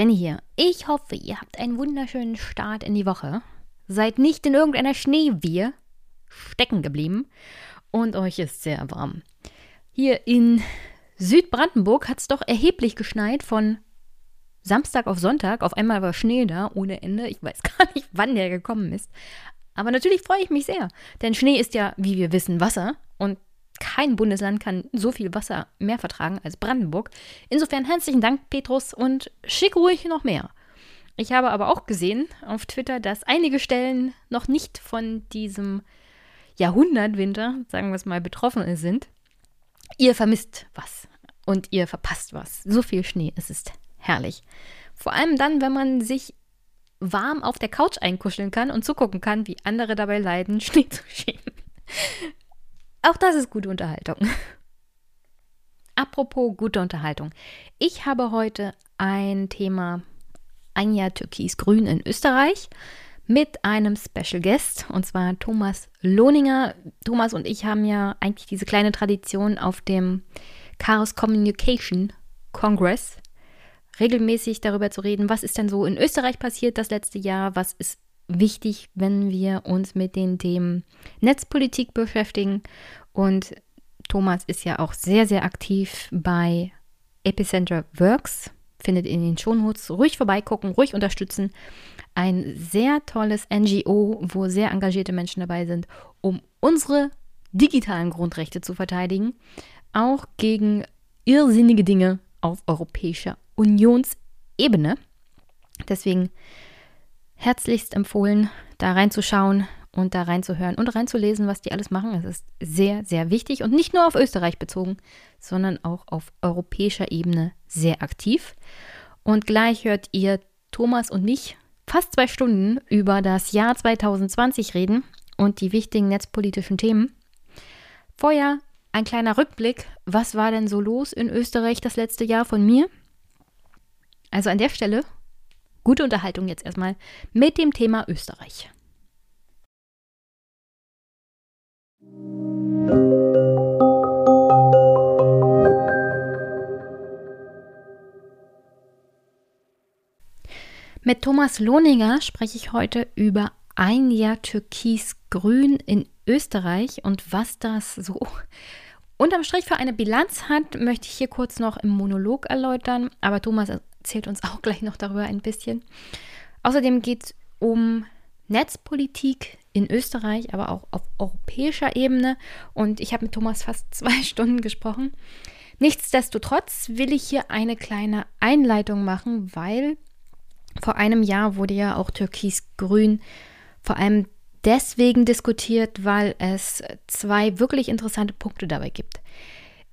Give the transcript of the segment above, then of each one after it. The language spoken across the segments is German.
Jenny hier. Ich hoffe, ihr habt einen wunderschönen Start in die Woche. Seid nicht in irgendeiner Schneewehe stecken geblieben und euch ist sehr warm. Hier in Südbrandenburg hat es doch erheblich geschneit von Samstag auf Sonntag. Auf einmal war Schnee da ohne Ende. Ich weiß gar nicht, wann der gekommen ist. Aber natürlich freue ich mich sehr, denn Schnee ist ja, wie wir wissen, Wasser und kein Bundesland kann so viel Wasser mehr vertragen als Brandenburg. Insofern herzlichen Dank, Petrus, und schick ruhig noch mehr. Ich habe aber auch gesehen auf Twitter, dass einige Stellen noch nicht von diesem Jahrhundertwinter, sagen wir es mal, betroffen sind. Ihr vermisst was und ihr verpasst was. So viel Schnee, es ist herrlich. Vor allem dann, wenn man sich warm auf der Couch einkuscheln kann und zugucken kann, wie andere dabei leiden, Schnee zu schieben. Auch das ist gute Unterhaltung. Apropos gute Unterhaltung. Ich habe heute ein Thema Jahr Türkis-Grün in Österreich mit einem Special Guest und zwar Thomas Lohninger. Thomas und ich haben ja eigentlich diese kleine Tradition auf dem Chaos Communication Congress regelmäßig darüber zu reden, was ist denn so in Österreich passiert das letzte Jahr, was ist wichtig, wenn wir uns mit den Themen Netzpolitik beschäftigen. Und Thomas ist ja auch sehr, sehr aktiv bei Epicenter Works. Findet in den Shownotes. Ruhig vorbeigucken, ruhig unterstützen. Ein sehr tolles NGO, wo sehr engagierte Menschen dabei sind, um unsere digitalen Grundrechte zu verteidigen. Auch gegen irrsinnige Dinge auf europäischer Unionsebene. Deswegen herzlichst empfohlen, da reinzuschauen und da reinzuhören und reinzulesen, was die alles machen. Es ist sehr, sehr wichtig und nicht nur auf Österreich bezogen, sondern auch auf europäischer Ebene sehr aktiv. Und gleich hört ihr Thomas und mich fast zwei Stunden über das Jahr 2020 reden und die wichtigen netzpolitischen Themen. Vorher ein kleiner Rückblick. Was war denn so los in Österreich das letzte Jahr von mir? Also an der Stelle gute Unterhaltung jetzt erstmal mit dem Thema Österreich. Mit Thomas Lohninger spreche ich heute über ein Jahr Türkis-Grün in Österreich und was das so unterm Strich für eine Bilanz hat, möchte ich hier kurz noch im Monolog erläutern. Aber Thomas erzählt uns auch gleich noch darüber ein bisschen. Außerdem geht es um Netzpolitik in Österreich, aber auch auf europäischer Ebene. Und ich habe mit Thomas fast zwei Stunden gesprochen. Nichtsdestotrotz will ich hier eine kleine Einleitung machen, weil vor einem Jahr wurde ja auch Türkis-Grün vor allem deswegen diskutiert, weil es zwei wirklich interessante Punkte dabei gibt.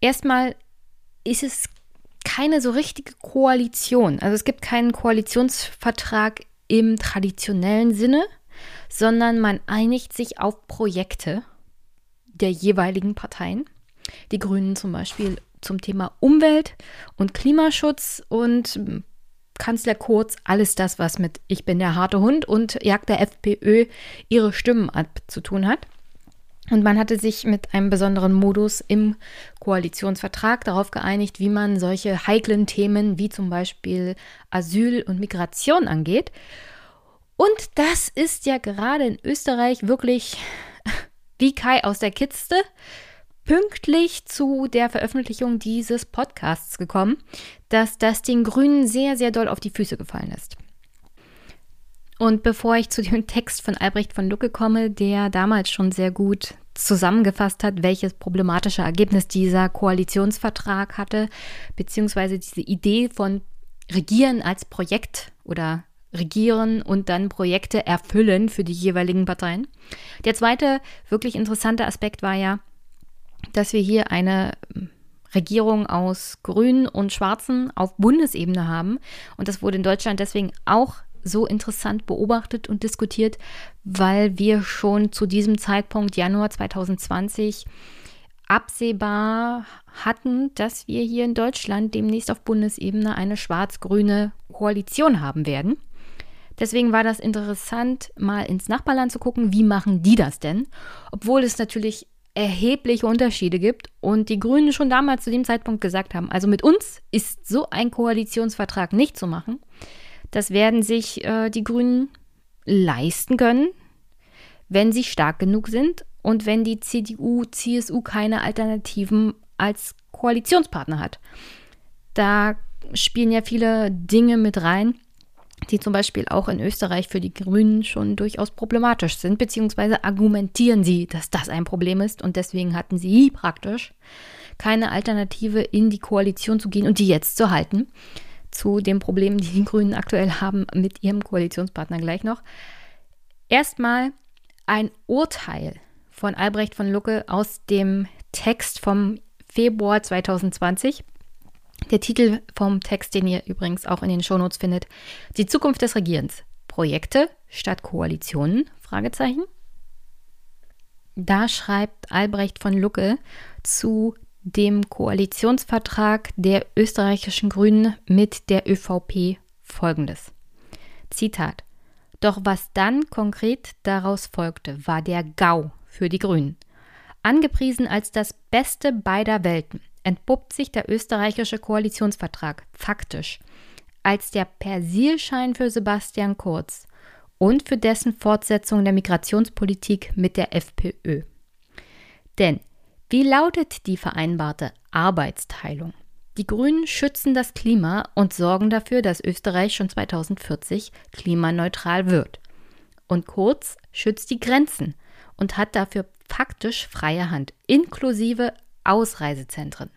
Erstmal ist es keine so richtige Koalition. Also es gibt keinen Koalitionsvertrag im traditionellen Sinne, sondern man einigt sich auf Projekte der jeweiligen Parteien. Die Grünen zum Beispiel zum Thema Umwelt und Klimaschutz und Kanzler Kurz alles das, was mit Ich bin der harte Hund und Jagd der FPÖ ihre Stimmen ab zu tun hat. Und man hatte sich mit einem besonderen Modus im Koalitionsvertrag darauf geeinigt, wie man solche heiklen Themen wie zum Beispiel Asyl und Migration angeht. Und das ist ja gerade in Österreich wirklich wie Kai aus der Kiste pünktlich zu der Veröffentlichung dieses Podcasts gekommen, dass das den Grünen sehr, sehr doll auf die Füße gefallen ist. Und bevor ich zu dem Text von Albrecht von Lucke komme, der damals schon sehr gut zusammengefasst hat, welches problematische Ergebnis dieser Koalitionsvertrag hatte, beziehungsweise diese Idee von Regieren als Projekt oder Regieren und dann Projekte erfüllen für die jeweiligen Parteien. Der zweite wirklich interessante Aspekt war ja, dass wir hier eine Regierung aus Grünen und Schwarzen auf Bundesebene haben. Und das wurde in Deutschland deswegen auch so interessant beobachtet und diskutiert, weil wir schon zu diesem Zeitpunkt Januar 2020 absehbar hatten, dass wir hier in Deutschland demnächst auf Bundesebene eine schwarz-grüne Koalition haben werden. Deswegen war das interessant, mal ins Nachbarland zu gucken, wie machen die das denn? Obwohl es natürlich erhebliche Unterschiede gibt und die Grünen schon damals zu dem Zeitpunkt gesagt haben, also mit uns ist so ein Koalitionsvertrag nicht zu machen. Das werden sich äh, die Grünen leisten können, wenn sie stark genug sind und wenn die CDU, CSU keine Alternativen als Koalitionspartner hat. Da spielen ja viele Dinge mit rein, die zum Beispiel auch in Österreich für die Grünen schon durchaus problematisch sind, beziehungsweise argumentieren sie, dass das ein Problem ist und deswegen hatten sie praktisch keine Alternative in die Koalition zu gehen und die jetzt zu halten. Zu den Problemen, die die Grünen aktuell haben mit ihrem Koalitionspartner gleich noch. Erstmal ein Urteil von Albrecht von Lucke aus dem Text vom Februar 2020. Der Titel vom Text, den ihr übrigens auch in den Shownotes findet, Die Zukunft des Regierens. Projekte statt Koalitionen? Fragezeichen. Da schreibt Albrecht von Lucke zu dem Koalitionsvertrag der österreichischen Grünen mit der ÖVP folgendes. Zitat. Doch was dann konkret daraus folgte, war der GAU für die Grünen. Angepriesen als das Beste beider Welten entpuppt sich der österreichische Koalitionsvertrag faktisch als der Persilschein für Sebastian Kurz und für dessen Fortsetzung der Migrationspolitik mit der FPÖ. Denn wie lautet die vereinbarte Arbeitsteilung? Die Grünen schützen das Klima und sorgen dafür, dass Österreich schon 2040 klimaneutral wird. Und Kurz schützt die Grenzen und hat dafür faktisch freie Hand, inklusive Ausreisezentren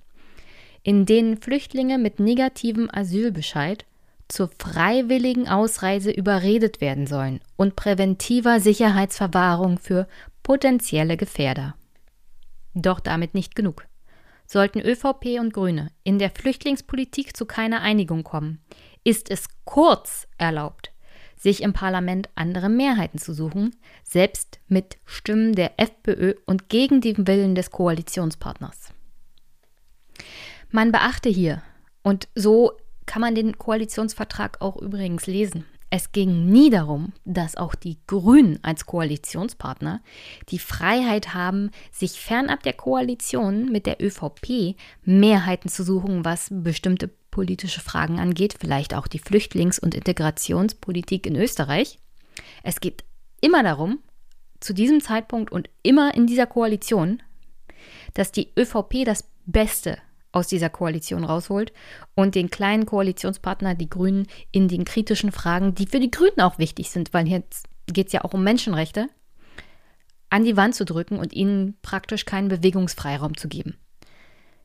in denen Flüchtlinge mit negativem Asylbescheid zur freiwilligen Ausreise überredet werden sollen und präventiver Sicherheitsverwahrung für potenzielle Gefährder. Doch damit nicht genug. Sollten ÖVP und Grüne in der Flüchtlingspolitik zu keiner Einigung kommen, ist es kurz erlaubt, sich im Parlament andere Mehrheiten zu suchen, selbst mit Stimmen der FPÖ und gegen den Willen des Koalitionspartners. Man beachte hier, und so kann man den Koalitionsvertrag auch übrigens lesen. Es ging nie darum, dass auch die Grünen als Koalitionspartner die Freiheit haben, sich fernab der Koalition mit der ÖVP Mehrheiten zu suchen, was bestimmte politische Fragen angeht, vielleicht auch die Flüchtlings- und Integrationspolitik in Österreich. Es geht immer darum, zu diesem Zeitpunkt und immer in dieser Koalition, dass die ÖVP das Beste aus dieser Koalition rausholt und den kleinen Koalitionspartner, die Grünen, in den kritischen Fragen, die für die Grünen auch wichtig sind, weil jetzt geht es ja auch um Menschenrechte, an die Wand zu drücken und ihnen praktisch keinen Bewegungsfreiraum zu geben.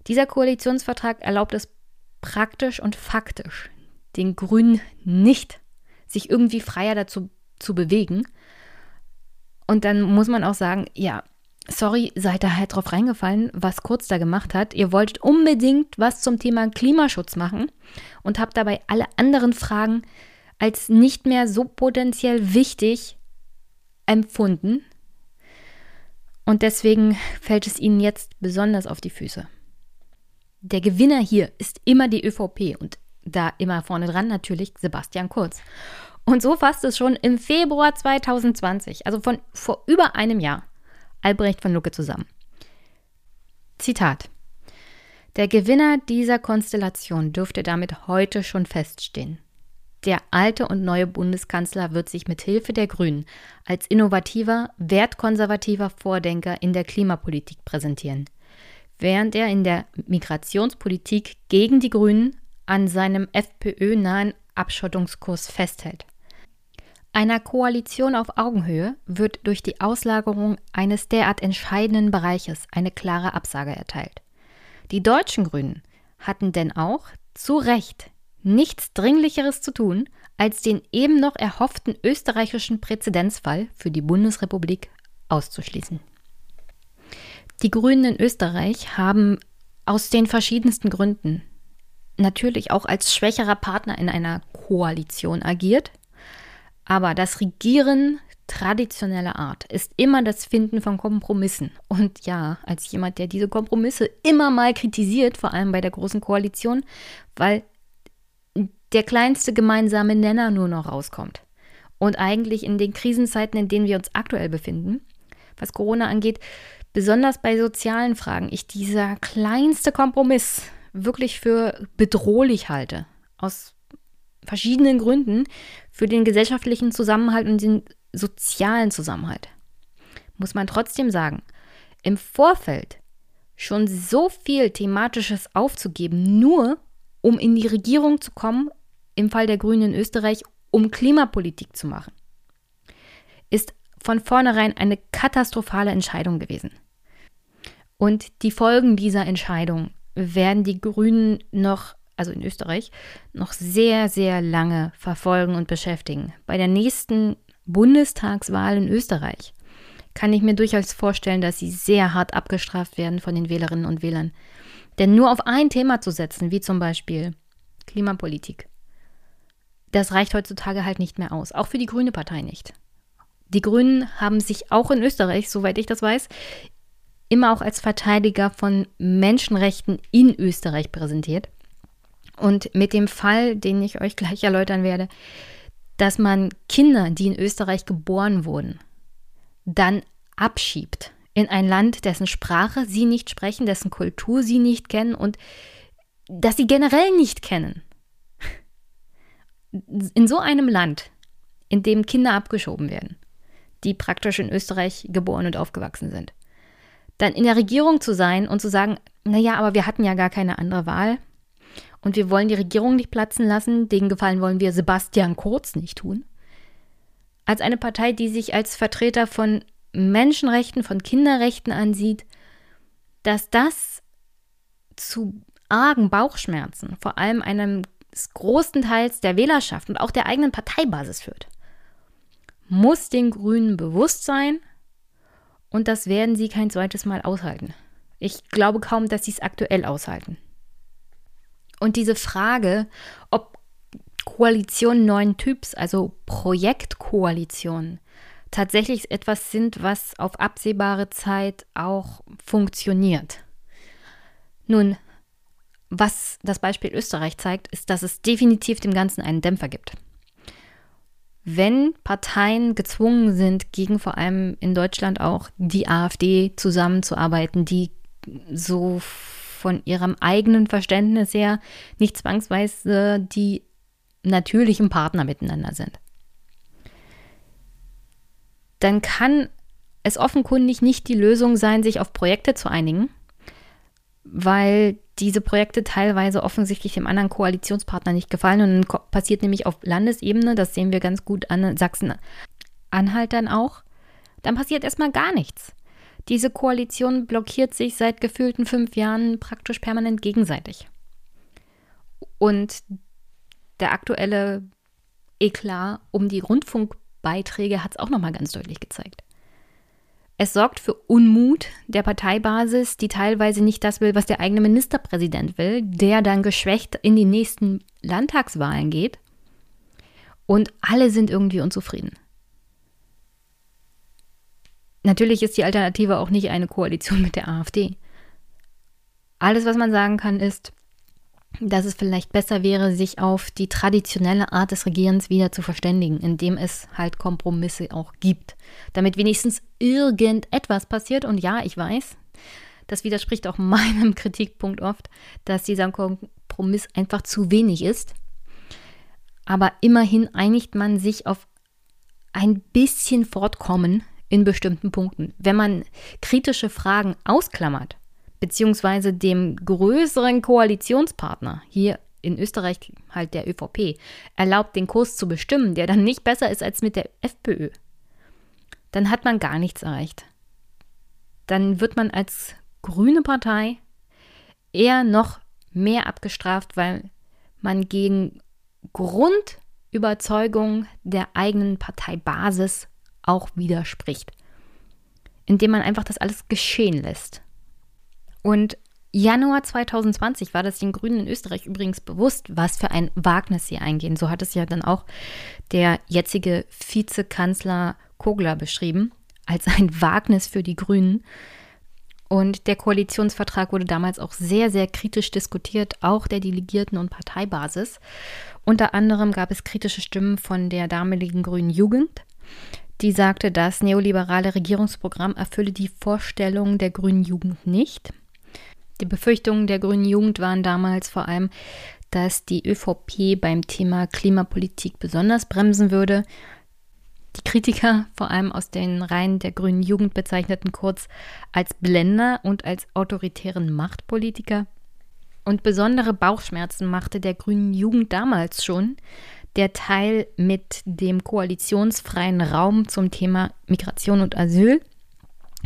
Dieser Koalitionsvertrag erlaubt es praktisch und faktisch den Grünen nicht, sich irgendwie freier dazu zu bewegen. Und dann muss man auch sagen, ja, sorry, seid da halt drauf reingefallen, was Kurz da gemacht hat. Ihr wolltet unbedingt was zum Thema Klimaschutz machen und habt dabei alle anderen Fragen als nicht mehr so potenziell wichtig empfunden. Und deswegen fällt es ihnen jetzt besonders auf die Füße. Der Gewinner hier ist immer die ÖVP und da immer vorne dran natürlich Sebastian Kurz. Und so fasst es schon im Februar 2020, also von vor über einem Jahr, Albrecht von Lucke zusammen. Zitat. Der Gewinner dieser Konstellation dürfte damit heute schon feststehen. Der alte und neue Bundeskanzler wird sich mit Hilfe der Grünen als innovativer, wertkonservativer Vordenker in der Klimapolitik präsentieren, während er in der Migrationspolitik gegen die Grünen an seinem FPÖ-nahen Abschottungskurs festhält. Einer Koalition auf Augenhöhe wird durch die Auslagerung eines derart entscheidenden Bereiches eine klare Absage erteilt. Die deutschen Grünen hatten denn auch zu Recht nichts Dringlicheres zu tun, als den eben noch erhofften österreichischen Präzedenzfall für die Bundesrepublik auszuschließen. Die Grünen in Österreich haben aus den verschiedensten Gründen natürlich auch als schwächerer Partner in einer Koalition agiert, aber das Regieren traditioneller Art ist immer das Finden von Kompromissen. Und ja, als jemand, der diese Kompromisse immer mal kritisiert, vor allem bei der Großen Koalition, weil der kleinste gemeinsame Nenner nur noch rauskommt. Und eigentlich in den Krisenzeiten, in denen wir uns aktuell befinden, was Corona angeht, besonders bei sozialen Fragen, ich dieser kleinste Kompromiss wirklich für bedrohlich halte. Aus verschiedenen Gründen für den gesellschaftlichen Zusammenhalt und den sozialen Zusammenhalt. Muss man trotzdem sagen, im Vorfeld schon so viel Thematisches aufzugeben, nur um in die Regierung zu kommen, im Fall der Grünen in Österreich, um Klimapolitik zu machen, ist von vornherein eine katastrophale Entscheidung gewesen. Und die Folgen dieser Entscheidung werden die Grünen noch, also in Österreich, noch sehr, sehr lange verfolgen und beschäftigen. Bei der nächsten Bundestagswahl in Österreich kann ich mir durchaus vorstellen, dass sie sehr hart abgestraft werden von den Wählerinnen und Wählern. Denn nur auf ein Thema zu setzen, wie zum Beispiel Klimapolitik, das reicht heutzutage halt nicht mehr aus. Auch für die Grüne Partei nicht. Die Grünen haben sich auch in Österreich, soweit ich das weiß, immer auch als Verteidiger von Menschenrechten in Österreich präsentiert. Und mit dem Fall, den ich euch gleich erläutern werde, dass man Kinder, die in Österreich geboren wurden, dann abschiebt in ein Land, dessen Sprache sie nicht sprechen, dessen Kultur sie nicht kennen und das sie generell nicht kennen. In so einem Land, in dem Kinder abgeschoben werden, die praktisch in Österreich geboren und aufgewachsen sind, dann in der Regierung zu sein und zu sagen, naja, aber wir hatten ja gar keine andere Wahl und wir wollen die Regierung nicht platzen lassen, den Gefallen wollen wir Sebastian Kurz nicht tun. Als eine Partei, die sich als Vertreter von Menschenrechten, von Kinderrechten ansieht, dass das zu argen Bauchschmerzen, vor allem einem großen Teils der Wählerschaft und auch der eigenen Parteibasis führt, muss den Grünen bewusst sein, und das werden sie kein zweites Mal aushalten. Ich glaube kaum, dass sie es aktuell aushalten. Und diese Frage, ob Koalitionen neuen Typs, also Projektkoalitionen, tatsächlich etwas sind, was auf absehbare Zeit auch funktioniert. Nun, was das Beispiel Österreich zeigt, ist, dass es definitiv dem Ganzen einen Dämpfer gibt wenn Parteien gezwungen sind, gegen vor allem in Deutschland auch die AfD zusammenzuarbeiten, die so von ihrem eigenen Verständnis her nicht zwangsweise die natürlichen Partner miteinander sind, dann kann es offenkundig nicht die Lösung sein, sich auf Projekte zu einigen, weil diese Projekte teilweise offensichtlich dem anderen Koalitionspartner nicht gefallen. Und dann passiert nämlich auf Landesebene, das sehen wir ganz gut an Sachsen-Anhalt dann auch, dann passiert erstmal gar nichts. Diese Koalition blockiert sich seit gefühlten fünf Jahren praktisch permanent gegenseitig. Und der aktuelle Eklat um die Rundfunkbeiträge hat es auch nochmal ganz deutlich gezeigt. Es sorgt für Unmut der Parteibasis, die teilweise nicht das will, was der eigene Ministerpräsident will, der dann geschwächt in die nächsten Landtagswahlen geht. Und alle sind irgendwie unzufrieden. Natürlich ist die Alternative auch nicht eine Koalition mit der AfD. Alles, was man sagen kann, ist, dass es vielleicht besser wäre, sich auf die traditionelle Art des Regierens wieder zu verständigen, indem es halt Kompromisse auch gibt, damit wenigstens irgendetwas passiert. Und ja, ich weiß, das widerspricht auch meinem Kritikpunkt oft, dass dieser Kompromiss einfach zu wenig ist. Aber immerhin einigt man sich auf ein bisschen Fortkommen in bestimmten Punkten. Wenn man kritische Fragen ausklammert, beziehungsweise dem größeren Koalitionspartner, hier in Österreich halt der ÖVP, erlaubt, den Kurs zu bestimmen, der dann nicht besser ist als mit der FPÖ, dann hat man gar nichts erreicht. Dann wird man als grüne Partei eher noch mehr abgestraft, weil man gegen Grundüberzeugung der eigenen Parteibasis auch widerspricht, indem man einfach das alles geschehen lässt. Und Januar 2020 war das den Grünen in Österreich übrigens bewusst, was für ein Wagnis sie eingehen. So hat es ja dann auch der jetzige Vizekanzler Kogler beschrieben, als ein Wagnis für die Grünen. Und der Koalitionsvertrag wurde damals auch sehr, sehr kritisch diskutiert, auch der Delegierten- und Parteibasis. Unter anderem gab es kritische Stimmen von der damaligen Grünen Jugend, die sagte, das neoliberale Regierungsprogramm erfülle die Vorstellungen der grünen Jugend nicht. Die Befürchtungen der grünen Jugend waren damals vor allem, dass die ÖVP beim Thema Klimapolitik besonders bremsen würde. Die Kritiker, vor allem aus den Reihen der grünen Jugend, bezeichneten Kurz als Blender und als autoritären Machtpolitiker. Und besondere Bauchschmerzen machte der grünen Jugend damals schon der Teil mit dem koalitionsfreien Raum zum Thema Migration und Asyl.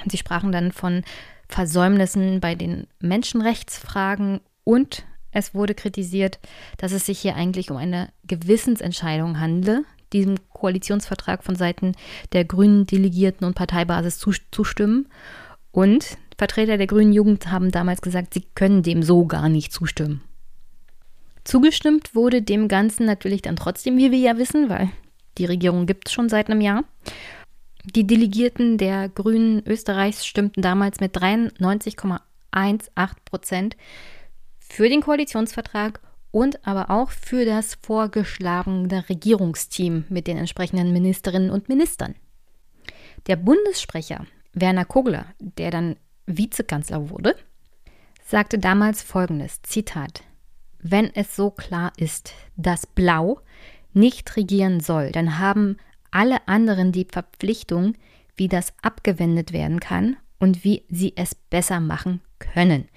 Sie sprachen dann von Versäumnissen bei den Menschenrechtsfragen und es wurde kritisiert, dass es sich hier eigentlich um eine Gewissensentscheidung handle, diesem Koalitionsvertrag von Seiten der grünen Delegierten und Parteibasis zustimmen. Und Vertreter der grünen Jugend haben damals gesagt, sie können dem so gar nicht zustimmen. Zugestimmt wurde dem Ganzen natürlich dann trotzdem, wie wir ja wissen, weil die Regierung gibt es schon seit einem Jahr. Die Delegierten der Grünen Österreichs stimmten damals mit 93,18 Prozent für den Koalitionsvertrag und aber auch für das vorgeschlagene Regierungsteam mit den entsprechenden Ministerinnen und Ministern. Der Bundessprecher Werner Kogler, der dann Vizekanzler wurde, sagte damals folgendes: Zitat: Wenn es so klar ist, dass Blau nicht regieren soll, dann haben alle anderen die Verpflichtung, wie das abgewendet werden kann und wie sie es besser machen können.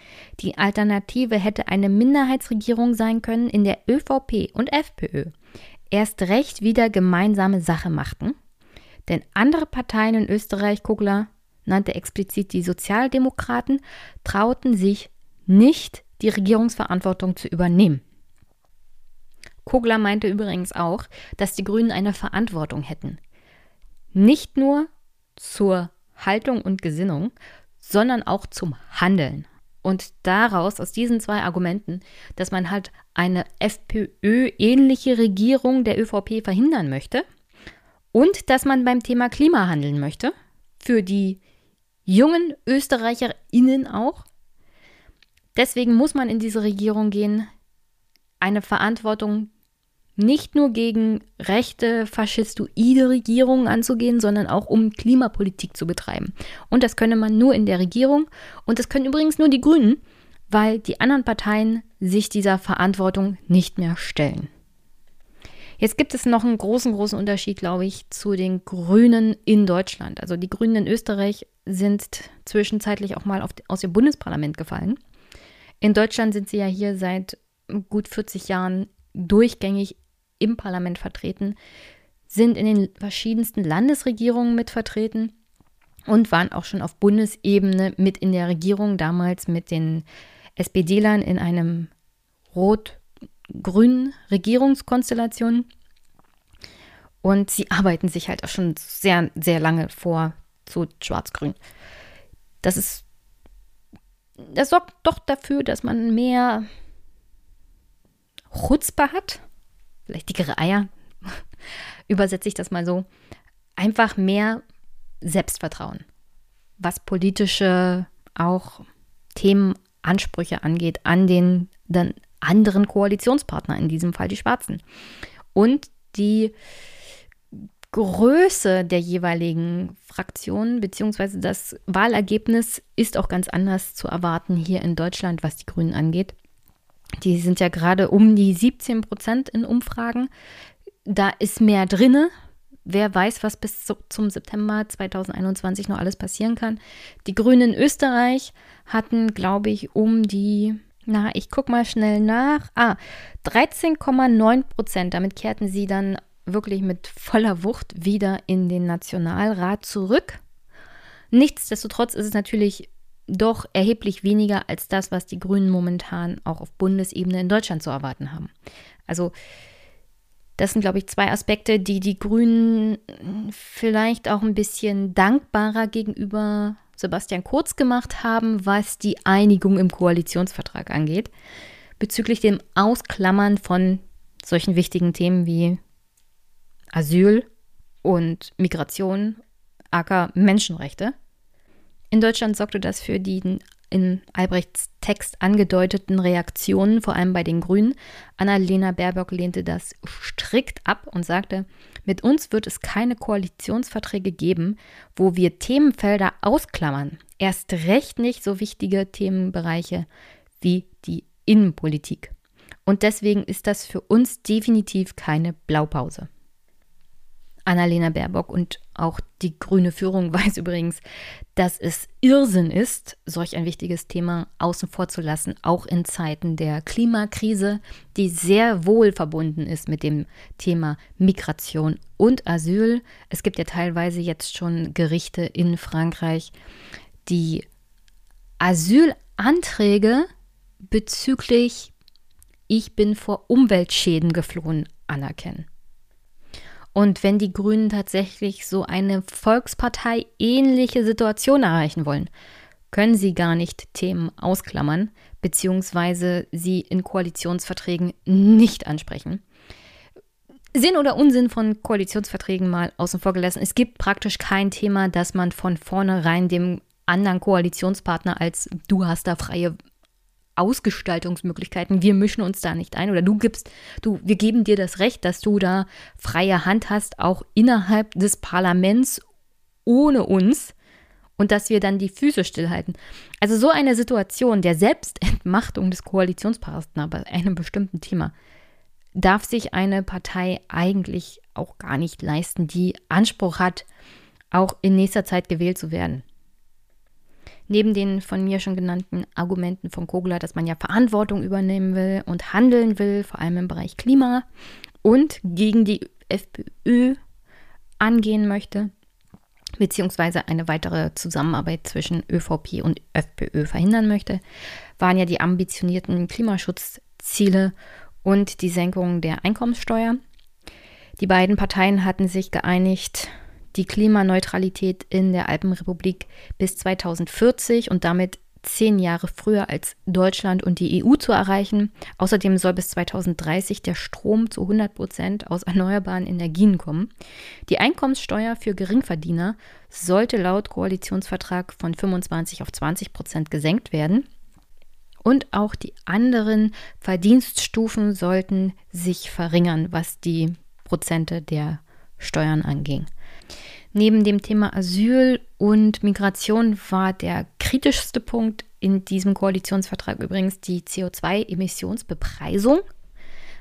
Die Alternative hätte eine Minderheitsregierung sein können, in der ÖVP und FPÖ erst recht wieder gemeinsame Sache machten. Denn andere Parteien in Österreich, Kugler nannte explizit die Sozialdemokraten, trauten sich nicht, die Regierungsverantwortung zu übernehmen. Kogler meinte übrigens auch, dass die Grünen eine Verantwortung hätten. Nicht nur zur Haltung und Gesinnung, sondern auch zum Handeln. Und daraus, aus diesen zwei Argumenten, dass man halt eine FPÖ-ähnliche Regierung der ÖVP verhindern möchte und dass man beim Thema Klima handeln möchte, für die jungen ÖsterreicherInnen auch. Deswegen muss man in diese Regierung gehen, eine Verantwortung nicht nur gegen rechte, faschistoide Regierungen anzugehen, sondern auch um Klimapolitik zu betreiben. Und das könne man nur in der Regierung und das können übrigens nur die Grünen, weil die anderen Parteien sich dieser Verantwortung nicht mehr stellen. Jetzt gibt es noch einen großen, großen Unterschied, glaube ich, zu den Grünen in Deutschland. Also die Grünen in Österreich sind zwischenzeitlich auch mal auf, aus dem Bundesparlament gefallen. In Deutschland sind sie ja hier seit gut 40 Jahren durchgängig im Parlament vertreten, sind in den verschiedensten Landesregierungen mit vertreten und waren auch schon auf Bundesebene mit in der Regierung, damals mit den SPD-Lern in einem rot-grünen Regierungskonstellation. Und sie arbeiten sich halt auch schon sehr, sehr lange vor zu schwarz-grün. Das ist, das sorgt doch dafür, dass man mehr Chutzpe hat. Vielleicht dickere Eier, übersetze ich das mal so, einfach mehr Selbstvertrauen, was politische auch Themenansprüche angeht an den dann anderen Koalitionspartner, in diesem Fall die Schwarzen. Und die Größe der jeweiligen Fraktionen beziehungsweise das Wahlergebnis ist auch ganz anders zu erwarten hier in Deutschland, was die Grünen angeht. Die sind ja gerade um die 17 Prozent in Umfragen. Da ist mehr drinne. Wer weiß, was bis zum September 2021 noch alles passieren kann. Die Grünen in Österreich hatten, glaube ich, um die, na, ich gucke mal schnell nach. Ah, 13,9 Prozent. Damit kehrten sie dann wirklich mit voller Wucht wieder in den Nationalrat zurück. Nichtsdestotrotz ist es natürlich doch erheblich weniger als das, was die Grünen momentan auch auf Bundesebene in Deutschland zu erwarten haben. Also das sind, glaube ich, zwei Aspekte, die die Grünen vielleicht auch ein bisschen dankbarer gegenüber Sebastian Kurz gemacht haben, was die Einigung im Koalitionsvertrag angeht, bezüglich dem Ausklammern von solchen wichtigen Themen wie Asyl und Migration, aka Menschenrechte. In Deutschland sorgte das für den in Albrechts Text angedeuteten Reaktionen, vor allem bei den Grünen. Annalena Baerbock lehnte das strikt ab und sagte, mit uns wird es keine Koalitionsverträge geben, wo wir Themenfelder ausklammern. Erst recht nicht so wichtige Themenbereiche wie die Innenpolitik. Und deswegen ist das für uns definitiv keine Blaupause. Annalena Baerbock und auch die grüne Führung weiß übrigens, dass es Irrsinn ist, solch ein wichtiges Thema außen vor zu lassen, auch in Zeiten der Klimakrise, die sehr wohl verbunden ist mit dem Thema Migration und Asyl. Es gibt ja teilweise jetzt schon Gerichte in Frankreich, die Asylanträge bezüglich Ich bin vor Umweltschäden geflohen anerkennen. Und wenn die Grünen tatsächlich so eine Volkspartei ähnliche Situation erreichen wollen, können sie gar nicht Themen ausklammern, beziehungsweise sie in Koalitionsverträgen nicht ansprechen. Sinn oder Unsinn von Koalitionsverträgen mal außen vor gelassen. Es gibt praktisch kein Thema, das man von vornherein dem anderen Koalitionspartner als du hast da freie Ausgestaltungsmöglichkeiten. Wir mischen uns da nicht ein oder du gibst, du, wir geben dir das Recht, dass du da freie Hand hast, auch innerhalb des Parlaments ohne uns und dass wir dann die Füße stillhalten. Also so eine Situation der Selbstentmachtung des Koalitionspartners bei einem bestimmten Thema darf sich eine Partei eigentlich auch gar nicht leisten, die Anspruch hat, auch in nächster Zeit gewählt zu werden. Neben den von mir schon genannten Argumenten von Kogler, dass man ja Verantwortung übernehmen will und handeln will, vor allem im Bereich Klima und gegen die FPÖ angehen möchte, beziehungsweise eine weitere Zusammenarbeit zwischen ÖVP und FPÖ verhindern möchte, waren ja die ambitionierten Klimaschutzziele und die Senkung der Einkommenssteuer. Die beiden Parteien hatten sich geeinigt, die Klimaneutralität in der Alpenrepublik bis 2040 und damit zehn Jahre früher als Deutschland und die EU zu erreichen. Außerdem soll bis 2030 der Strom zu 100 Prozent aus erneuerbaren Energien kommen. Die Einkommenssteuer für Geringverdiener sollte laut Koalitionsvertrag von 25 auf 20 Prozent gesenkt werden. Und auch die anderen Verdienststufen sollten sich verringern, was die Prozente der Steuern anging. Neben dem Thema Asyl und Migration war der kritischste Punkt in diesem Koalitionsvertrag übrigens die CO2-Emissionsbepreisung.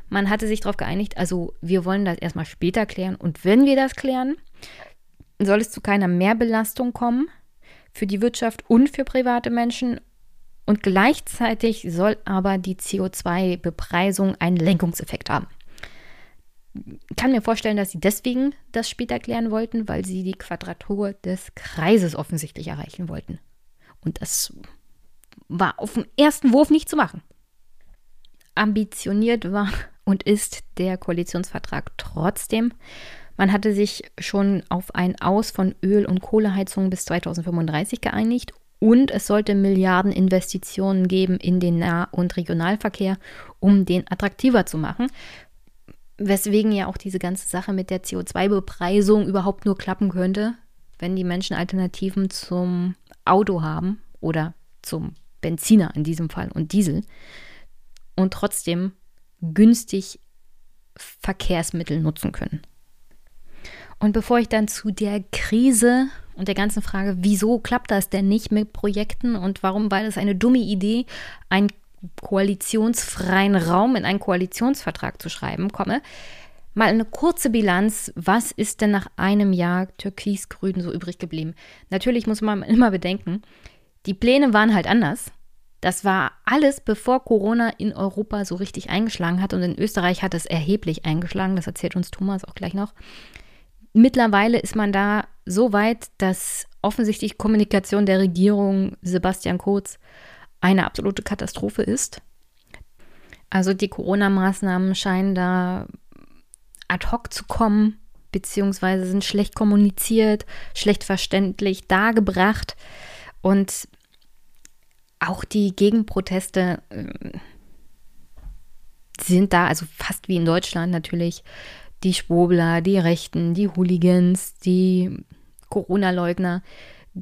Man hatte sich darauf geeinigt, also wir wollen das erstmal später klären und wenn wir das klären, soll es zu keiner Mehrbelastung kommen für die Wirtschaft und für private Menschen und gleichzeitig soll aber die CO2-Bepreisung einen Lenkungseffekt haben kann mir vorstellen, dass sie deswegen das später klären wollten, weil sie die Quadratur des Kreises offensichtlich erreichen wollten. Und das war auf den ersten Wurf nicht zu machen. Ambitioniert war und ist der Koalitionsvertrag trotzdem. Man hatte sich schon auf ein Aus von Öl- und Kohleheizungen bis 2035 geeinigt und es sollte Milliardeninvestitionen geben in den Nah- und Regionalverkehr, um den attraktiver zu machen. Weswegen ja auch diese ganze Sache mit der CO2-Bepreisung überhaupt nur klappen könnte, wenn die Menschen Alternativen zum Auto haben oder zum Benziner in diesem Fall und Diesel und trotzdem günstig Verkehrsmittel nutzen können. Und bevor ich dann zu der Krise und der ganzen Frage, wieso klappt das denn nicht mit Projekten und warum war das eine dumme Idee, ein koalitionsfreien Raum in einen Koalitionsvertrag zu schreiben komme, mal eine kurze Bilanz, was ist denn nach einem Jahr Türkis-Grün so übrig geblieben? Natürlich muss man immer bedenken, die Pläne waren halt anders. Das war alles, bevor Corona in Europa so richtig eingeschlagen hat und in Österreich hat es erheblich eingeschlagen, das erzählt uns Thomas auch gleich noch. Mittlerweile ist man da so weit, dass offensichtlich Kommunikation der Regierung Sebastian Kurz eine absolute Katastrophe ist. Also die Corona-Maßnahmen scheinen da ad hoc zu kommen, beziehungsweise sind schlecht kommuniziert, schlecht verständlich dargebracht. Und auch die Gegenproteste äh, sind da, also fast wie in Deutschland natürlich, die Schwobler, die Rechten, die Hooligans, die Corona-Leugner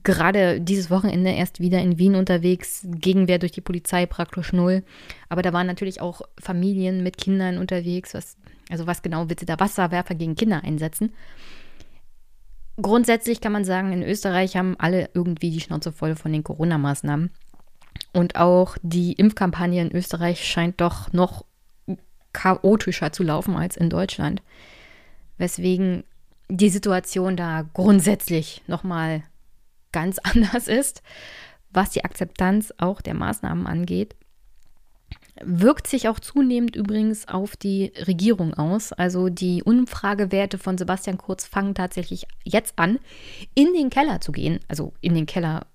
gerade dieses Wochenende erst wieder in Wien unterwegs, Gegenwehr durch die Polizei praktisch null. Aber da waren natürlich auch Familien mit Kindern unterwegs. Was, also was genau wird sie da Wasserwerfer gegen Kinder einsetzen? Grundsätzlich kann man sagen, in Österreich haben alle irgendwie die Schnauze voll von den Corona-Maßnahmen. Und auch die Impfkampagne in Österreich scheint doch noch chaotischer zu laufen als in Deutschland. Weswegen die Situation da grundsätzlich nochmal ganz anders ist, was die Akzeptanz auch der Maßnahmen angeht. Wirkt sich auch zunehmend übrigens auf die Regierung aus. Also die Umfragewerte von Sebastian Kurz fangen tatsächlich jetzt an, in den Keller zu gehen. Also in den Keller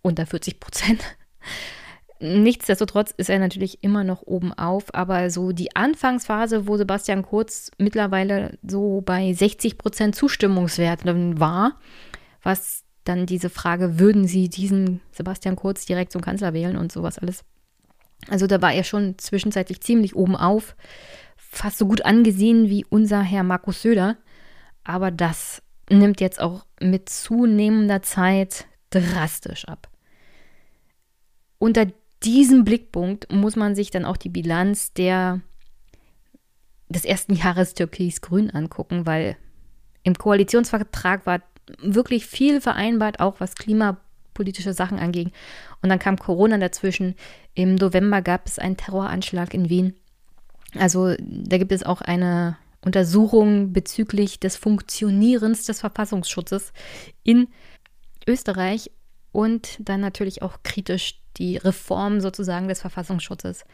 unter 40 Prozent. Nichtsdestotrotz ist er natürlich immer noch oben auf, aber so die Anfangsphase, wo Sebastian Kurz mittlerweile so bei 60 Prozent Zustimmungswerten war, was dann diese Frage, würden Sie diesen Sebastian Kurz direkt zum Kanzler wählen und sowas alles. Also da war er schon zwischenzeitlich ziemlich oben auf, fast so gut angesehen wie unser Herr Markus Söder, aber das nimmt jetzt auch mit zunehmender Zeit drastisch ab. Unter diesem Blickpunkt muss man sich dann auch die Bilanz der, des ersten Jahres Türkis-Grün angucken, weil im Koalitionsvertrag war wirklich viel vereinbart, auch was klimapolitische Sachen anging. Und dann kam Corona dazwischen. Im November gab es einen Terroranschlag in Wien. Also da gibt es auch eine Untersuchung bezüglich des Funktionierens des Verfassungsschutzes in Österreich und dann natürlich auch kritisch die Reform sozusagen des Verfassungsschutzes.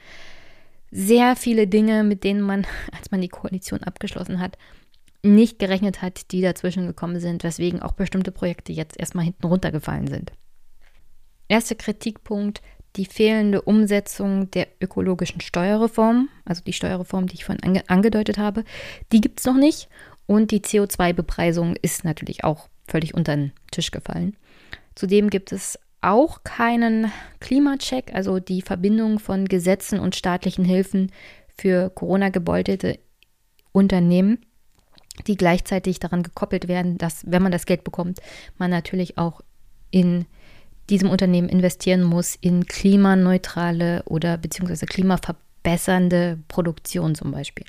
Sehr viele Dinge, mit denen man, als man die Koalition abgeschlossen hat, nicht gerechnet hat, die dazwischen gekommen sind, weswegen auch bestimmte Projekte jetzt erstmal hinten runtergefallen sind. Erster Kritikpunkt, die fehlende Umsetzung der ökologischen Steuerreform, also die Steuerreform, die ich vorhin ange angedeutet habe, die gibt es noch nicht. Und die CO2-Bepreisung ist natürlich auch völlig unter den Tisch gefallen. Zudem gibt es auch keinen Klimacheck, also die Verbindung von Gesetzen und staatlichen Hilfen für Corona-gebeutelte Unternehmen, die gleichzeitig daran gekoppelt werden, dass, wenn man das Geld bekommt, man natürlich auch in diesem Unternehmen investieren muss in klimaneutrale oder beziehungsweise klimaverbessernde Produktion zum Beispiel.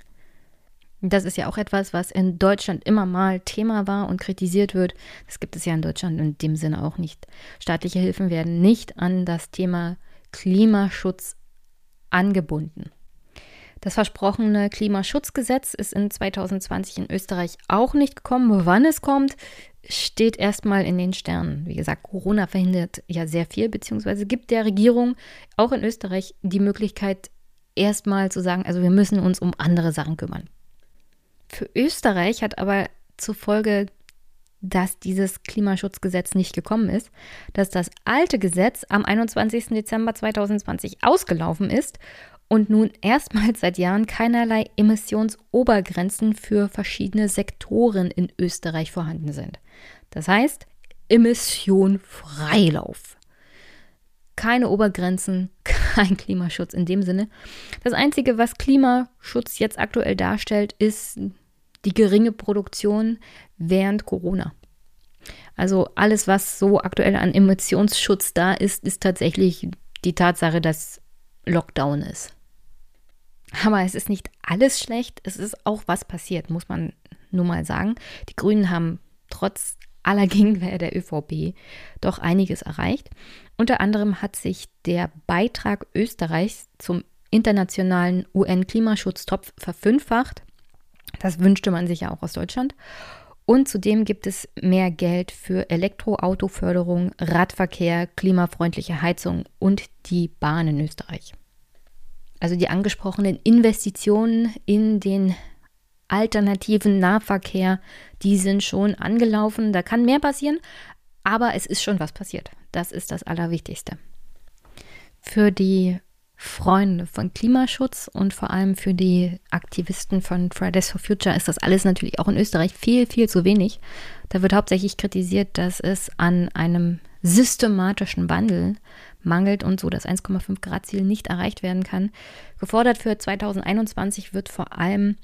Das ist ja auch etwas, was in Deutschland immer mal Thema war und kritisiert wird. Das gibt es ja in Deutschland in dem Sinne auch nicht. Staatliche Hilfen werden nicht an das Thema Klimaschutz angebunden. Das versprochene Klimaschutzgesetz ist in 2020 in Österreich auch nicht gekommen. Wann es kommt, steht erstmal in den Sternen. Wie gesagt, Corona verhindert ja sehr viel, beziehungsweise gibt der Regierung auch in Österreich die Möglichkeit, erstmal zu sagen, also wir müssen uns um andere Sachen kümmern. Für Österreich hat aber zufolge, dass dieses Klimaschutzgesetz nicht gekommen ist, dass das alte Gesetz am 21. Dezember 2020 ausgelaufen ist und nun erstmals seit Jahren keinerlei Emissionsobergrenzen für verschiedene Sektoren in Österreich vorhanden sind. Das heißt, Emission Freilauf. Keine Obergrenzen, kein Klimaschutz in dem Sinne. Das Einzige, was Klimaschutz jetzt aktuell darstellt, ist die geringe Produktion während Corona. Also alles, was so aktuell an Emissionsschutz da ist, ist tatsächlich die Tatsache, dass Lockdown ist. Aber es ist nicht alles schlecht, es ist auch was passiert, muss man nur mal sagen. Die Grünen haben trotz aller Gegenwehr der ÖVP doch einiges erreicht. Unter anderem hat sich der Beitrag Österreichs zum internationalen UN-Klimaschutztopf verfünffacht. Das wünschte man sich ja auch aus Deutschland. Und zudem gibt es mehr Geld für Elektroautoförderung, Radverkehr, klimafreundliche Heizung und die Bahn in Österreich. Also die angesprochenen Investitionen in den alternativen Nahverkehr, die sind schon angelaufen. Da kann mehr passieren, aber es ist schon was passiert. Das ist das Allerwichtigste. Für die Freunde von Klimaschutz und vor allem für die Aktivisten von Fridays for Future ist das alles natürlich auch in Österreich viel, viel zu wenig. Da wird hauptsächlich kritisiert, dass es an einem systematischen Wandel mangelt und so das 1,5 Grad Ziel nicht erreicht werden kann. Gefordert für 2021 wird vor allem,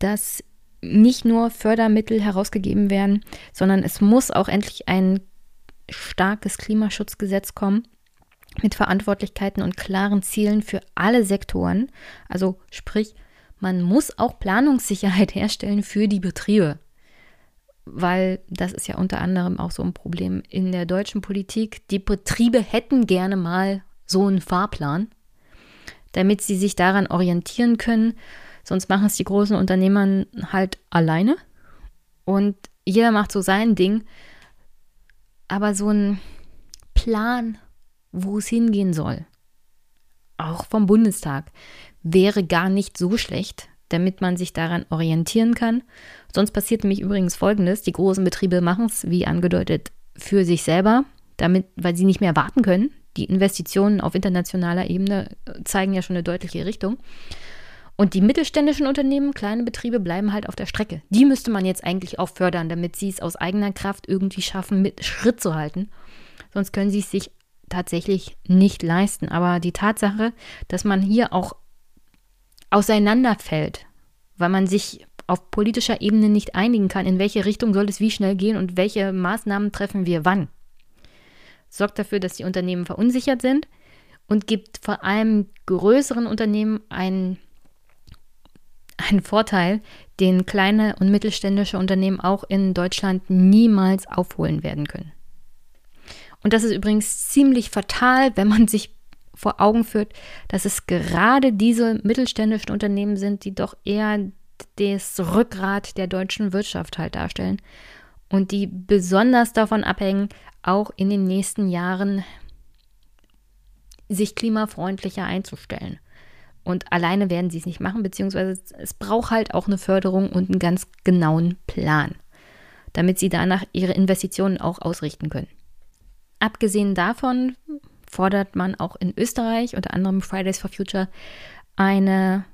dass nicht nur Fördermittel herausgegeben werden, sondern es muss auch endlich ein starkes Klimaschutzgesetz kommen mit Verantwortlichkeiten und klaren Zielen für alle Sektoren. Also sprich, man muss auch Planungssicherheit herstellen für die Betriebe, weil das ist ja unter anderem auch so ein Problem in der deutschen Politik. Die Betriebe hätten gerne mal so einen Fahrplan, damit sie sich daran orientieren können. Sonst machen es die großen Unternehmer halt alleine und jeder macht so sein Ding. Aber so ein Plan, wo es hingehen soll, auch vom Bundestag, wäre gar nicht so schlecht, damit man sich daran orientieren kann. Sonst passiert nämlich übrigens Folgendes. Die großen Betriebe machen es, wie angedeutet, für sich selber, damit, weil sie nicht mehr warten können. Die Investitionen auf internationaler Ebene äh, zeigen ja schon eine deutliche Richtung. Und die mittelständischen Unternehmen, kleine Betriebe bleiben halt auf der Strecke. Die müsste man jetzt eigentlich auch fördern, damit sie es aus eigener Kraft irgendwie schaffen, mit Schritt zu halten. Sonst können sie es sich tatsächlich nicht leisten. Aber die Tatsache, dass man hier auch auseinanderfällt, weil man sich auf politischer Ebene nicht einigen kann, in welche Richtung soll es wie schnell gehen und welche Maßnahmen treffen wir wann, sorgt dafür, dass die Unternehmen verunsichert sind und gibt vor allem größeren Unternehmen einen, einen Vorteil, den kleine und mittelständische Unternehmen auch in Deutschland niemals aufholen werden können. Und das ist übrigens ziemlich fatal, wenn man sich vor Augen führt, dass es gerade diese mittelständischen Unternehmen sind, die doch eher das Rückgrat der deutschen Wirtschaft halt darstellen und die besonders davon abhängen, auch in den nächsten Jahren sich klimafreundlicher einzustellen. Und alleine werden sie es nicht machen, beziehungsweise es braucht halt auch eine Förderung und einen ganz genauen Plan, damit sie danach ihre Investitionen auch ausrichten können. Abgesehen davon fordert man auch in Österreich, unter anderem Fridays for Future, eine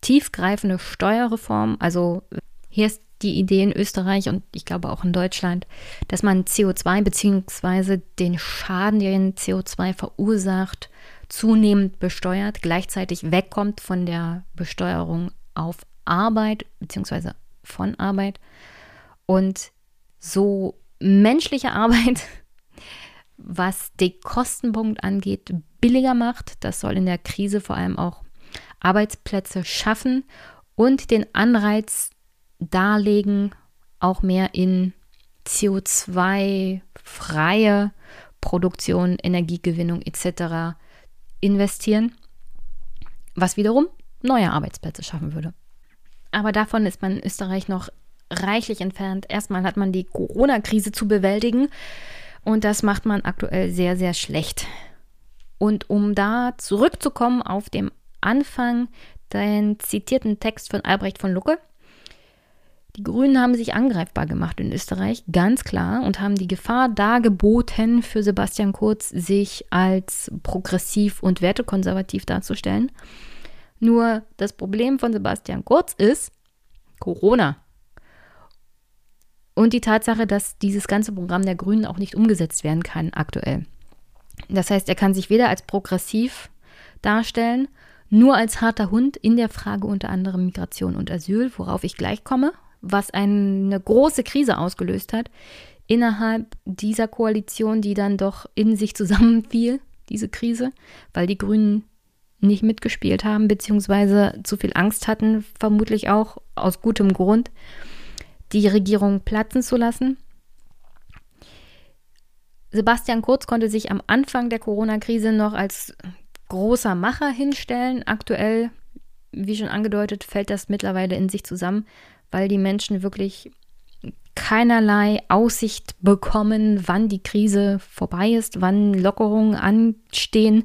tiefgreifende Steuerreform. Also hier ist die Idee in Österreich und ich glaube auch in Deutschland, dass man CO2 bzw. den Schaden, den CO2 verursacht, zunehmend besteuert, gleichzeitig wegkommt von der Besteuerung auf Arbeit bzw. von Arbeit und so menschliche Arbeit was den Kostenpunkt angeht, billiger macht. Das soll in der Krise vor allem auch Arbeitsplätze schaffen und den Anreiz darlegen, auch mehr in CO2-freie Produktion, Energiegewinnung etc. investieren, was wiederum neue Arbeitsplätze schaffen würde. Aber davon ist man in Österreich noch reichlich entfernt. Erstmal hat man die Corona-Krise zu bewältigen. Und das macht man aktuell sehr, sehr schlecht. Und um da zurückzukommen auf dem Anfang, den zitierten Text von Albrecht von Lucke. Die Grünen haben sich angreifbar gemacht in Österreich, ganz klar, und haben die Gefahr dargeboten für Sebastian Kurz, sich als progressiv und wertekonservativ darzustellen. Nur das Problem von Sebastian Kurz ist Corona. Und die Tatsache, dass dieses ganze Programm der Grünen auch nicht umgesetzt werden kann aktuell. Das heißt, er kann sich weder als progressiv darstellen, nur als harter Hund in der Frage unter anderem Migration und Asyl, worauf ich gleich komme, was eine große Krise ausgelöst hat innerhalb dieser Koalition, die dann doch in sich zusammenfiel, diese Krise, weil die Grünen nicht mitgespielt haben, beziehungsweise zu viel Angst hatten, vermutlich auch aus gutem Grund die Regierung platzen zu lassen. Sebastian Kurz konnte sich am Anfang der Corona-Krise noch als großer Macher hinstellen. Aktuell, wie schon angedeutet, fällt das mittlerweile in sich zusammen, weil die Menschen wirklich keinerlei Aussicht bekommen, wann die Krise vorbei ist, wann Lockerungen anstehen.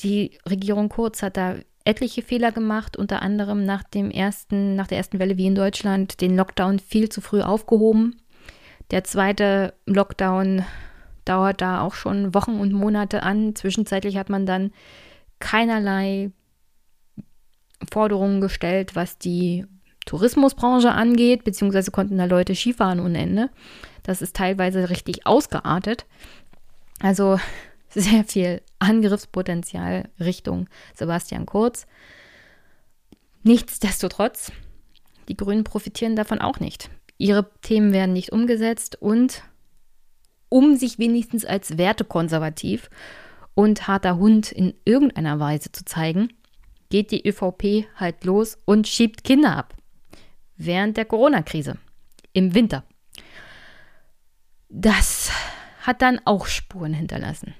Die Regierung Kurz hat da etliche Fehler gemacht, unter anderem nach dem ersten, nach der ersten Welle wie in Deutschland, den Lockdown viel zu früh aufgehoben. Der zweite Lockdown dauert da auch schon Wochen und Monate an. Zwischenzeitlich hat man dann keinerlei Forderungen gestellt, was die Tourismusbranche angeht, beziehungsweise konnten da Leute Skifahren ohne Ende. Das ist teilweise richtig ausgeartet. Also sehr viel Angriffspotenzial Richtung Sebastian Kurz. Nichtsdestotrotz, die Grünen profitieren davon auch nicht. Ihre Themen werden nicht umgesetzt und um sich wenigstens als wertekonservativ und harter Hund in irgendeiner Weise zu zeigen, geht die ÖVP halt los und schiebt Kinder ab. Während der Corona-Krise. Im Winter. Das hat dann auch Spuren hinterlassen.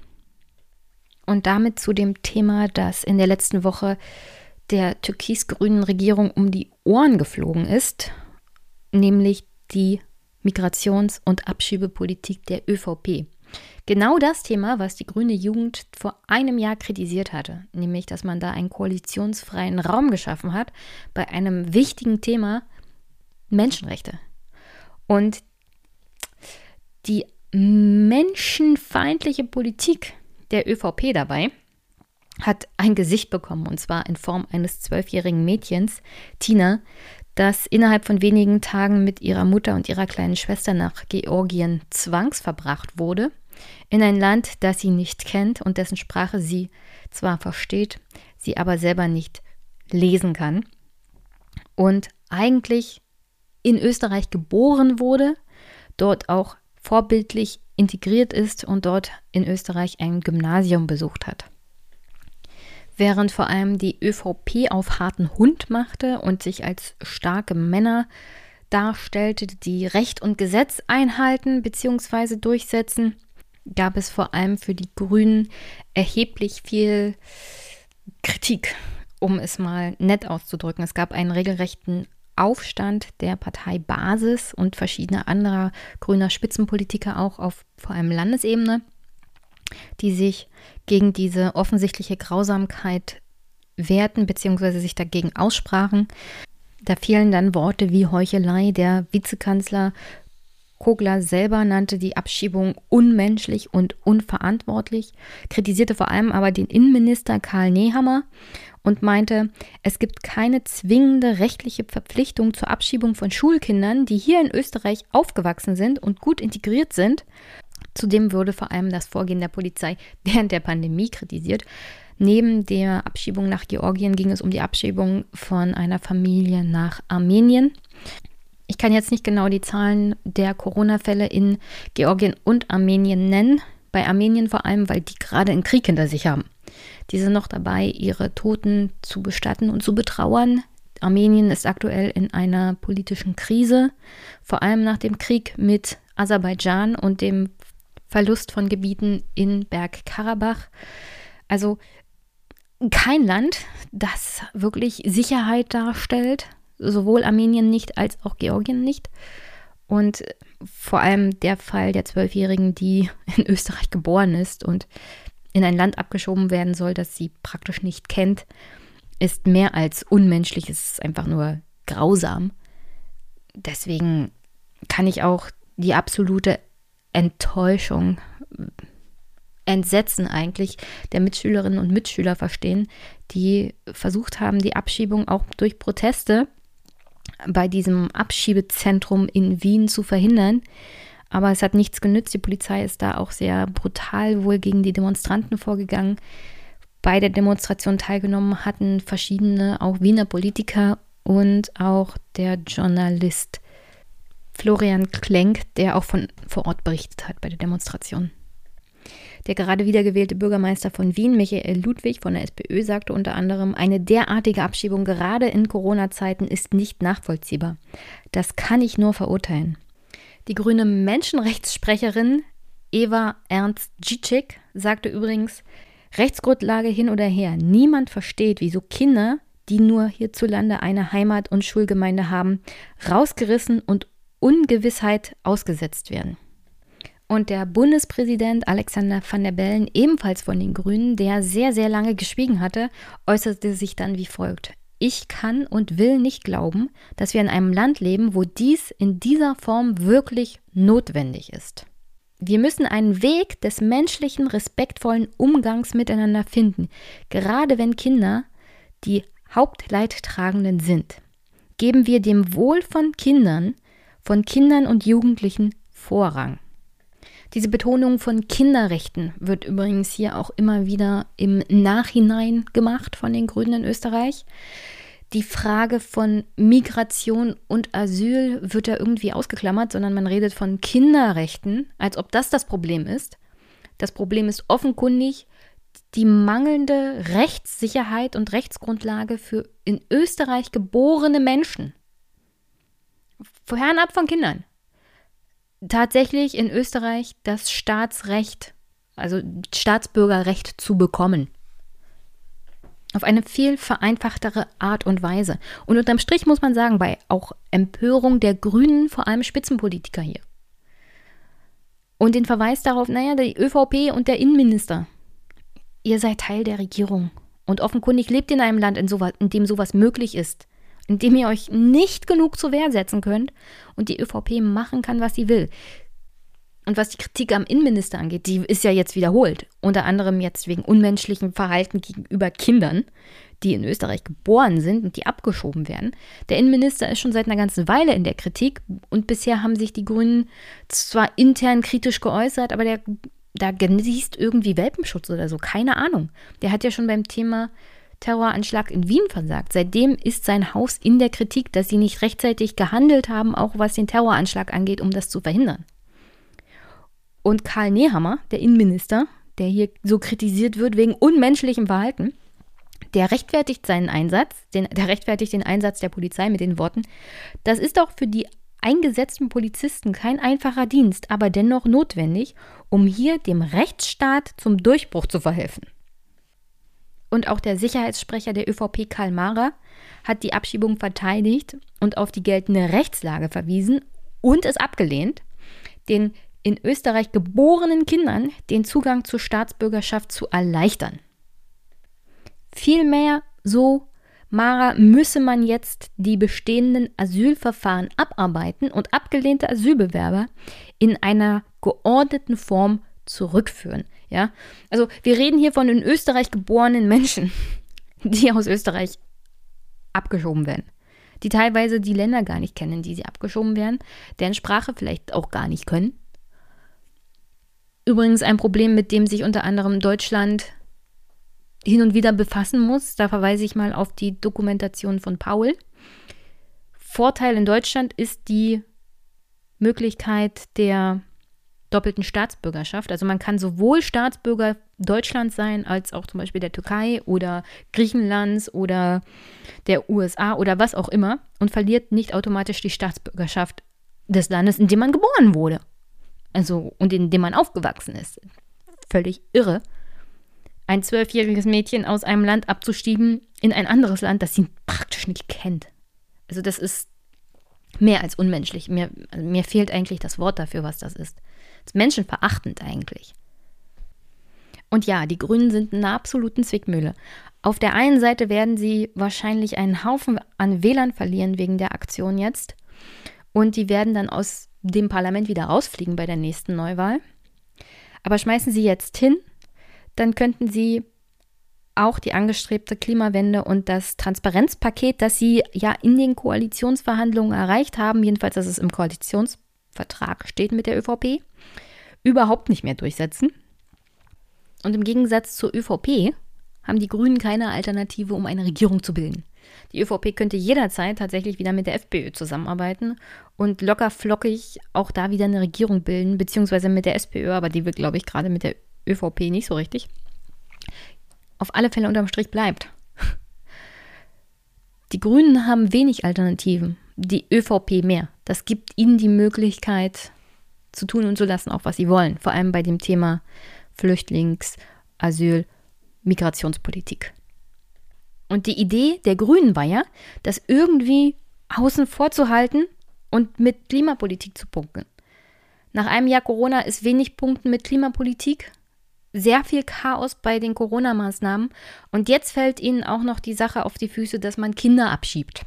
Und damit zu dem Thema, das in der letzten Woche der türkis-grünen Regierung um die Ohren geflogen ist, nämlich die Migrations- und Abschiebepolitik der ÖVP. Genau das Thema, was die grüne Jugend vor einem Jahr kritisiert hatte, nämlich dass man da einen koalitionsfreien Raum geschaffen hat bei einem wichtigen Thema Menschenrechte. Und die menschenfeindliche Politik der ÖVP dabei hat ein Gesicht bekommen, und zwar in Form eines zwölfjährigen Mädchens, Tina, das innerhalb von wenigen Tagen mit ihrer Mutter und ihrer kleinen Schwester nach Georgien zwangsverbracht wurde, in ein Land, das sie nicht kennt und dessen Sprache sie zwar versteht, sie aber selber nicht lesen kann und eigentlich in Österreich geboren wurde, dort auch vorbildlich integriert ist und dort in Österreich ein Gymnasium besucht hat. Während vor allem die ÖVP auf harten Hund machte und sich als starke Männer darstellte, die Recht und Gesetz einhalten bzw. durchsetzen, gab es vor allem für die Grünen erheblich viel Kritik, um es mal nett auszudrücken. Es gab einen regelrechten Aufstand der Partei Basis und verschiedener anderer grüner Spitzenpolitiker auch auf vor allem Landesebene, die sich gegen diese offensichtliche Grausamkeit wehrten bzw. sich dagegen aussprachen. Da fielen dann Worte wie Heuchelei. Der Vizekanzler Kogler selber nannte die Abschiebung unmenschlich und unverantwortlich, kritisierte vor allem aber den Innenminister Karl Nehammer und meinte, es gibt keine zwingende rechtliche Verpflichtung zur Abschiebung von Schulkindern, die hier in Österreich aufgewachsen sind und gut integriert sind. Zudem würde vor allem das Vorgehen der Polizei während der Pandemie kritisiert. Neben der Abschiebung nach Georgien ging es um die Abschiebung von einer Familie nach Armenien. Ich kann jetzt nicht genau die Zahlen der Corona-Fälle in Georgien und Armenien nennen. Bei Armenien vor allem, weil die gerade einen Krieg hinter sich haben. Die sind noch dabei, ihre Toten zu bestatten und zu betrauern. Armenien ist aktuell in einer politischen Krise, vor allem nach dem Krieg mit Aserbaidschan und dem Verlust von Gebieten in Bergkarabach. Also kein Land, das wirklich Sicherheit darstellt, sowohl Armenien nicht als auch Georgien nicht. Und vor allem der Fall der Zwölfjährigen, die in Österreich geboren ist und in ein Land abgeschoben werden soll, das sie praktisch nicht kennt, ist mehr als unmenschlich. Es ist einfach nur grausam. Deswegen kann ich auch die absolute Enttäuschung, Entsetzen eigentlich der Mitschülerinnen und Mitschüler verstehen, die versucht haben, die Abschiebung auch durch Proteste bei diesem Abschiebezentrum in Wien zu verhindern. Aber es hat nichts genützt. Die Polizei ist da auch sehr brutal wohl gegen die Demonstranten vorgegangen. Bei der Demonstration teilgenommen hatten verschiedene, auch Wiener Politiker und auch der Journalist Florian Klenk, der auch von vor Ort berichtet hat bei der Demonstration. Der gerade wiedergewählte Bürgermeister von Wien, Michael Ludwig von der SPÖ, sagte unter anderem, eine derartige Abschiebung gerade in Corona-Zeiten ist nicht nachvollziehbar. Das kann ich nur verurteilen. Die grüne Menschenrechtssprecherin Eva Ernst Dzicik sagte übrigens, Rechtsgrundlage hin oder her, niemand versteht, wieso Kinder, die nur hierzulande eine Heimat- und Schulgemeinde haben, rausgerissen und Ungewissheit ausgesetzt werden. Und der Bundespräsident Alexander van der Bellen, ebenfalls von den Grünen, der sehr, sehr lange geschwiegen hatte, äußerte sich dann wie folgt. Ich kann und will nicht glauben, dass wir in einem Land leben, wo dies in dieser Form wirklich notwendig ist. Wir müssen einen Weg des menschlichen, respektvollen Umgangs miteinander finden, gerade wenn Kinder die Hauptleidtragenden sind. Geben wir dem Wohl von Kindern, von Kindern und Jugendlichen Vorrang. Diese Betonung von Kinderrechten wird übrigens hier auch immer wieder im Nachhinein gemacht von den Grünen in Österreich. die Frage von Migration und Asyl wird da irgendwie ausgeklammert, sondern man redet von Kinderrechten, als ob das das Problem ist. Das Problem ist offenkundig die mangelnde Rechtssicherheit und Rechtsgrundlage für in Österreich geborene Menschen. Fernab von Kindern. Tatsächlich in Österreich das Staatsrecht, also Staatsbürgerrecht zu bekommen. Auf eine viel vereinfachtere Art und Weise. Und unterm Strich muss man sagen, bei auch Empörung der Grünen, vor allem Spitzenpolitiker hier. Und den Verweis darauf, naja, die ÖVP und der Innenminister, ihr seid Teil der Regierung. Und offenkundig lebt in einem Land, in, sowas, in dem sowas möglich ist, in dem ihr euch nicht genug zur Wehr setzen könnt und die ÖVP machen kann, was sie will. Und was die Kritik am Innenminister angeht, die ist ja jetzt wiederholt. Unter anderem jetzt wegen unmenschlichem Verhalten gegenüber Kindern, die in Österreich geboren sind und die abgeschoben werden. Der Innenminister ist schon seit einer ganzen Weile in der Kritik und bisher haben sich die Grünen zwar intern kritisch geäußert, aber der da genießt irgendwie Welpenschutz oder so, keine Ahnung. Der hat ja schon beim Thema Terroranschlag in Wien versagt. Seitdem ist sein Haus in der Kritik, dass sie nicht rechtzeitig gehandelt haben, auch was den Terroranschlag angeht, um das zu verhindern. Und Karl Nehammer, der Innenminister, der hier so kritisiert wird wegen unmenschlichem Verhalten, der rechtfertigt seinen Einsatz, den, der rechtfertigt den Einsatz der Polizei mit den Worten, das ist doch für die eingesetzten Polizisten kein einfacher Dienst, aber dennoch notwendig, um hier dem Rechtsstaat zum Durchbruch zu verhelfen. Und auch der Sicherheitssprecher der ÖVP Karl Mara hat die Abschiebung verteidigt und auf die geltende Rechtslage verwiesen und es abgelehnt, den in Österreich geborenen Kindern den Zugang zur Staatsbürgerschaft zu erleichtern. Vielmehr, so Mara, müsse man jetzt die bestehenden Asylverfahren abarbeiten und abgelehnte Asylbewerber in einer geordneten Form zurückführen. Ja, also wir reden hier von in Österreich geborenen Menschen, die aus Österreich abgeschoben werden, die teilweise die Länder gar nicht kennen, die sie abgeschoben werden, deren Sprache vielleicht auch gar nicht können. Übrigens ein Problem, mit dem sich unter anderem Deutschland hin und wieder befassen muss. Da verweise ich mal auf die Dokumentation von Paul. Vorteil in Deutschland ist die Möglichkeit der doppelten Staatsbürgerschaft. Also man kann sowohl Staatsbürger Deutschlands sein, als auch zum Beispiel der Türkei oder Griechenlands oder der USA oder was auch immer und verliert nicht automatisch die Staatsbürgerschaft des Landes, in dem man geboren wurde. Also und in dem man aufgewachsen ist. Völlig irre ein zwölfjähriges Mädchen aus einem Land abzuschieben in ein anderes Land, das sie praktisch nicht kennt. Also das ist mehr als unmenschlich. Mir, also mir fehlt eigentlich das Wort dafür, was das ist. Ist menschenverachtend eigentlich. Und ja, die Grünen sind in einer absoluten Zwickmühle. Auf der einen Seite werden sie wahrscheinlich einen Haufen an Wählern verlieren wegen der Aktion jetzt. Und die werden dann aus dem Parlament wieder rausfliegen bei der nächsten Neuwahl. Aber schmeißen sie jetzt hin, dann könnten Sie auch die angestrebte Klimawende und das Transparenzpaket, das Sie ja in den Koalitionsverhandlungen erreicht haben, jedenfalls, dass es im Koalitionsvertrag steht mit der ÖVP, überhaupt nicht mehr durchsetzen. Und im Gegensatz zur ÖVP haben die Grünen keine Alternative, um eine Regierung zu bilden. Die ÖVP könnte jederzeit tatsächlich wieder mit der FPÖ zusammenarbeiten und locker flockig auch da wieder eine Regierung bilden, beziehungsweise mit der SPÖ, aber die wird, glaube ich, gerade mit der ÖVP nicht so richtig, auf alle Fälle unterm Strich bleibt. Die Grünen haben wenig Alternativen, die ÖVP mehr. Das gibt ihnen die Möglichkeit zu tun und zu lassen, auch was sie wollen, vor allem bei dem Thema Flüchtlings-, Asyl-, Migrationspolitik. Und die Idee der Grünen war ja, das irgendwie außen vor zu halten und mit Klimapolitik zu punkten. Nach einem Jahr Corona ist wenig Punkten mit Klimapolitik sehr viel Chaos bei den Corona-Maßnahmen und jetzt fällt ihnen auch noch die Sache auf die Füße, dass man Kinder abschiebt.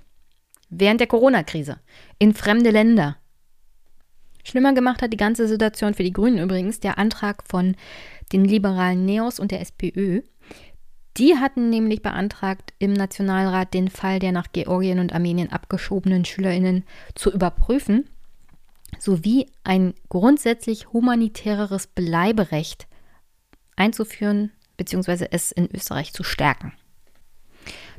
Während der Corona-Krise. In fremde Länder. Schlimmer gemacht hat die ganze Situation für die Grünen übrigens der Antrag von den liberalen Neos und der SPÖ. Die hatten nämlich beantragt, im Nationalrat den Fall der nach Georgien und Armenien abgeschobenen Schülerinnen zu überprüfen, sowie ein grundsätzlich humanitäreres Bleiberecht einzuführen bzw. es in Österreich zu stärken.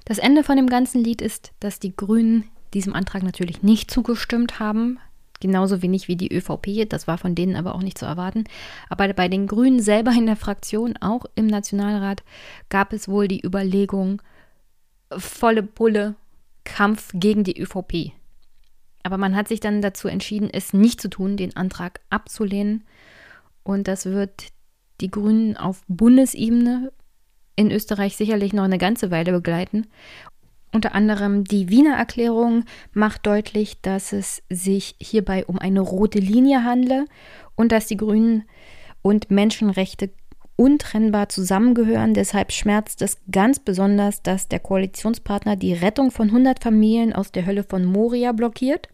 Das Ende von dem ganzen Lied ist, dass die Grünen diesem Antrag natürlich nicht zugestimmt haben. Genauso wenig wie die ÖVP, das war von denen aber auch nicht zu erwarten. Aber bei den Grünen selber in der Fraktion, auch im Nationalrat, gab es wohl die Überlegung, volle Pulle, Kampf gegen die ÖVP. Aber man hat sich dann dazu entschieden, es nicht zu tun, den Antrag abzulehnen. Und das wird die Grünen auf Bundesebene in Österreich sicherlich noch eine ganze Weile begleiten. Unter anderem die Wiener Erklärung macht deutlich, dass es sich hierbei um eine rote Linie handle und dass die Grünen und Menschenrechte untrennbar zusammengehören. Deshalb schmerzt es ganz besonders, dass der Koalitionspartner die Rettung von 100 Familien aus der Hölle von Moria blockiert.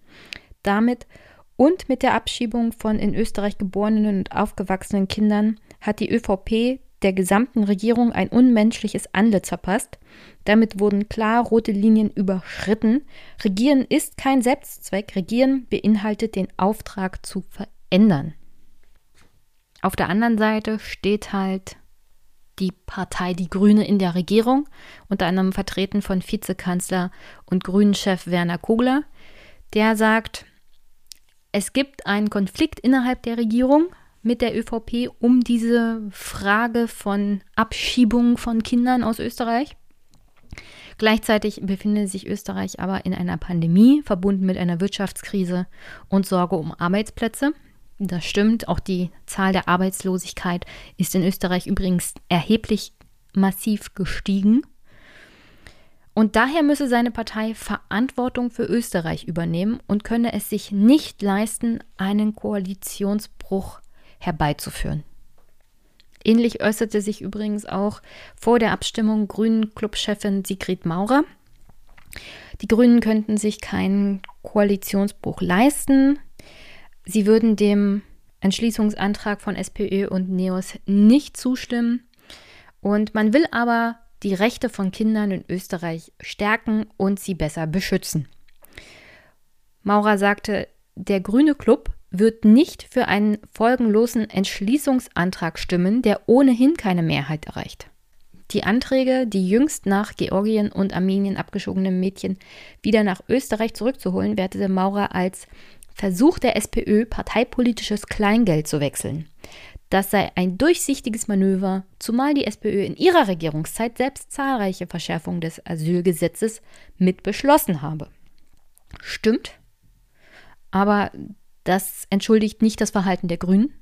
Damit und mit der Abschiebung von in Österreich geborenen und aufgewachsenen Kindern hat die ÖVP der gesamten Regierung ein unmenschliches Antlitz verpasst. Damit wurden klar rote Linien überschritten. Regieren ist kein Selbstzweck. Regieren beinhaltet den Auftrag zu verändern. Auf der anderen Seite steht halt die Partei Die Grüne in der Regierung, unter anderem vertreten von Vizekanzler und Grünen-Chef Werner Kogler. Der sagt, es gibt einen Konflikt innerhalb der Regierung mit der ÖVP um diese Frage von Abschiebung von Kindern aus Österreich. Gleichzeitig befindet sich Österreich aber in einer Pandemie, verbunden mit einer Wirtschaftskrise und Sorge um Arbeitsplätze. Das stimmt, auch die Zahl der Arbeitslosigkeit ist in Österreich übrigens erheblich massiv gestiegen. Und daher müsse seine Partei Verantwortung für Österreich übernehmen und könne es sich nicht leisten, einen Koalitionsbruch herbeizuführen. Ähnlich äußerte sich übrigens auch vor der Abstimmung Grünen-Clubchefin Sigrid Maurer. Die Grünen könnten sich keinen Koalitionsbruch leisten. Sie würden dem Entschließungsantrag von SPÖ und NEOS nicht zustimmen. Und man will aber die Rechte von Kindern in Österreich stärken und sie besser beschützen. Maurer sagte, der Grüne Club wird nicht für einen folgenlosen Entschließungsantrag stimmen, der ohnehin keine Mehrheit erreicht. Die Anträge, die jüngst nach Georgien und Armenien abgeschobenen Mädchen wieder nach Österreich zurückzuholen, wertete Maurer als Versuch der SPÖ, parteipolitisches Kleingeld zu wechseln. Das sei ein durchsichtiges Manöver, zumal die SPÖ in ihrer Regierungszeit selbst zahlreiche Verschärfungen des Asylgesetzes mit beschlossen habe. Stimmt, aber das entschuldigt nicht das Verhalten der Grünen.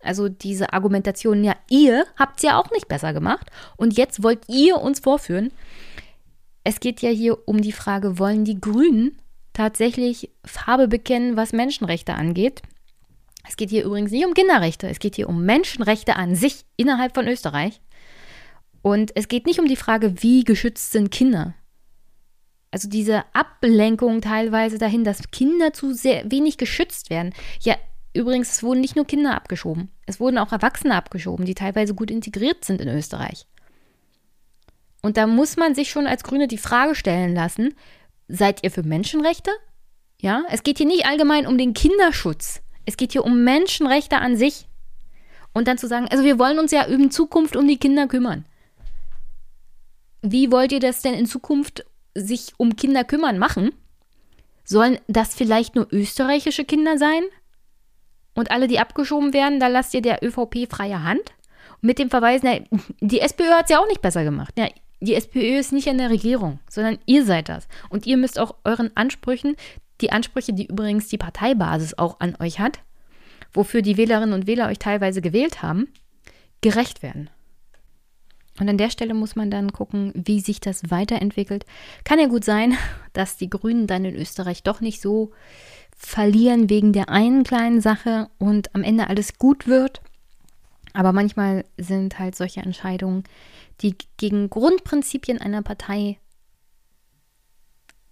Also diese Argumentation, ja, ihr habt es ja auch nicht besser gemacht und jetzt wollt ihr uns vorführen. Es geht ja hier um die Frage, wollen die Grünen tatsächlich Farbe bekennen, was Menschenrechte angeht? Es geht hier übrigens nicht um Kinderrechte, es geht hier um Menschenrechte an sich innerhalb von Österreich. Und es geht nicht um die Frage, wie geschützt sind Kinder. Also diese Ablenkung teilweise dahin, dass Kinder zu sehr wenig geschützt werden. Ja, übrigens, es wurden nicht nur Kinder abgeschoben, es wurden auch Erwachsene abgeschoben, die teilweise gut integriert sind in Österreich. Und da muss man sich schon als Grüne die Frage stellen lassen, seid ihr für Menschenrechte? Ja, es geht hier nicht allgemein um den Kinderschutz. Es geht hier um Menschenrechte an sich. Und dann zu sagen, also wir wollen uns ja in Zukunft um die Kinder kümmern. Wie wollt ihr das denn in Zukunft sich um Kinder kümmern machen, sollen das vielleicht nur österreichische Kinder sein? Und alle, die abgeschoben werden, da lasst ihr der ÖVP freie Hand? Mit dem Verweis, na, die SPÖ hat es ja auch nicht besser gemacht. Ja, die SPÖ ist nicht in der Regierung, sondern ihr seid das. Und ihr müsst auch euren Ansprüchen, die Ansprüche, die übrigens die Parteibasis auch an euch hat, wofür die Wählerinnen und Wähler euch teilweise gewählt haben, gerecht werden. Und an der Stelle muss man dann gucken, wie sich das weiterentwickelt. Kann ja gut sein, dass die Grünen dann in Österreich doch nicht so verlieren wegen der einen kleinen Sache und am Ende alles gut wird. Aber manchmal sind halt solche Entscheidungen, die gegen Grundprinzipien einer Partei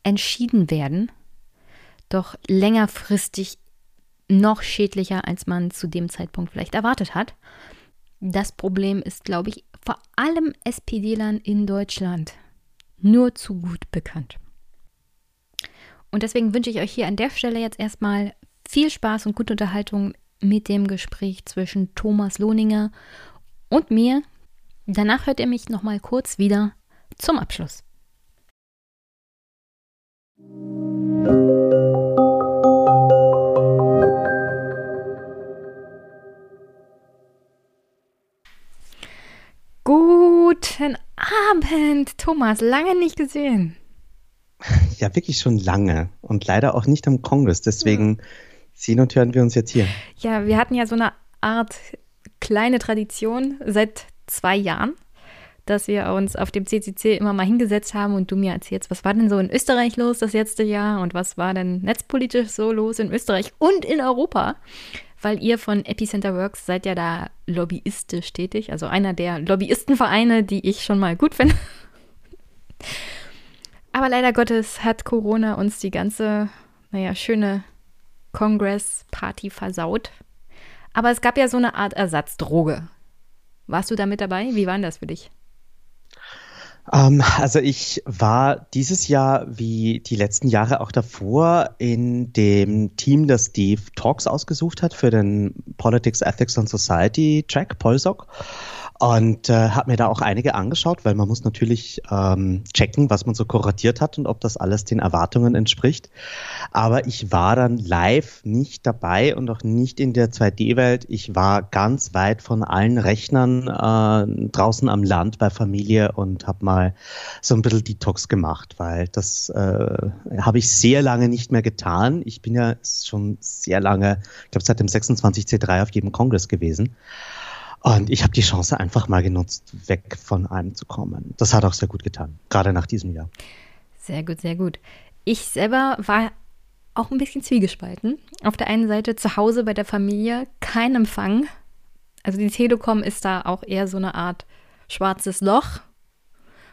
entschieden werden, doch längerfristig noch schädlicher, als man zu dem Zeitpunkt vielleicht erwartet hat. Das Problem ist, glaube ich, vor allem SPD-Lern in Deutschland nur zu gut bekannt. Und deswegen wünsche ich euch hier an der Stelle jetzt erstmal viel Spaß und gute Unterhaltung mit dem Gespräch zwischen Thomas Lohninger und mir. Danach hört ihr mich nochmal kurz wieder zum Abschluss. Thomas, lange nicht gesehen. Ja, wirklich schon lange und leider auch nicht am Kongress. Deswegen ja. sehen und hören wir uns jetzt hier. Ja, wir hatten ja so eine Art kleine Tradition seit zwei Jahren, dass wir uns auf dem CCC immer mal hingesetzt haben und du mir erzählst, was war denn so in Österreich los das letzte Jahr und was war denn netzpolitisch so los in Österreich und in Europa weil ihr von Epicenter Works seid ja da lobbyistisch tätig, also einer der Lobbyistenvereine, die ich schon mal gut finde. Aber leider Gottes hat Corona uns die ganze, naja, schöne Congress-Party versaut. Aber es gab ja so eine Art Ersatzdroge. Warst du da mit dabei? Wie war das für dich? Ähm, also ich war dieses Jahr wie die letzten Jahre auch davor in dem Team, das Steve Talks ausgesucht hat für den Politics, Ethics and Society Track, Polsock und äh, habe mir da auch einige angeschaut, weil man muss natürlich ähm, checken, was man so kuratiert hat und ob das alles den Erwartungen entspricht. Aber ich war dann live nicht dabei und auch nicht in der 2D-Welt. Ich war ganz weit von allen Rechnern äh, draußen am Land bei Familie und habe mal so ein bisschen Detox gemacht, weil das äh, habe ich sehr lange nicht mehr getan. Ich bin ja schon sehr lange, ich glaube seit dem 26C3 auf jedem Kongress gewesen. Und ich habe die Chance einfach mal genutzt, weg von einem zu kommen. Das hat auch sehr gut getan, gerade nach diesem Jahr. Sehr gut, sehr gut. Ich selber war auch ein bisschen zwiegespalten. Auf der einen Seite zu Hause bei der Familie kein Empfang. Also die Telekom ist da auch eher so eine Art schwarzes Loch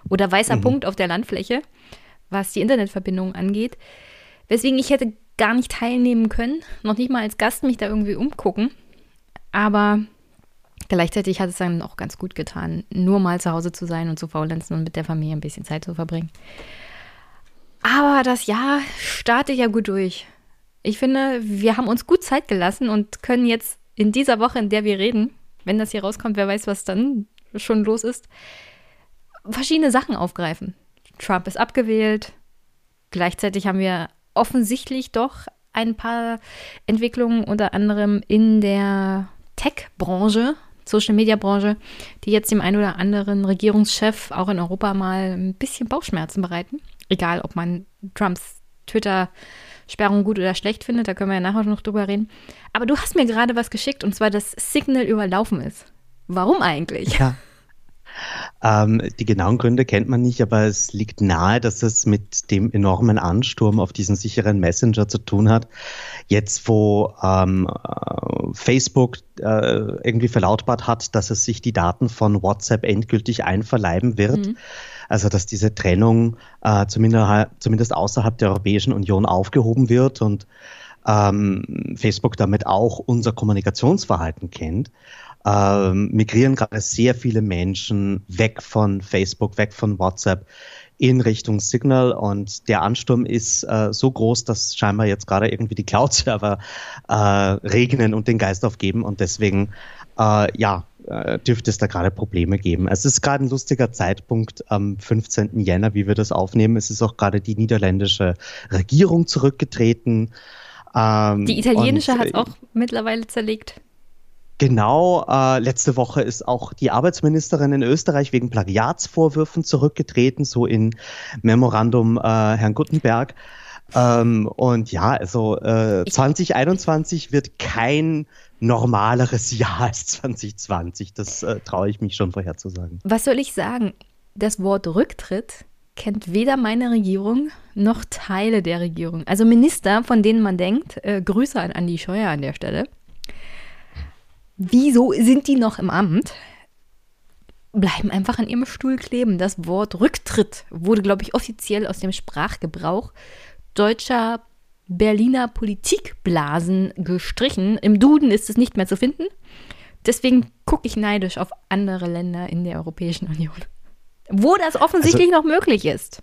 oder weißer mhm. Punkt auf der Landfläche, was die Internetverbindung angeht. Weswegen ich hätte gar nicht teilnehmen können, noch nicht mal als Gast mich da irgendwie umgucken. Aber Gleichzeitig hat es dann auch ganz gut getan, nur mal zu Hause zu sein und zu faulenzen und mit der Familie ein bisschen Zeit zu verbringen. Aber das Jahr startet ja gut durch. Ich finde, wir haben uns gut Zeit gelassen und können jetzt in dieser Woche, in der wir reden, wenn das hier rauskommt, wer weiß, was dann schon los ist, verschiedene Sachen aufgreifen. Trump ist abgewählt. Gleichzeitig haben wir offensichtlich doch ein paar Entwicklungen, unter anderem in der Tech-Branche, Social-Media-Branche, die jetzt dem einen oder anderen Regierungschef auch in Europa mal ein bisschen Bauchschmerzen bereiten. Egal, ob man Trumps Twitter-Sperrung gut oder schlecht findet, da können wir ja nachher noch drüber reden. Aber du hast mir gerade was geschickt und zwar, dass Signal überlaufen ist. Warum eigentlich? Ja. Ähm, die genauen Gründe kennt man nicht, aber es liegt nahe, dass es mit dem enormen Ansturm auf diesen sicheren Messenger zu tun hat. Jetzt, wo ähm, äh, Facebook äh, irgendwie verlautbart hat, dass es sich die Daten von WhatsApp endgültig einverleiben wird. Mhm. Also dass diese Trennung äh, zumindest, zumindest außerhalb der Europäischen Union aufgehoben wird und ähm, Facebook damit auch unser Kommunikationsverhalten kennt ähm, migrieren gerade sehr viele Menschen weg von Facebook, weg von WhatsApp in Richtung Signal und der Ansturm ist äh, so groß, dass scheinbar jetzt gerade irgendwie die Cloud-Server äh, regnen und den Geist aufgeben und deswegen äh, ja äh, dürfte es da gerade Probleme geben. Es ist gerade ein lustiger Zeitpunkt am 15. Jänner, wie wir das aufnehmen. Es ist auch gerade die niederländische Regierung zurückgetreten. Ähm, die italienische hat es äh, auch mittlerweile zerlegt. Genau, äh, letzte Woche ist auch die Arbeitsministerin in Österreich wegen Plagiatsvorwürfen zurückgetreten, so in Memorandum äh, Herrn Guttenberg. Ähm, und ja, also äh, 2021 wird kein normaleres Jahr als 2020. Das äh, traue ich mich schon vorherzusagen. Was soll ich sagen? Das Wort Rücktritt kennt weder meine Regierung noch Teile der Regierung. Also Minister, von denen man denkt, äh, Grüße an Andi Scheuer an der Stelle wieso sind die noch im Amt? Bleiben einfach an ihrem Stuhl kleben. Das Wort Rücktritt wurde, glaube ich, offiziell aus dem Sprachgebrauch deutscher Berliner Politikblasen gestrichen. Im Duden ist es nicht mehr zu finden. Deswegen gucke ich neidisch auf andere Länder in der Europäischen Union, wo das offensichtlich also, noch möglich ist.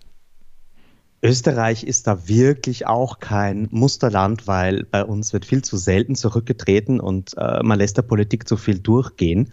Österreich ist da wirklich auch kein Musterland, weil bei uns wird viel zu selten zurückgetreten und äh, man lässt der Politik zu viel durchgehen.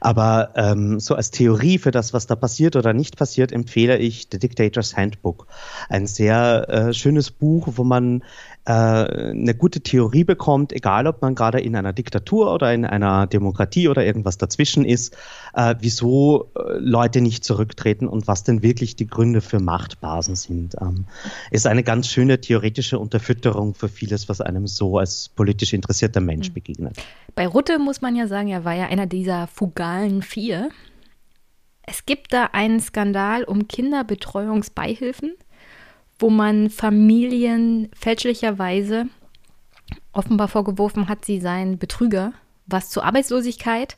Aber ähm, so als Theorie für das, was da passiert oder nicht passiert, empfehle ich The Dictator's Handbook. Ein sehr äh, schönes Buch, wo man eine gute Theorie bekommt, egal ob man gerade in einer Diktatur oder in einer Demokratie oder irgendwas dazwischen ist, äh, wieso äh, Leute nicht zurücktreten und was denn wirklich die Gründe für Machtbasen sind. Ähm, ist eine ganz schöne theoretische Unterfütterung für vieles, was einem so als politisch interessierter Mensch hm. begegnet. Bei Rutte muss man ja sagen, er war ja einer dieser fugalen Vier. Es gibt da einen Skandal um Kinderbetreuungsbeihilfen wo man Familien fälschlicherweise offenbar vorgeworfen hat, sie seien Betrüger, was zu Arbeitslosigkeit,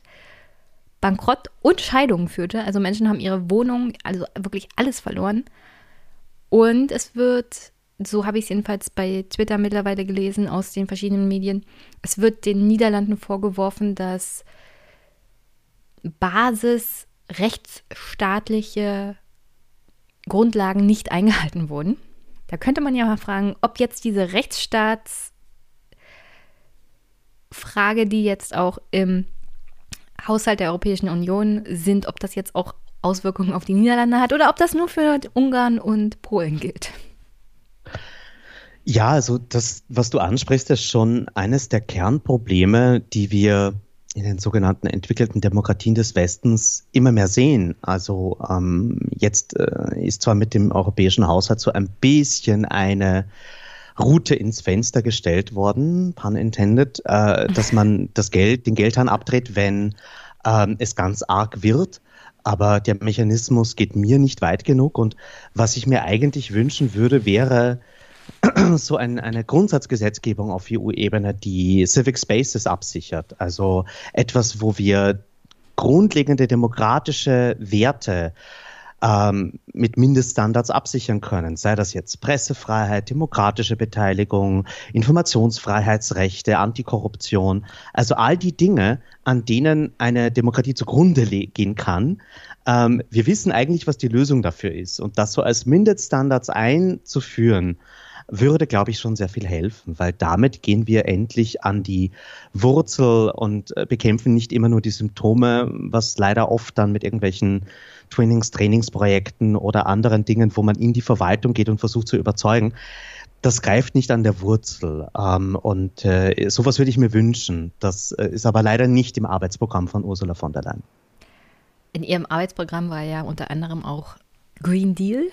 Bankrott und Scheidungen führte. Also Menschen haben ihre Wohnung, also wirklich alles verloren. Und es wird, so habe ich es jedenfalls bei Twitter mittlerweile gelesen, aus den verschiedenen Medien, es wird den Niederlanden vorgeworfen, dass Basis rechtsstaatliche Grundlagen nicht eingehalten wurden. Da könnte man ja mal fragen, ob jetzt diese Rechtsstaatsfrage, die jetzt auch im Haushalt der Europäischen Union sind, ob das jetzt auch Auswirkungen auf die Niederlande hat oder ob das nur für Ungarn und Polen gilt. Ja, also das, was du ansprichst, ist schon eines der Kernprobleme, die wir in den sogenannten entwickelten Demokratien des Westens immer mehr sehen. Also ähm, jetzt äh, ist zwar mit dem europäischen Haushalt so ein bisschen eine Route ins Fenster gestellt worden, pun intended, äh, dass man das Geld, den Geldhahn abdreht, wenn ähm, es ganz arg wird. Aber der Mechanismus geht mir nicht weit genug. Und was ich mir eigentlich wünschen würde, wäre so ein, eine Grundsatzgesetzgebung auf EU-Ebene, die Civic Spaces absichert. Also etwas, wo wir grundlegende demokratische Werte ähm, mit Mindeststandards absichern können. Sei das jetzt Pressefreiheit, demokratische Beteiligung, Informationsfreiheitsrechte, Antikorruption. Also all die Dinge, an denen eine Demokratie zugrunde gehen kann. Ähm, wir wissen eigentlich, was die Lösung dafür ist. Und das so als Mindeststandards einzuführen, würde, glaube ich, schon sehr viel helfen, weil damit gehen wir endlich an die Wurzel und äh, bekämpfen nicht immer nur die Symptome, was leider oft dann mit irgendwelchen Trainings, Trainingsprojekten oder anderen Dingen, wo man in die Verwaltung geht und versucht zu überzeugen. Das greift nicht an der Wurzel. Ähm, und äh, sowas würde ich mir wünschen. Das äh, ist aber leider nicht im Arbeitsprogramm von Ursula von der Leyen. In ihrem Arbeitsprogramm war ja unter anderem auch Green Deal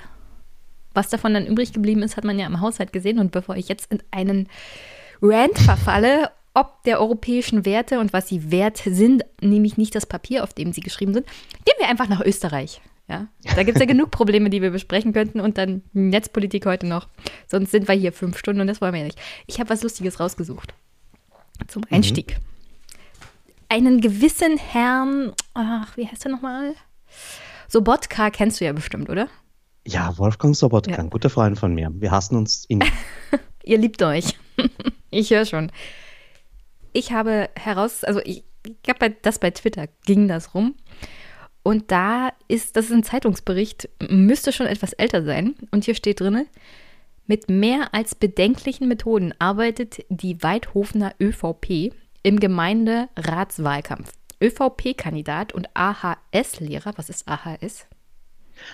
was davon dann übrig geblieben ist, hat man ja im Haushalt gesehen. Und bevor ich jetzt in einen Rant verfalle, ob der europäischen Werte und was sie wert sind, nämlich nicht das Papier, auf dem sie geschrieben sind, gehen wir einfach nach Österreich. Ja, da gibt es ja genug Probleme, die wir besprechen könnten und dann Netzpolitik heute noch. Sonst sind wir hier fünf Stunden und das wollen wir ja nicht. Ich habe was Lustiges rausgesucht zum mhm. Einstieg. Mhm. Einen gewissen Herrn, ach, wie heißt er nochmal? Sobotka kennst du ja bestimmt, oder? Ja, Wolfgang Sobotka, ja. guter Freund von mir. Wir hassen uns in. Ihr liebt euch. ich höre schon. Ich habe heraus, also ich, ich habe das bei Twitter, ging das rum. Und da ist, das ist ein Zeitungsbericht, müsste schon etwas älter sein. Und hier steht drin, mit mehr als bedenklichen Methoden arbeitet die Weidhofener ÖVP im Gemeinderatswahlkampf. ÖVP-Kandidat und AHS-Lehrer, was ist AHS?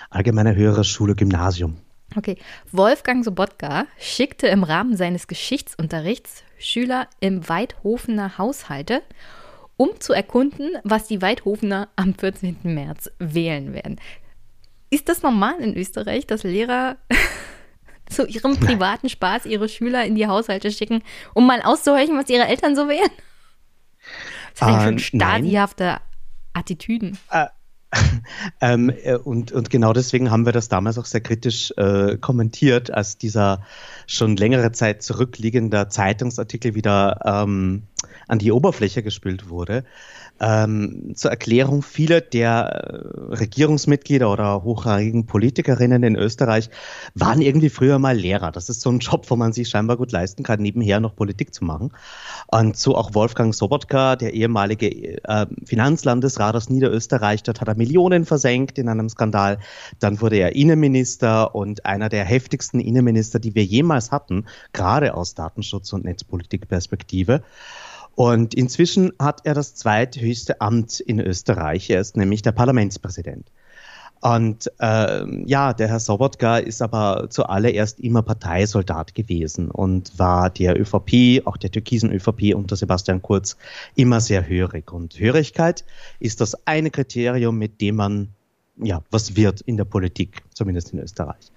Allgemeine Höhere Schule Gymnasium. Okay. Wolfgang Sobotka schickte im Rahmen seines Geschichtsunterrichts Schüler im Weidhofener Haushalte, um zu erkunden, was die Weidhofener am 14. März wählen werden. Ist das normal in Österreich, dass Lehrer zu ihrem privaten Spaß ihre Schüler in die Haushalte schicken, um mal auszuhorchen, was ihre Eltern so wählen? Das sind schon stadihafte Attitüden. Uh, ähm, äh, und, und genau deswegen haben wir das damals auch sehr kritisch äh, kommentiert, als dieser schon längere Zeit zurückliegender Zeitungsartikel wieder ähm, an die Oberfläche gespült wurde. Ähm, zur Erklärung, viele der äh, Regierungsmitglieder oder hochrangigen Politikerinnen in Österreich waren irgendwie früher mal Lehrer. Das ist so ein Job, wo man sich scheinbar gut leisten kann, nebenher noch Politik zu machen. Und so auch Wolfgang Sobotka, der ehemalige äh, Finanzlandesrat aus Niederösterreich, dort hat er Millionen versenkt in einem Skandal. Dann wurde er Innenminister und einer der heftigsten Innenminister, die wir jemals hatten, gerade aus Datenschutz- und Netzpolitikperspektive. Und inzwischen hat er das zweithöchste Amt in Österreich. Er ist nämlich der Parlamentspräsident. Und äh, ja, der Herr Sobotka ist aber zuallererst immer Parteisoldat gewesen und war der ÖVP, auch der türkisen ÖVP unter Sebastian Kurz, immer sehr hörig. Und Hörigkeit ist das eine Kriterium, mit dem man ja was wird in der Politik, zumindest in Österreich.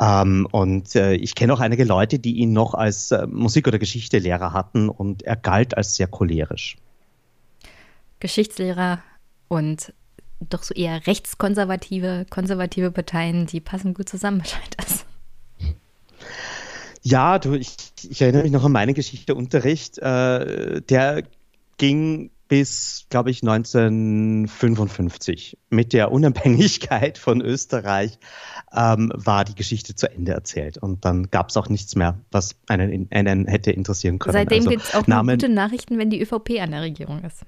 Ähm, und äh, ich kenne auch einige Leute, die ihn noch als äh, Musik- oder Geschichtelehrer hatten und er galt als sehr cholerisch. Geschichtslehrer und doch so eher rechtskonservative, konservative Parteien, die passen gut zusammen, scheint das. Ja, du, ich, ich erinnere mich noch an meinen Geschichteunterricht. Äh, der ging bis, glaube ich, 1955. Mit der Unabhängigkeit von Österreich ähm, war die Geschichte zu Ende erzählt. Und dann gab es auch nichts mehr, was einen, einen hätte interessieren können. Seitdem also, gibt es auch Namen, gute Nachrichten, wenn die ÖVP an der Regierung ist.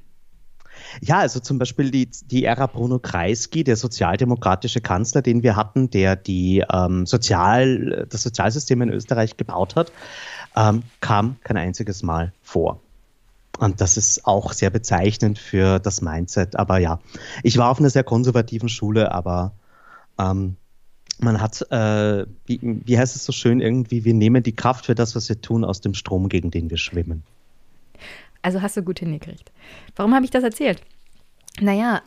Ja, also zum Beispiel die, die Ära Bruno Kreisky, der sozialdemokratische Kanzler, den wir hatten, der die ähm, Sozial, das Sozialsystem in Österreich gebaut hat, ähm, kam kein einziges Mal vor. Und das ist auch sehr bezeichnend für das Mindset. Aber ja, ich war auf einer sehr konservativen Schule, aber ähm, man hat, äh, wie, wie heißt es so schön irgendwie, wir nehmen die Kraft für das, was wir tun, aus dem Strom, gegen den wir schwimmen. Also hast du gut hingekriegt. Warum habe ich das erzählt? Naja,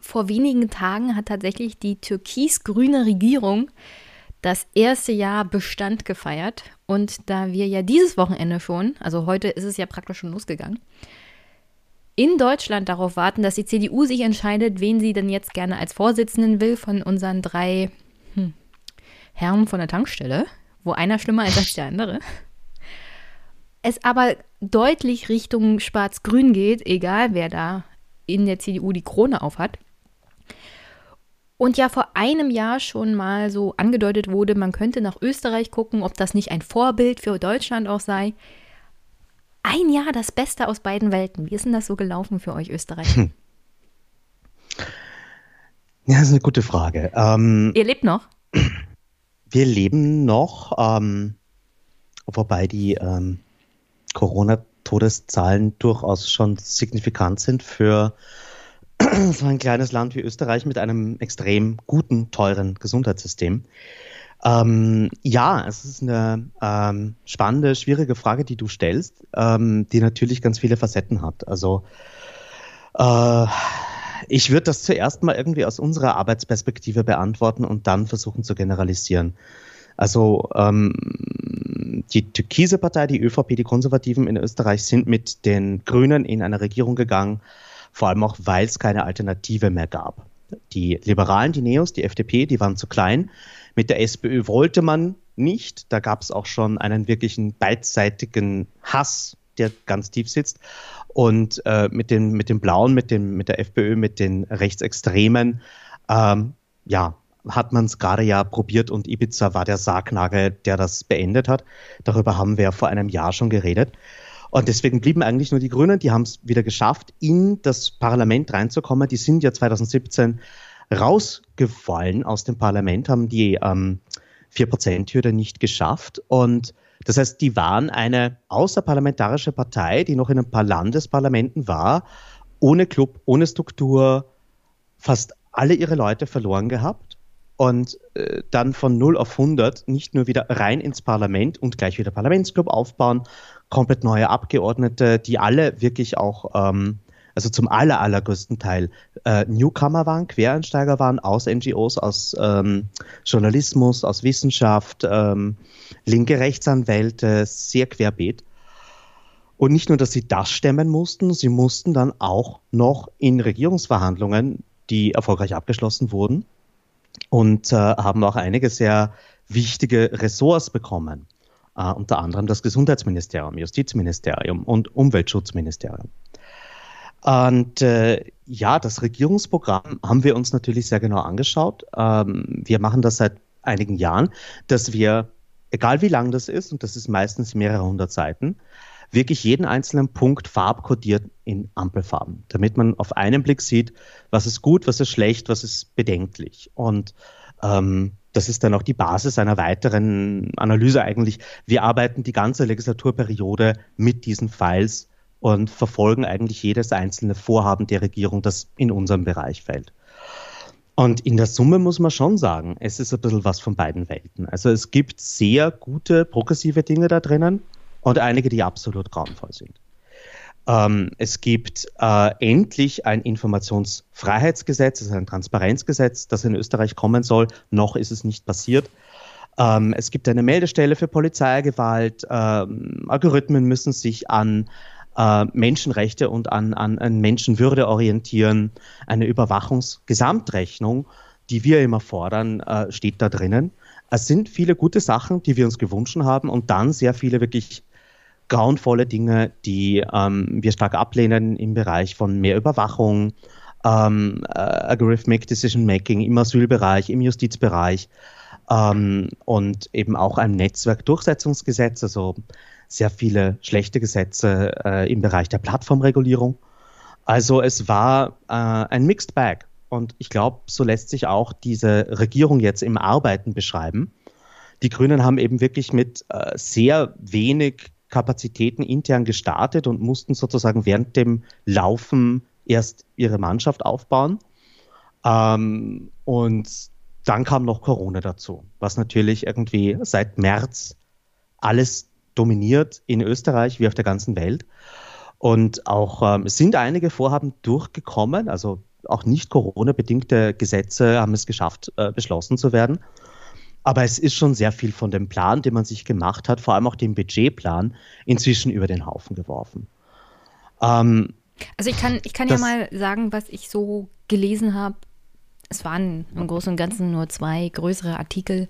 vor wenigen Tagen hat tatsächlich die türkis-grüne Regierung das erste Jahr Bestand gefeiert. Und da wir ja dieses Wochenende schon, also heute ist es ja praktisch schon losgegangen, in Deutschland darauf warten, dass die CDU sich entscheidet, wen sie denn jetzt gerne als Vorsitzenden will von unseren drei hm, Herren von der Tankstelle, wo einer schlimmer ist als der andere. Es aber deutlich Richtung Schwarz-Grün geht, egal wer da in der CDU die Krone aufhat. Und ja vor einem Jahr schon mal so angedeutet wurde, man könnte nach Österreich gucken, ob das nicht ein Vorbild für Deutschland auch sei. Ein Jahr das Beste aus beiden Welten. Wie ist denn das so gelaufen für euch Österreich? Hm. Ja, das ist eine gute Frage. Ähm, Ihr lebt noch? Wir leben noch, ähm, wobei die ähm, Corona-Todeszahlen durchaus schon signifikant sind für so ein kleines Land wie Österreich mit einem extrem guten, teuren Gesundheitssystem. Ähm, ja, es ist eine ähm, spannende, schwierige Frage, die du stellst, ähm, die natürlich ganz viele Facetten hat. Also äh, ich würde das zuerst mal irgendwie aus unserer Arbeitsperspektive beantworten und dann versuchen zu generalisieren. Also ähm, die türkise Partei, die ÖVP, die Konservativen in Österreich sind mit den Grünen in eine Regierung gegangen, vor allem auch, weil es keine Alternative mehr gab. Die Liberalen, die Neos, die FDP, die waren zu klein. Mit der SPÖ wollte man nicht. Da gab es auch schon einen wirklichen beidseitigen Hass, der ganz tief sitzt. Und äh, mit, den, mit den Blauen, mit, dem, mit der FPÖ, mit den Rechtsextremen, ähm, ja, hat man es gerade ja probiert und Ibiza war der Sargnagel, der das beendet hat. Darüber haben wir vor einem Jahr schon geredet. Und deswegen blieben eigentlich nur die Grünen, die haben es wieder geschafft, in das Parlament reinzukommen. Die sind ja 2017 rausgefallen aus dem Parlament, haben die ähm, 4%-Hürde nicht geschafft. Und das heißt, die waren eine außerparlamentarische Partei, die noch in ein paar Landesparlamenten war, ohne Club, ohne Struktur, fast alle ihre Leute verloren gehabt und äh, dann von 0 auf 100 nicht nur wieder rein ins Parlament und gleich wieder Parlamentsclub aufbauen, komplett neue Abgeordnete, die alle wirklich auch, ähm, also zum aller, allergrößten Teil äh, Newcomer waren, Quereinsteiger waren aus NGOs, aus ähm, Journalismus, aus Wissenschaft, ähm, linke Rechtsanwälte, sehr querbeet. Und nicht nur, dass sie das stemmen mussten, sie mussten dann auch noch in Regierungsverhandlungen, die erfolgreich abgeschlossen wurden, und äh, haben auch einige sehr wichtige Ressorts bekommen. äh, unter anderem das Gesundheitsministerium, Justizministerium und Umweltschutzministerium. Und äh, ja, das Regierungsprogramm haben wir uns natürlich sehr genau angeschaut. Ähm, wir machen das seit einigen Jahren, dass wir, egal wie lang das ist, und das ist meistens mehrere hundert Seiten, wirklich jeden einzelnen Punkt farbkodiert in Ampelfarben, damit man auf einen Blick sieht, was ist gut, was ist schlecht, was ist bedenklich. Und ähm, das ist dann auch die Basis einer weiteren Analyse eigentlich. Wir arbeiten die ganze Legislaturperiode mit diesen Files und verfolgen eigentlich jedes einzelne Vorhaben der Regierung, das in unserem Bereich fällt. Und in der Summe muss man schon sagen, es ist ein bisschen was von beiden Welten. Also es gibt sehr gute progressive Dinge da drinnen und einige, die absolut grauenvoll sind. Ähm, es gibt äh, endlich ein Informationsfreiheitsgesetz, also ein Transparenzgesetz, das in Österreich kommen soll. Noch ist es nicht passiert. Ähm, es gibt eine Meldestelle für Polizeigewalt. Ähm, Algorithmen müssen sich an äh, Menschenrechte und an, an, an Menschenwürde orientieren. Eine Überwachungsgesamtrechnung, die wir immer fordern, äh, steht da drinnen. Es sind viele gute Sachen, die wir uns gewünscht haben und dann sehr viele wirklich grauenvolle Dinge, die ähm, wir stark ablehnen im Bereich von mehr Überwachung, ähm, äh, Algorithmic Decision Making im Asylbereich, im Justizbereich ähm, und eben auch ein Netzwerkdurchsetzungsgesetz, also sehr viele schlechte Gesetze äh, im Bereich der Plattformregulierung. Also es war äh, ein Mixed Bag. Und ich glaube, so lässt sich auch diese Regierung jetzt im Arbeiten beschreiben. Die Grünen haben eben wirklich mit äh, sehr wenig Kapazitäten intern gestartet und mussten sozusagen während dem Laufen erst ihre Mannschaft aufbauen. Ähm, und dann kam noch Corona dazu, was natürlich irgendwie seit März alles dominiert in Österreich wie auf der ganzen Welt. Und auch ähm, sind einige Vorhaben durchgekommen, also auch nicht Corona-bedingte Gesetze haben es geschafft, äh, beschlossen zu werden. Aber es ist schon sehr viel von dem Plan, den man sich gemacht hat, vor allem auch dem Budgetplan, inzwischen über den Haufen geworfen. Ähm, also ich kann, ich kann ja mal sagen, was ich so gelesen habe. Es waren im Großen und Ganzen nur zwei größere Artikel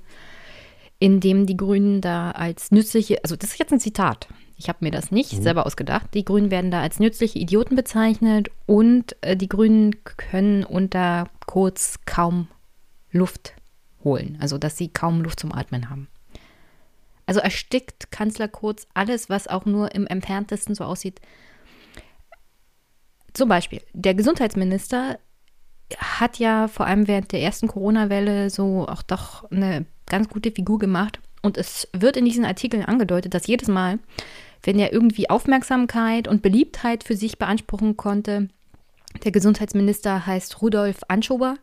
in dem die Grünen da als nützliche, also das ist jetzt ein Zitat, ich habe mir das nicht mhm. selber ausgedacht, die Grünen werden da als nützliche Idioten bezeichnet und äh, die Grünen können unter kurz kaum Luft holen, also dass sie kaum Luft zum Atmen haben. Also erstickt Kanzler Kurz alles, was auch nur im entferntesten so aussieht. Zum Beispiel, der Gesundheitsminister hat ja vor allem während der ersten Corona-Welle so auch doch eine ganz gute Figur gemacht. Und es wird in diesen Artikeln angedeutet, dass jedes Mal, wenn er irgendwie Aufmerksamkeit und Beliebtheit für sich beanspruchen konnte, der Gesundheitsminister heißt Rudolf Anschober,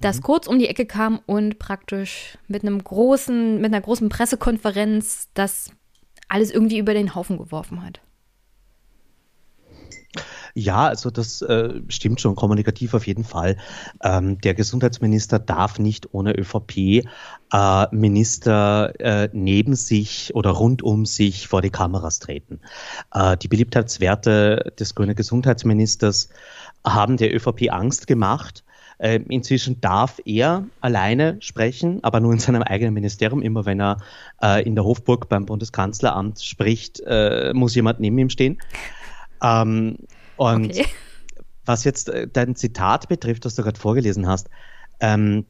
dass mhm. kurz um die Ecke kam und praktisch mit einem großen, mit einer großen Pressekonferenz das alles irgendwie über den Haufen geworfen hat. Ja, also das äh, stimmt schon, kommunikativ auf jeden Fall. Ähm, der Gesundheitsminister darf nicht ohne ÖVP-Minister äh, äh, neben sich oder rund um sich vor die Kameras treten. Äh, die Beliebtheitswerte des grünen Gesundheitsministers haben der ÖVP Angst gemacht. Ähm, inzwischen darf er alleine sprechen, aber nur in seinem eigenen Ministerium. Immer wenn er äh, in der Hofburg beim Bundeskanzleramt spricht, äh, muss jemand neben ihm stehen. Ähm, und okay. was jetzt äh, dein Zitat betrifft, das du gerade vorgelesen hast, ähm,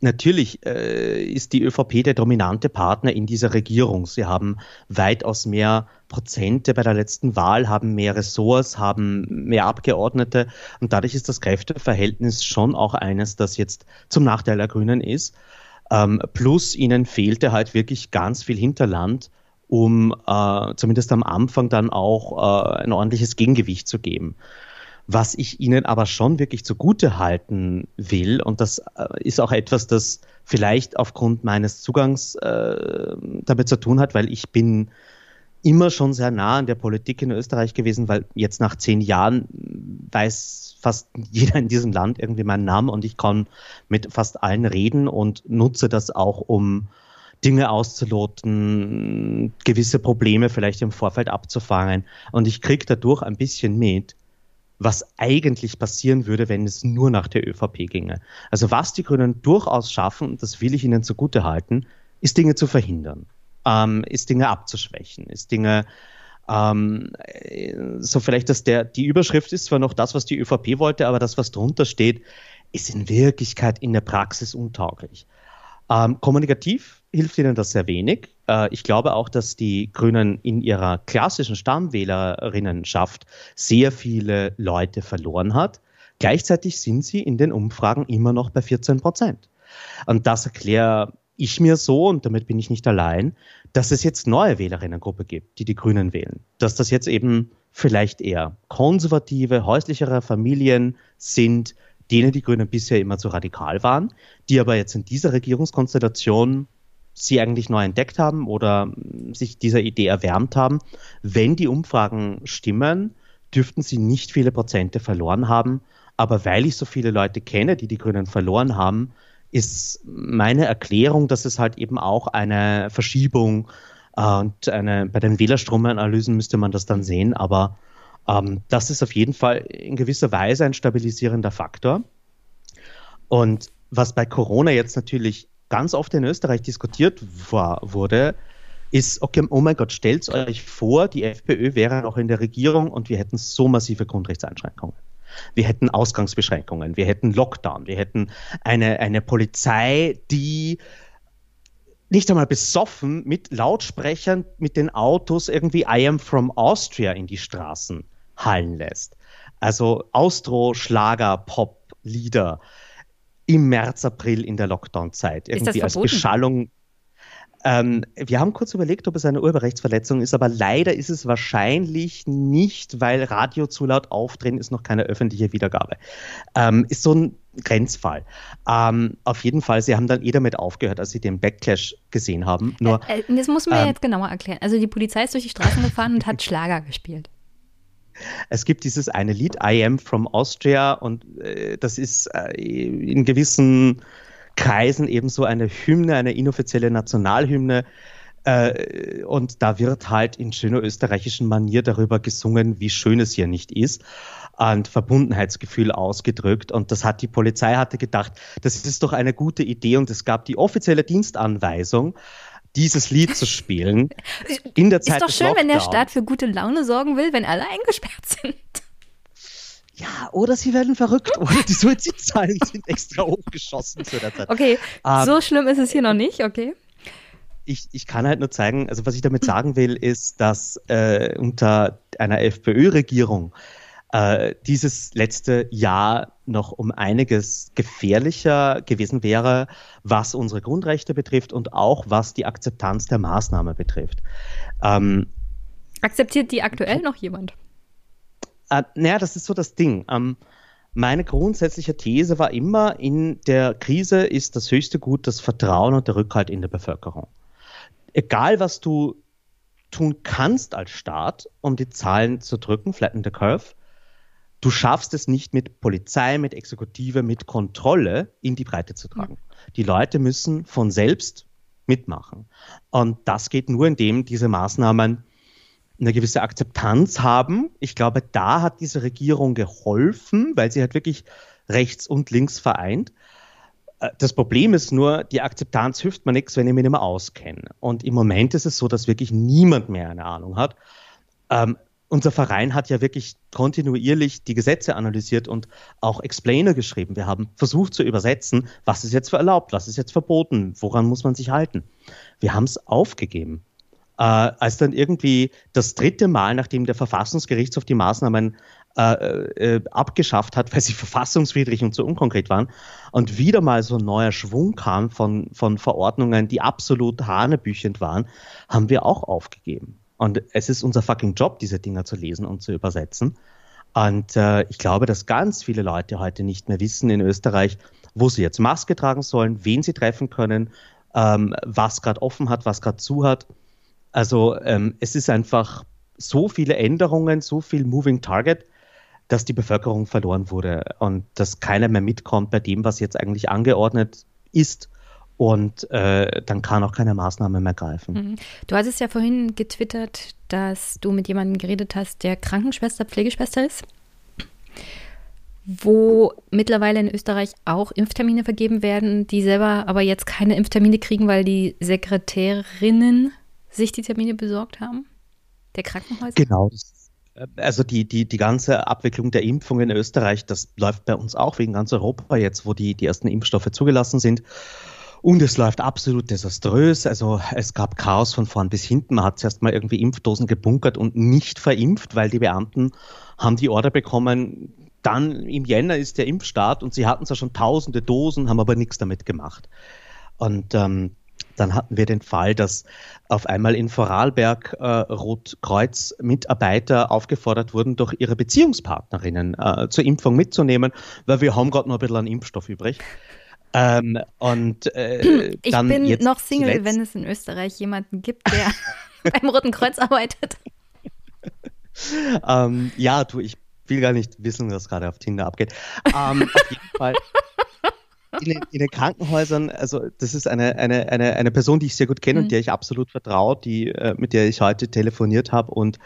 Natürlich äh, ist die ÖVP der dominante Partner in dieser Regierung. Sie haben weitaus mehr Prozente bei der letzten Wahl, haben mehr Ressorts, haben mehr Abgeordnete und dadurch ist das Kräfteverhältnis schon auch eines, das jetzt zum Nachteil der Grünen ist. Ähm, plus ihnen fehlte halt wirklich ganz viel Hinterland, um äh, zumindest am Anfang dann auch äh, ein ordentliches Gegengewicht zu geben. Was ich Ihnen aber schon wirklich zugute halten will, und das äh, ist auch etwas, das vielleicht aufgrund meines Zugangs äh, damit zu tun hat, weil ich bin immer schon sehr nah an der Politik in Österreich gewesen, weil jetzt nach zehn Jahren weiß fast jeder in diesem Land irgendwie meinen Namen und ich kann mit fast allen reden und nutze das auch, um Dinge auszuloten, gewisse Probleme vielleicht im Vorfeld abzufangen. Und ich kriege dadurch ein bisschen mit, was eigentlich passieren würde, wenn es nur nach der ÖVP ginge. Also was die Grünen durchaus schaffen, das will ich ihnen zugute halten, ist Dinge zu verhindern. ähm, ist Dinge abzuschwächen, ist Dinge ähm, so vielleicht, dass der, die Überschrift ist zwar noch das, was die ÖVP wollte, aber das, was drunter steht, ist in Wirklichkeit in der Praxis untauglich. Ähm, kommunikativ hilft ihnen das sehr wenig. Äh, ich glaube auch, dass die Grünen in ihrer klassischen Stammwählerinnenschaft sehr viele Leute verloren hat. Gleichzeitig sind sie in den Umfragen immer noch bei 14 Prozent. Und das erkläre ich mir so, und damit bin ich nicht allein, dass es jetzt neue Wählerinnengruppe gibt, die die Grünen wählen. Dass das jetzt eben vielleicht eher konservative, häuslichere Familien sind, denen die Grünen bisher immer zu radikal waren, die aber jetzt in dieser Regierungskonstellation sie eigentlich neu entdeckt haben oder sich dieser Idee erwärmt haben. Wenn die Umfragen stimmen, dürften sie nicht viele Prozente verloren haben. Aber weil ich so viele Leute kenne, die die Grünen verloren haben, ist meine Erklärung, dass es halt eben auch eine Verschiebung äh, und eine, bei den Wählerstromanalysen müsste man das dann sehen, aber ähm, das ist auf jeden Fall in gewisser Weise ein stabilisierender Faktor. Und was bei Corona jetzt natürlich ganz oft in Österreich diskutiert war, wurde, ist, okay, oh mein Gott, stellt euch vor, die FPÖ wäre noch in der Regierung und wir hätten so massive Grundrechtseinschränkungen. Wir hätten Ausgangsbeschränkungen, wir hätten Lockdown, wir hätten eine, eine Polizei, die nicht einmal besoffen mit Lautsprechern mit den Autos irgendwie I am from Austria in die Straßen hallen lässt. Also Austro, Schlager, Pop, Lieder im März, April in der Lockdown-Zeit. Irgendwie als Beschallung ähm, wir haben kurz überlegt, ob es eine Urheberrechtsverletzung ist, aber leider ist es wahrscheinlich nicht, weil Radio zu laut aufdrehen ist noch keine öffentliche Wiedergabe. Ähm, ist so ein Grenzfall. Ähm, auf jeden Fall, sie haben dann eh damit aufgehört, als sie den Backlash gesehen haben. Nur, äh, äh, das muss man ähm, jetzt genauer erklären. Also die Polizei ist durch die Straßen gefahren und hat Schlager gespielt. Es gibt dieses eine Lied, I Am from Austria, und äh, das ist äh, in gewissen Kreisen ebenso eine Hymne, eine inoffizielle Nationalhymne. Äh, und da wird halt in schöner österreichischen Manier darüber gesungen, wie schön es hier nicht ist und Verbundenheitsgefühl ausgedrückt. Und das hat die Polizei hatte gedacht, das ist doch eine gute Idee. Und es gab die offizielle Dienstanweisung, dieses Lied zu spielen. In der Zeit ist doch schön, wenn der Staat für gute Laune sorgen will, wenn alle eingesperrt sind. Ja, oder sie werden verrückt oder die Suizidzahlen sind extra hochgeschossen zu der Zeit. Okay, ähm, so schlimm ist es hier noch nicht, okay. Ich, ich kann halt nur zeigen, also was ich damit sagen will, ist, dass äh, unter einer FPÖ-Regierung äh, dieses letzte Jahr noch um einiges gefährlicher gewesen wäre, was unsere Grundrechte betrifft und auch was die Akzeptanz der Maßnahme betrifft. Ähm, Akzeptiert die aktuell noch jemand? Äh, naja, das ist so das Ding. Ähm, meine grundsätzliche These war immer, in der Krise ist das höchste Gut das Vertrauen und der Rückhalt in der Bevölkerung. Egal, was du tun kannst als Staat, um die Zahlen zu drücken, flatten the curve, du schaffst es nicht mit Polizei, mit Exekutive, mit Kontrolle in die Breite zu tragen. Die Leute müssen von selbst mitmachen. Und das geht nur, indem diese Maßnahmen eine gewisse Akzeptanz haben. Ich glaube, da hat diese Regierung geholfen, weil sie halt wirklich rechts und links vereint. Äh, das Problem ist nur, die Akzeptanz hilft mir nichts, wenn ich mich nicht mehr auskenne. Und im Moment ist es so, dass wirklich niemand mehr eine Ahnung hat. Ähm, unser Verein hat ja wirklich kontinuierlich die Gesetze analysiert und auch Explainer geschrieben. Wir haben versucht zu übersetzen, was ist jetzt erlaubt, was ist jetzt verboten, woran muss man sich halten. Wir haben es aufgegeben äh, als dann irgendwie das dritte Mal, nachdem der Verfassungsgerichtshof die Maßnahmen äh, äh, abgeschafft hat, weil sie verfassungswidrig und zu unkonkret waren, und wieder mal so ein neuer Schwung kam von, von Verordnungen, die absolut hanebüchend waren, haben wir auch aufgegeben. Und es ist unser fucking Job, diese Dinger zu lesen und zu übersetzen. Und äh, ich glaube, dass ganz viele Leute heute nicht mehr wissen in Österreich, wo sie jetzt Maske tragen sollen, wen sie treffen können, ähm, was gerade offen hat, was gerade zu hat. Also ähm, es ist einfach so viele Änderungen, so viel Moving Target, dass die Bevölkerung verloren wurde und dass keiner mehr mitkommt bei dem, was jetzt eigentlich angeordnet ist. Und äh, dann kann auch keine Maßnahme mehr greifen. Mhm. Du hattest ja vorhin getwittert, dass du mit jemandem geredet hast, der Krankenschwester, Pflegeschwester ist, wo mittlerweile in Österreich auch Impftermine vergeben werden, die selber aber jetzt keine Impftermine kriegen, weil die Sekretärinnen sich die Termine besorgt haben? Der Krankenhäuser? Genau. Also die, die, die ganze Abwicklung der Impfung in Österreich, das läuft bei uns auch wegen ganz Europa jetzt, wo die, die ersten Impfstoffe zugelassen sind. Und es läuft absolut desaströs. Also es gab Chaos von vorn bis hinten. Man hat zuerst mal irgendwie Impfdosen gebunkert und nicht verimpft, weil die Beamten haben die Order bekommen, dann im Jänner ist der Impfstart und sie hatten zwar schon tausende Dosen, haben aber nichts damit gemacht. Und ähm, dann hatten wir den Fall, dass auf einmal in Vorarlberg äh, Rotkreuz-Mitarbeiter aufgefordert wurden, durch ihre Beziehungspartnerinnen äh, zur Impfung mitzunehmen, weil wir haben gerade noch ein bisschen an Impfstoff übrig. Ähm, und äh, ich bin noch Single, zuletzt. wenn es in Österreich jemanden gibt, der beim Roten Kreuz arbeitet. ähm, ja, du, ich will gar nicht wissen, was gerade auf Tinder abgeht. Ähm, auf jeden Fall. In den, in den, Krankenhäusern, also das ist eine, eine, eine, eine Person, die ich sehr gut kenne mhm. und der ich absolut vertraue, die, äh, mit der ich heute telefoniert habe und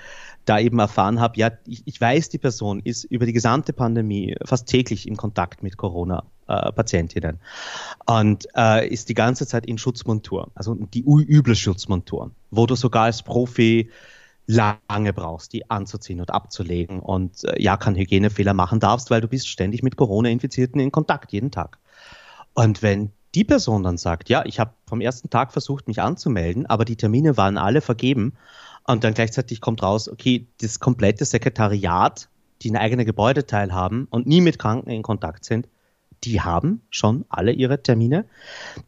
da eben erfahren habe, ja, ich, ich weiß, die Person ist über die gesamte Pandemie fast täglich in Kontakt mit Corona-Patientinnen äh, und äh, ist die ganze Zeit in Schutzmontur, also die üble Schutzmontur, wo du sogar als Profi lange brauchst, die anzuziehen und abzulegen und äh, ja, keinen Hygienefehler machen darfst, weil du bist ständig mit Corona-Infizierten in Kontakt, jeden Tag. Und wenn die Person dann sagt, ja, ich habe vom ersten Tag versucht, mich anzumelden, aber die Termine waren alle vergeben und dann gleichzeitig kommt raus, okay, das komplette Sekretariat, die ein eigenes Gebäudeteil haben und nie mit Kranken in Kontakt sind, die haben schon alle ihre Termine.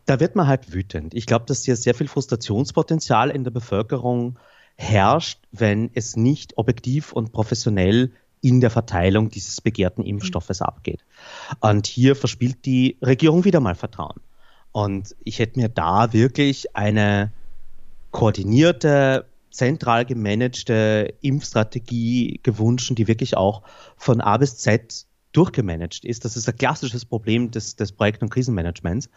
Da wird man halt wütend. Ich glaube, dass hier sehr viel Frustrationspotenzial in der Bevölkerung herrscht, wenn es nicht objektiv und professionell in der Verteilung dieses begehrten Impfstoffes abgeht. Und hier verspielt die Regierung wieder mal Vertrauen. Und ich hätte mir da wirklich eine koordinierte, zentral gemanagte Impfstrategie gewünscht, die wirklich auch von A bis Z durchgemanagt ist. Das ist ein klassisches Problem des, des Projekt- und Krisenmanagements.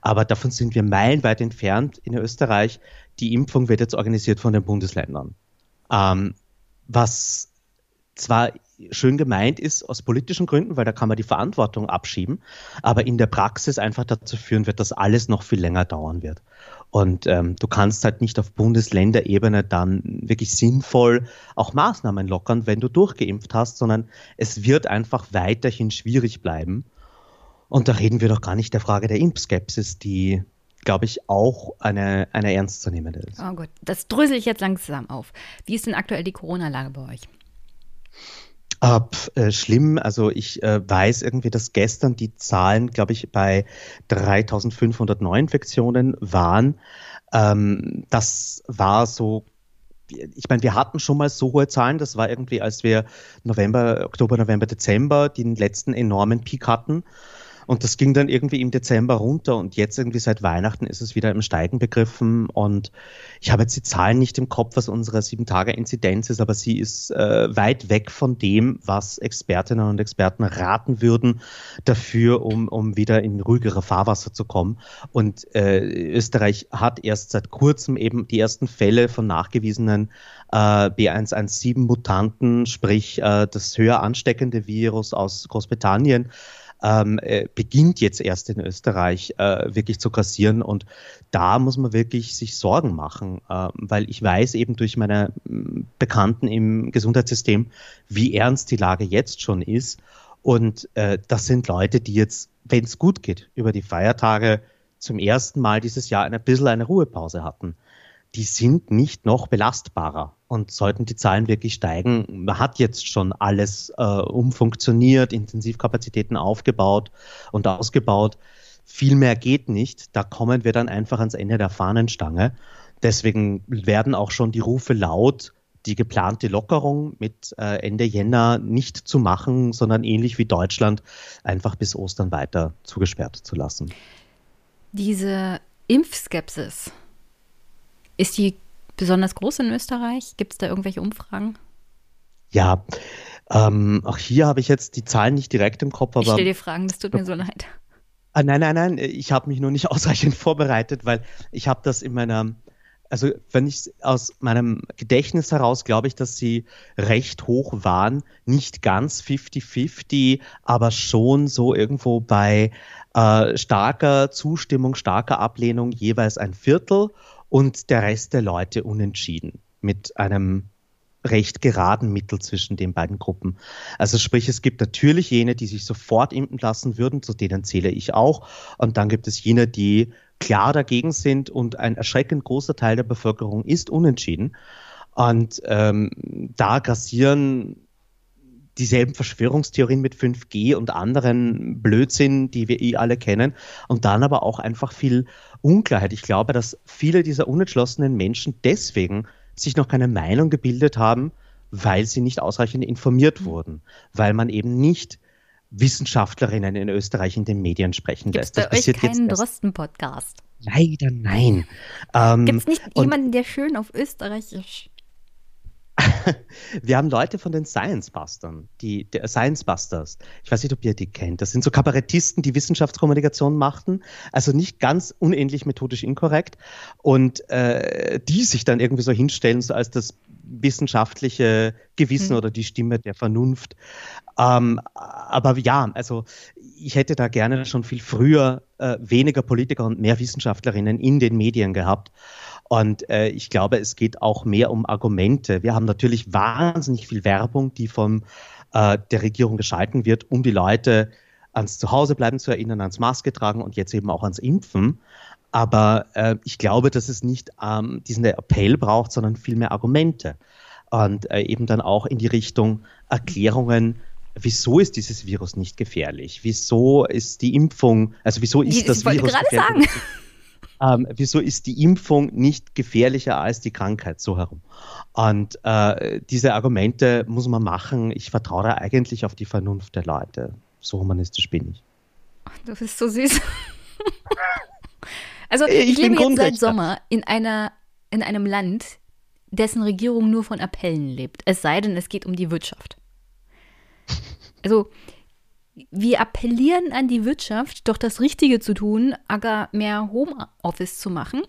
Aber davon sind wir meilenweit entfernt in Österreich. Die Impfung wird jetzt organisiert von den Bundesländern. Ähm, was zwar schön gemeint ist aus politischen Gründen, weil da kann man die Verantwortung abschieben, aber in der Praxis einfach dazu führen wird, dass alles noch viel länger dauern wird. Und ähm, du kannst halt nicht auf Bundesländerebene dann wirklich sinnvoll auch Maßnahmen lockern, wenn du durchgeimpft hast, sondern es wird einfach weiterhin schwierig bleiben. Und da reden wir doch gar nicht der Frage der Impfskepsis, die, glaube ich, auch eine, eine ernstzunehmende ist. Oh gut, das drösel ich jetzt langsam auf. Wie ist denn aktuell die Corona-Lage bei euch? Ab, äh, schlimm. Also ich äh, weiß irgendwie, dass gestern die Zahlen, glaube ich, bei 3500 Neuinfektionen waren. Ähm, das war so ich meine, wir hatten schon mal so hohe Zahlen, das war irgendwie, als wir November, Oktober, November, Dezember den letzten enormen Peak hatten. Und das ging dann irgendwie im Dezember runter und jetzt irgendwie seit Weihnachten ist es wieder im Steigen begriffen. Und ich habe jetzt die Zahlen nicht im Kopf, was unsere sieben Tage Inzidenz ist, aber sie ist äh, weit weg von dem, was Expertinnen und Experten raten würden dafür, um, um wieder in ruhigere Fahrwasser zu kommen. Und äh, Österreich hat erst seit kurzem eben die ersten Fälle von nachgewiesenen äh, B117-Mutanten, sprich äh, das höher ansteckende Virus aus Großbritannien ähm, äh, beginnt jetzt erst in Österreich äh, wirklich zu kassieren. Und da muss man wirklich sich Sorgen machen, äh, weil ich weiß eben durch meine Bekannten im Gesundheitssystem, wie ernst die Lage jetzt schon ist. Und äh, das sind Leute, die jetzt, wenn es gut geht, über die Feiertage zum ersten Mal dieses Jahr ein bisschen eine Ruhepause hatten die sind nicht noch belastbarer. Und sollten die Zahlen wirklich steigen, man hat jetzt schon alles äh, umfunktioniert, Intensivkapazitäten aufgebaut und ausgebaut. Viel mehr geht nicht. Da kommen wir dann einfach ans Ende der Fahnenstange. Deswegen werden auch schon die Rufe laut, die geplante Lockerung mit äh, Ende Jänner nicht zu machen, sondern ähnlich wie Deutschland einfach bis Ostern weiter zugesperrt zu lassen. Diese Impfskepsis, ist die besonders groß in Österreich? Gibt es da irgendwelche Umfragen? Ja, ähm, auch hier habe ich jetzt die Zahlen nicht direkt im Kopf. Aber ich stelle dir Fragen, das tut mir so leid. Ah, nein, nein, nein, ich habe mich nur nicht ausreichend vorbereitet, weil ich habe das in meiner, also wenn ich aus meinem Gedächtnis heraus glaube ich, dass sie recht hoch waren, nicht ganz 50-50, aber schon so irgendwo bei äh, starker Zustimmung, starker Ablehnung jeweils ein Viertel und der Rest der Leute unentschieden mit einem recht geraden Mittel zwischen den beiden Gruppen. Also sprich, es gibt natürlich jene, die sich sofort impfen lassen würden, zu denen zähle ich auch. Und dann gibt es jene, die klar dagegen sind und ein erschreckend großer Teil der Bevölkerung ist unentschieden. Und ähm, da grassieren dieselben Verschwörungstheorien mit 5G und anderen Blödsinn, die wir eh alle kennen. Und dann aber auch einfach viel Unklarheit. Ich glaube, dass viele dieser unentschlossenen Menschen deswegen sich noch keine Meinung gebildet haben, weil sie nicht ausreichend informiert wurden, weil man eben nicht Wissenschaftlerinnen in Österreich in den Medien sprechen Gibt's lässt. Das bei euch keinen Drosten-Podcast? Leider nein. Ähm, Gibt es nicht jemanden, der schön auf Österreichisch wir haben Leute von den Science Bustern, die, Science Busters. Ich weiß nicht, ob ihr die kennt. Das sind so Kabarettisten, die Wissenschaftskommunikation machten. Also nicht ganz unähnlich methodisch inkorrekt. Und äh, die sich dann irgendwie so hinstellen, so als das wissenschaftliche Gewissen mhm. oder die Stimme der Vernunft. Ähm, aber ja, also ich hätte da gerne schon viel früher äh, weniger Politiker und mehr Wissenschaftlerinnen in den Medien gehabt. Und äh, ich glaube, es geht auch mehr um Argumente. Wir haben natürlich wahnsinnig viel Werbung, die von äh, der Regierung geschalten wird, um die Leute ans Zuhausebleiben zu erinnern, ans Maske tragen und jetzt eben auch ans Impfen. Aber äh, ich glaube, dass es nicht ähm, diesen Appell braucht, sondern viel mehr Argumente. Und äh, eben dann auch in die Richtung Erklärungen, wieso ist dieses Virus nicht gefährlich? Wieso ist die Impfung, also wieso ist ich, das ich Virus gerade gefährlich? sagen. Ähm, wieso ist die Impfung nicht gefährlicher als die Krankheit so herum? Und äh, diese Argumente muss man machen. Ich vertraue da eigentlich auf die Vernunft der Leute. So humanistisch bin ich. Du bist so süß. also ich, ich lebe jetzt seit Sommer in einer in einem Land, dessen Regierung nur von Appellen lebt. Es sei denn, es geht um die Wirtschaft. Also wir appellieren an die Wirtschaft, doch das Richtige zu tun, aga mehr Homeoffice zu machen.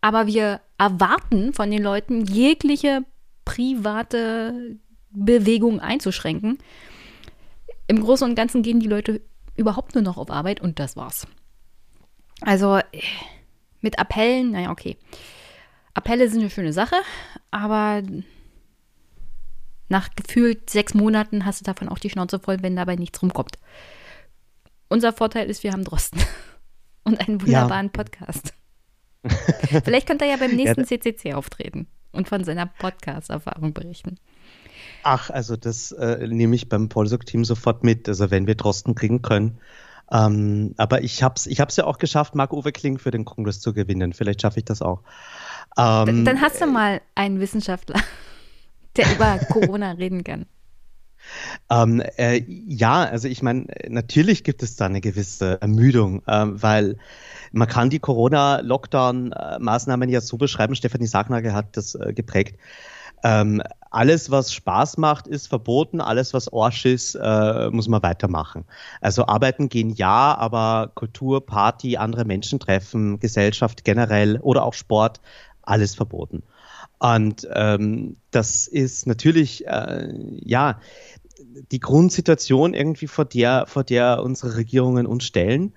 Aber wir erwarten von den Leuten, jegliche private Bewegung einzuschränken. Im Großen und Ganzen gehen die Leute überhaupt nur noch auf Arbeit und das war's. Also mit Appellen, naja, okay. Appelle sind eine schöne Sache, aber nach gefühlt sechs Monaten hast du davon auch die Schnauze voll, wenn dabei nichts rumkommt. Unser Vorteil ist, wir haben Drosten und einen wunderbaren ja. Podcast. Vielleicht könnte er ja beim nächsten ja, CCC auftreten und von seiner Podcast-Erfahrung berichten. Ach, also das äh, nehme ich beim Polsok-Team sofort mit. Also wenn wir Drosten kriegen können. Ähm, aber ich habe es ich hab's ja auch geschafft, Marc-Uwe Kling für den Kongress zu gewinnen. Vielleicht schaffe ich das auch. Ähm, dann hast du mal einen Wissenschaftler der über Corona reden kann. Ähm, äh, ja, also ich meine, natürlich gibt es da eine gewisse Ermüdung, ähm, weil man kann die Corona-Lockdown-Maßnahmen ja so beschreiben, Stefanie Sagnagel hat das äh, geprägt. Ähm, alles, was Spaß macht, ist verboten, alles, was Orsch ist, äh, muss man weitermachen. Also arbeiten gehen ja, aber Kultur, Party, andere Menschen treffen, Gesellschaft generell oder auch Sport, alles verboten. Und ähm, das ist natürlich, äh, ja, die Grundsituation irgendwie, vor der, vor der unsere Regierungen uns stellen.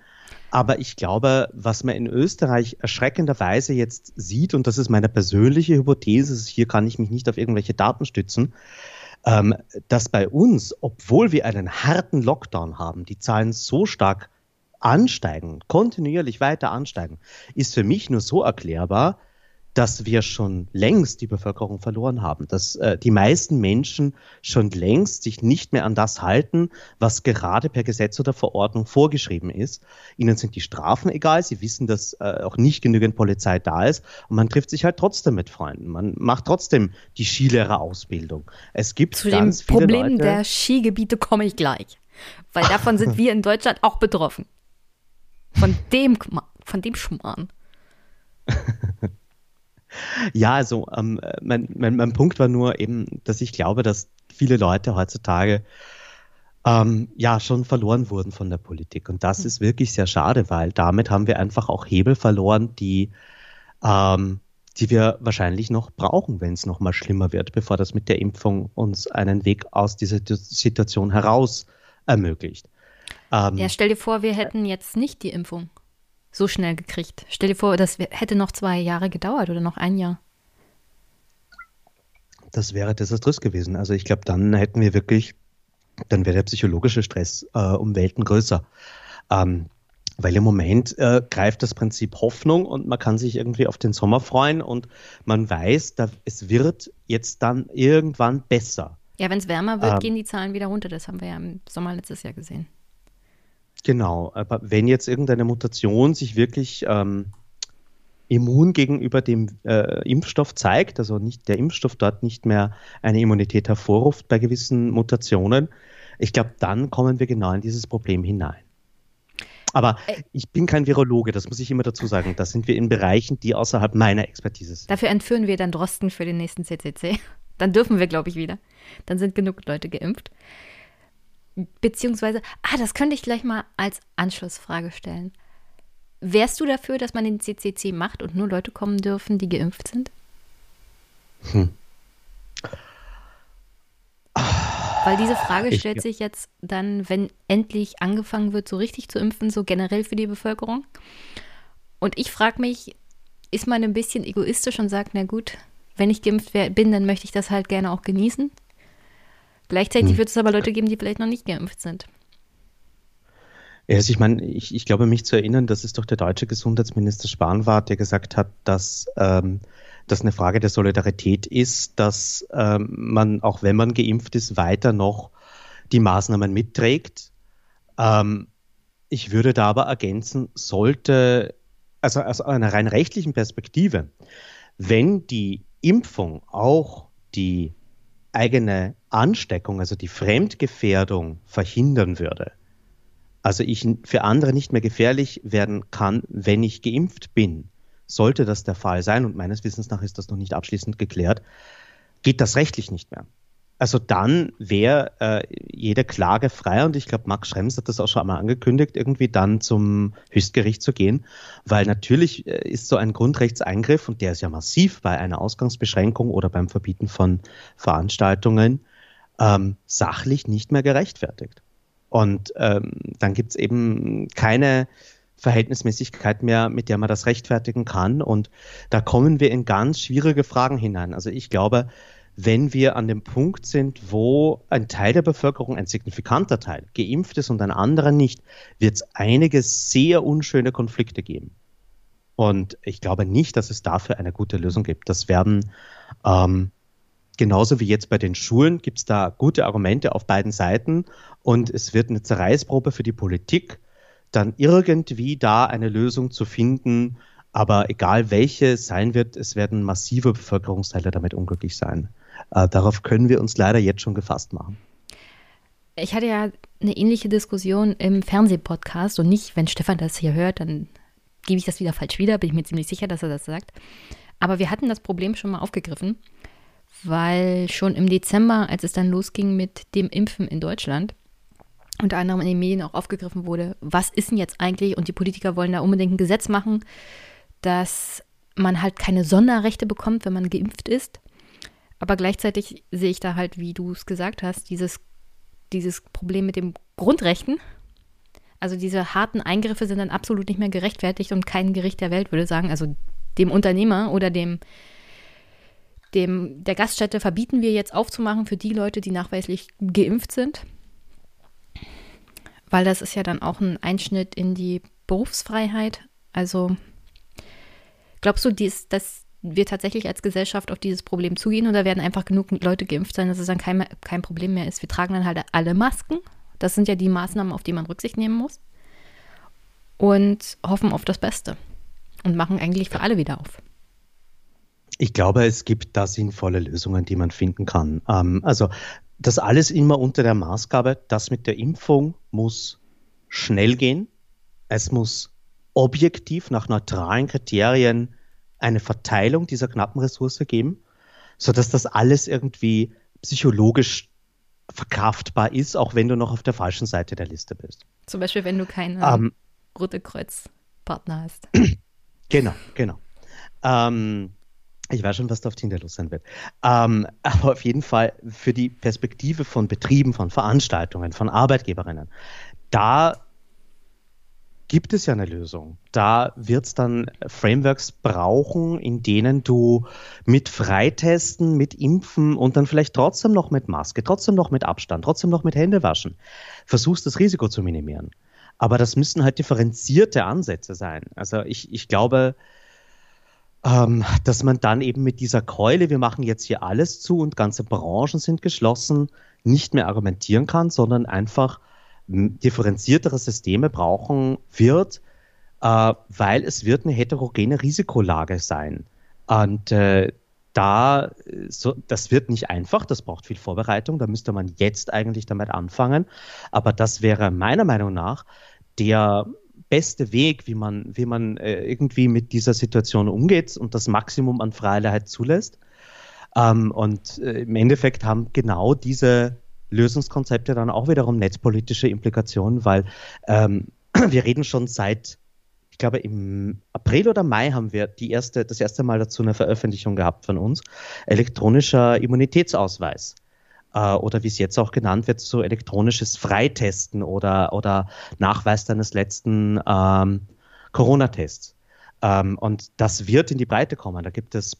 Aber ich glaube, was man in Österreich erschreckenderweise jetzt sieht, und das ist meine persönliche Hypothese, hier kann ich mich nicht auf irgendwelche Daten stützen, ähm, dass bei uns, obwohl wir einen harten Lockdown haben, die Zahlen so stark ansteigen, kontinuierlich weiter ansteigen, ist für mich nur so erklärbar, dass wir schon längst die Bevölkerung verloren haben, dass äh, die meisten Menschen schon längst sich nicht mehr an das halten, was gerade per Gesetz oder Verordnung vorgeschrieben ist. Ihnen sind die Strafen egal, sie wissen, dass äh, auch nicht genügend Polizei da ist und man trifft sich halt trotzdem mit Freunden. Man macht trotzdem die Skilehrerausbildung. Es gibt zu dem Problem Leute, der Skigebiete komme ich gleich, weil davon sind wir in Deutschland auch betroffen. Von dem, von dem Schmarrn. Ja, also ähm, mein, mein, mein Punkt war nur eben, dass ich glaube, dass viele Leute heutzutage ähm, ja schon verloren wurden von der Politik. Und das hm. ist wirklich sehr schade, weil damit haben wir einfach auch Hebel verloren, die, ähm, die wir wahrscheinlich noch brauchen, wenn es noch mal schlimmer wird, bevor das mit der Impfung uns einen Weg aus dieser Situation heraus ermöglicht. Ähm, ja, stell dir vor, wir hätten jetzt nicht die Impfung. So schnell gekriegt. Stell dir vor, das hätte noch zwei Jahre gedauert oder noch ein Jahr. Das wäre desaströs gewesen. Also ich glaube, dann hätten wir wirklich, dann wäre der psychologische Stress äh, um Welten größer. Ähm, weil im Moment äh, greift das Prinzip Hoffnung und man kann sich irgendwie auf den Sommer freuen und man weiß, da, es wird jetzt dann irgendwann besser. Ja, wenn es wärmer wird, ähm, gehen die Zahlen wieder runter. Das haben wir ja im Sommer letztes Jahr gesehen. Genau, aber wenn jetzt irgendeine Mutation sich wirklich ähm, immun gegenüber dem äh, Impfstoff zeigt, also nicht der Impfstoff dort nicht mehr eine Immunität hervorruft bei gewissen Mutationen, ich glaube, dann kommen wir genau in dieses Problem hinein. Aber ich bin kein Virologe, das muss ich immer dazu sagen. Da sind wir in Bereichen, die außerhalb meiner Expertise sind. Dafür entführen wir dann Drosten für den nächsten CCC. Dann dürfen wir, glaube ich, wieder. Dann sind genug Leute geimpft. Beziehungsweise, ah, das könnte ich gleich mal als Anschlussfrage stellen. Wärst du dafür, dass man den CCC macht und nur Leute kommen dürfen, die geimpft sind? Hm. Weil diese Frage stellt ich, sich jetzt dann, wenn endlich angefangen wird, so richtig zu impfen, so generell für die Bevölkerung. Und ich frage mich, ist man ein bisschen egoistisch und sagt, na gut, wenn ich geimpft bin, dann möchte ich das halt gerne auch genießen. Gleichzeitig hm. wird es aber Leute geben, die vielleicht noch nicht geimpft sind. Also ich meine, ich, ich glaube, mich zu erinnern, dass es doch der deutsche Gesundheitsminister Spahn war, der gesagt hat, dass ähm, das eine Frage der Solidarität ist, dass ähm, man, auch wenn man geimpft ist, weiter noch die Maßnahmen mitträgt. Ähm, ich würde da aber ergänzen, sollte, also aus einer rein rechtlichen Perspektive, wenn die Impfung auch die eigene Ansteckung, also die Fremdgefährdung verhindern würde, also ich für andere nicht mehr gefährlich werden kann, wenn ich geimpft bin, sollte das der Fall sein, und meines Wissens nach ist das noch nicht abschließend geklärt, geht das rechtlich nicht mehr. Also dann wäre äh, jede Klage frei und ich glaube, Max Schrems hat das auch schon einmal angekündigt, irgendwie dann zum Höchstgericht zu gehen, weil natürlich äh, ist so ein Grundrechtseingriff und der ist ja massiv bei einer Ausgangsbeschränkung oder beim Verbieten von Veranstaltungen ähm, sachlich nicht mehr gerechtfertigt. Und ähm, dann gibt es eben keine Verhältnismäßigkeit mehr, mit der man das rechtfertigen kann. Und da kommen wir in ganz schwierige Fragen hinein. Also ich glaube, wenn wir an dem Punkt sind, wo ein Teil der Bevölkerung, ein signifikanter Teil, geimpft ist und ein anderer nicht, wird es einige sehr unschöne Konflikte geben. Und ich glaube nicht, dass es dafür eine gute Lösung gibt. Das werden ähm, genauso wie jetzt bei den Schulen gibt es da gute Argumente auf beiden Seiten und es wird eine Zerreißprobe für die Politik, dann irgendwie da eine Lösung zu finden. Aber egal welche sein wird, es werden massive Bevölkerungsteile damit unglücklich sein. Äh, darauf können wir uns leider jetzt schon gefasst machen. Ich hatte ja eine ähnliche Diskussion im Fernsehpodcast und nicht, wenn Stefan das hier hört, dann gebe ich das wieder falsch wieder, bin ich mir ziemlich sicher, dass er das sagt. Aber wir hatten das Problem schon mal aufgegriffen weil schon im Dezember, als es dann losging mit dem Impfen in Deutschland, unter anderem in den Medien auch aufgegriffen wurde, was ist denn jetzt eigentlich? Und die Politiker wollen da unbedingt ein Gesetz machen, dass man halt keine Sonderrechte bekommt, wenn man geimpft ist. Aber gleichzeitig sehe ich da halt, wie du es gesagt hast, dieses, dieses Problem mit den Grundrechten. Also diese harten Eingriffe sind dann absolut nicht mehr gerechtfertigt und kein Gericht der Welt würde sagen, also dem Unternehmer oder dem dem, der Gaststätte verbieten wir jetzt aufzumachen für die Leute, die nachweislich geimpft sind. Weil das ist ja dann auch ein Einschnitt in die Berufsfreiheit. Also glaubst du, dies, dass wir tatsächlich als Gesellschaft auf dieses Problem zugehen oder werden einfach genug Leute geimpft sein, dass es dann kein, kein Problem mehr ist? Wir tragen dann halt alle Masken. Das sind ja die Maßnahmen, auf die man Rücksicht nehmen muss. Und hoffen auf das Beste. Und machen eigentlich für alle wieder auf. Ich glaube, es gibt da sinnvolle Lösungen, die man finden kann. Ähm, also das alles immer unter der Maßgabe, das mit der Impfung muss schnell gehen. Es muss objektiv nach neutralen Kriterien eine Verteilung dieser knappen Ressource geben, sodass das alles irgendwie psychologisch verkraftbar ist, auch wenn du noch auf der falschen Seite der Liste bist. Zum Beispiel, wenn du keinen ähm, Rote Kreuz-Partner hast. Genau, genau. Ähm, ich weiß schon, was da auf Tinder los sein wird. Ähm, aber auf jeden Fall für die Perspektive von Betrieben, von Veranstaltungen, von Arbeitgeberinnen, da gibt es ja eine Lösung. Da wird es dann Frameworks brauchen, in denen du mit Freitesten, mit Impfen und dann vielleicht trotzdem noch mit Maske, trotzdem noch mit Abstand, trotzdem noch mit Händewaschen versuchst, das Risiko zu minimieren. Aber das müssen halt differenzierte Ansätze sein. Also ich, ich glaube, ähm, dass man dann eben mit dieser Keule, wir machen jetzt hier alles zu und ganze Branchen sind geschlossen, nicht mehr argumentieren kann, sondern einfach differenziertere Systeme brauchen wird, äh, weil es wird eine heterogene Risikolage sein. Und äh, da, so, das wird nicht einfach, das braucht viel Vorbereitung, da müsste man jetzt eigentlich damit anfangen. Aber das wäre meiner Meinung nach der beste Weg, wie man, wie man äh, irgendwie mit dieser Situation umgeht und das Maximum an Freiheit zulässt. Ähm, und äh, im Endeffekt haben genau diese Lösungskonzepte dann auch wiederum netzpolitische Implikationen, weil ähm, wir reden schon seit, ich glaube, im April oder Mai haben wir die erste, das erste Mal dazu eine Veröffentlichung gehabt von uns. Elektronischer Immunitätsausweis. Äh, oder wie es jetzt auch genannt wird, so elektronisches Freitesten oder, oder Nachweis deines letzten ähm, Corona-Tests. Ähm, und das wird in die Breite kommen. Da gibt es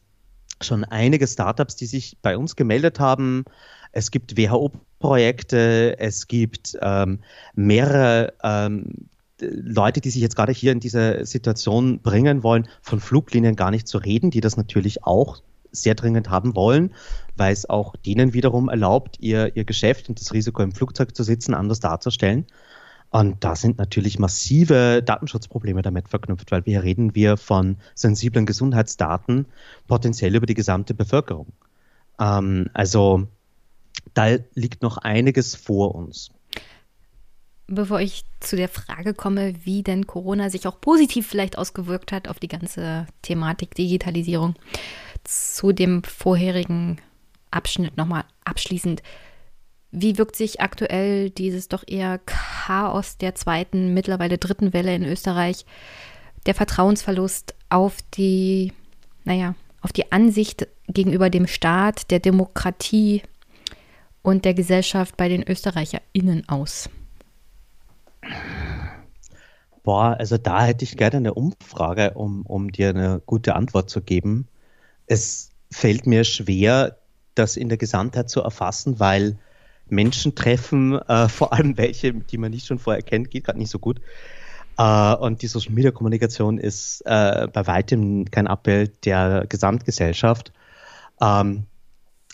schon einige Startups, die sich bei uns gemeldet haben. Es gibt WHO-Projekte, es gibt ähm, mehrere ähm, Leute, die sich jetzt gerade hier in diese Situation bringen wollen, von Fluglinien gar nicht zu reden, die das natürlich auch sehr dringend haben wollen, weil es auch denen wiederum erlaubt, ihr, ihr Geschäft und das Risiko im Flugzeug zu sitzen anders darzustellen. Und da sind natürlich massive Datenschutzprobleme damit verknüpft, weil hier reden wir von sensiblen Gesundheitsdaten potenziell über die gesamte Bevölkerung. Ähm, also da liegt noch einiges vor uns. Bevor ich zu der Frage komme, wie denn Corona sich auch positiv vielleicht ausgewirkt hat auf die ganze Thematik Digitalisierung, zu dem vorherigen Abschnitt nochmal abschließend. Wie wirkt sich aktuell dieses doch eher Chaos der zweiten, mittlerweile dritten Welle in Österreich, der Vertrauensverlust auf die, naja, auf die Ansicht gegenüber dem Staat, der Demokratie und der Gesellschaft bei den ÖsterreicherInnen aus? Boah, also da hätte ich gerne eine Umfrage, um, um dir eine gute Antwort zu geben. Es fällt mir schwer, das in der Gesamtheit zu erfassen, weil Menschen treffen, äh, vor allem welche, die man nicht schon vorher kennt, geht gerade nicht so gut. Äh, und die Social Media Kommunikation ist äh, bei weitem kein Abbild der Gesamtgesellschaft. Ähm,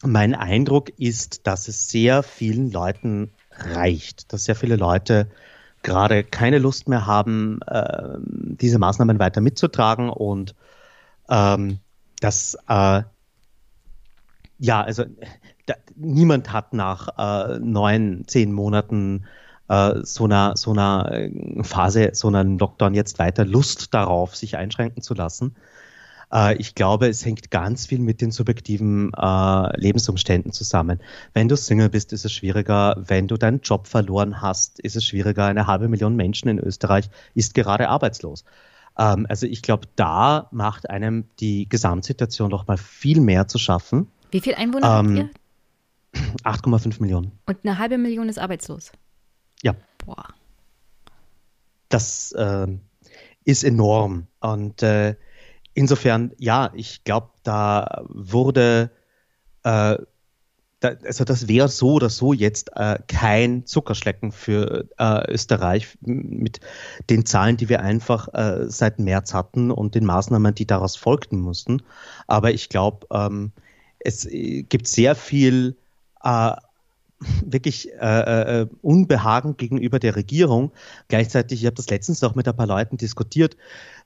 mein Eindruck ist, dass es sehr vielen Leuten reicht, dass sehr viele Leute gerade keine Lust mehr haben, äh, diese Maßnahmen weiter mitzutragen und ähm, dass äh, ja, also da, niemand hat nach äh, neun, zehn Monaten äh, so einer so einer äh, Phase, so einer Lockdown jetzt weiter Lust darauf, sich einschränken zu lassen. Äh, ich glaube, es hängt ganz viel mit den subjektiven äh, Lebensumständen zusammen. Wenn du Single bist, ist es schwieriger. Wenn du deinen Job verloren hast, ist es schwieriger. Eine halbe Million Menschen in Österreich ist gerade arbeitslos. Ähm, also ich glaube, da macht einem die Gesamtsituation noch mal viel mehr zu schaffen. Wie viel Einwohner ähm, habt ihr? 8,5 Millionen. Und eine halbe Million ist arbeitslos. Ja. Boah. Das äh, ist enorm. Und äh, insofern, ja, ich glaube, da wurde, äh, da, also das wäre so oder so jetzt äh, kein Zuckerschlecken für äh, Österreich mit den Zahlen, die wir einfach äh, seit März hatten und den Maßnahmen, die daraus folgten mussten. Aber ich glaube, ähm, es äh, gibt sehr viel äh, wirklich äh, äh, Unbehagen gegenüber der Regierung. Gleichzeitig, ich habe das letztens auch mit ein paar Leuten diskutiert,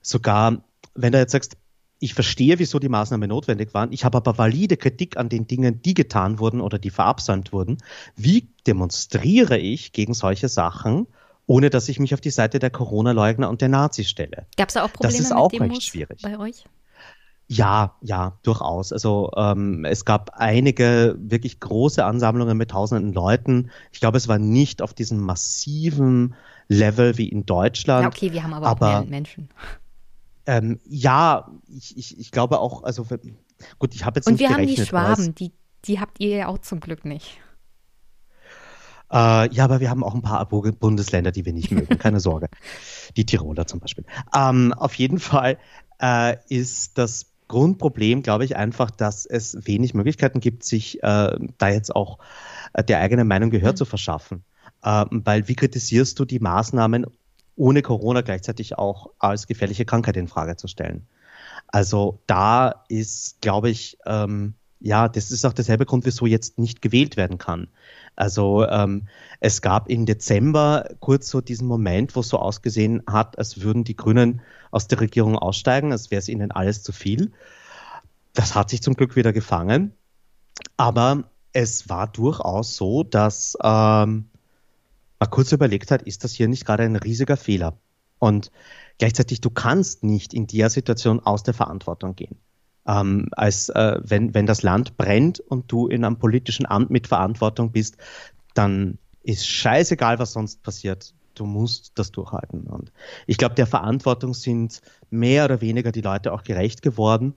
sogar wenn du jetzt sagst, ich verstehe, wieso die Maßnahmen notwendig waren, ich habe aber valide Kritik an den Dingen, die getan wurden oder die verabsäumt wurden. Wie demonstriere ich gegen solche Sachen, ohne dass ich mich auf die Seite der Corona-Leugner und der Nazis stelle? Gab es da auch Probleme das ist auch recht schwierig. bei euch? Ja, ja, durchaus. Also ähm, es gab einige wirklich große Ansammlungen mit tausenden Leuten. Ich glaube, es war nicht auf diesem massiven Level wie in Deutschland. Ja, okay, wir haben aber, aber auch mehr Menschen. Ähm, ja, ich, ich, ich glaube auch, also gut, ich habe jetzt Und nicht wir haben die Schwaben, die, die habt ihr ja auch zum Glück nicht. Äh, ja, aber wir haben auch ein paar Bundesländer, die wir nicht mögen, keine Sorge. Die Tiroler zum Beispiel. Ähm, auf jeden Fall äh, ist das Grundproblem, glaube ich, einfach, dass es wenig Möglichkeiten gibt, sich äh, da jetzt auch äh, der eigenen Meinung Gehör mhm. zu verschaffen. Ähm, weil wie kritisierst du die Maßnahmen, ohne Corona gleichzeitig auch als gefährliche Krankheit in Frage zu stellen? Also da ist, glaube ich, ähm, ja, das ist auch derselbe Grund, wieso jetzt nicht gewählt werden kann. Also ähm, es gab im Dezember kurz so diesen Moment, wo es so ausgesehen hat, als würden die Grünen aus der Regierung aussteigen, als wäre es ihnen alles zu viel. Das hat sich zum Glück wieder gefangen. Aber es war durchaus so, dass ähm, man kurz überlegt hat, ist das hier nicht gerade ein riesiger Fehler? Und gleichzeitig, du kannst nicht in der Situation aus der Verantwortung gehen ähm, als äh, wenn, wenn das Land brennt und du in einem politischen Amt mit Verantwortung bist, dann ist scheißegal, was sonst passiert. Du musst das durchhalten. Und ich glaube, der Verantwortung sind mehr oder weniger die Leute auch gerecht geworden.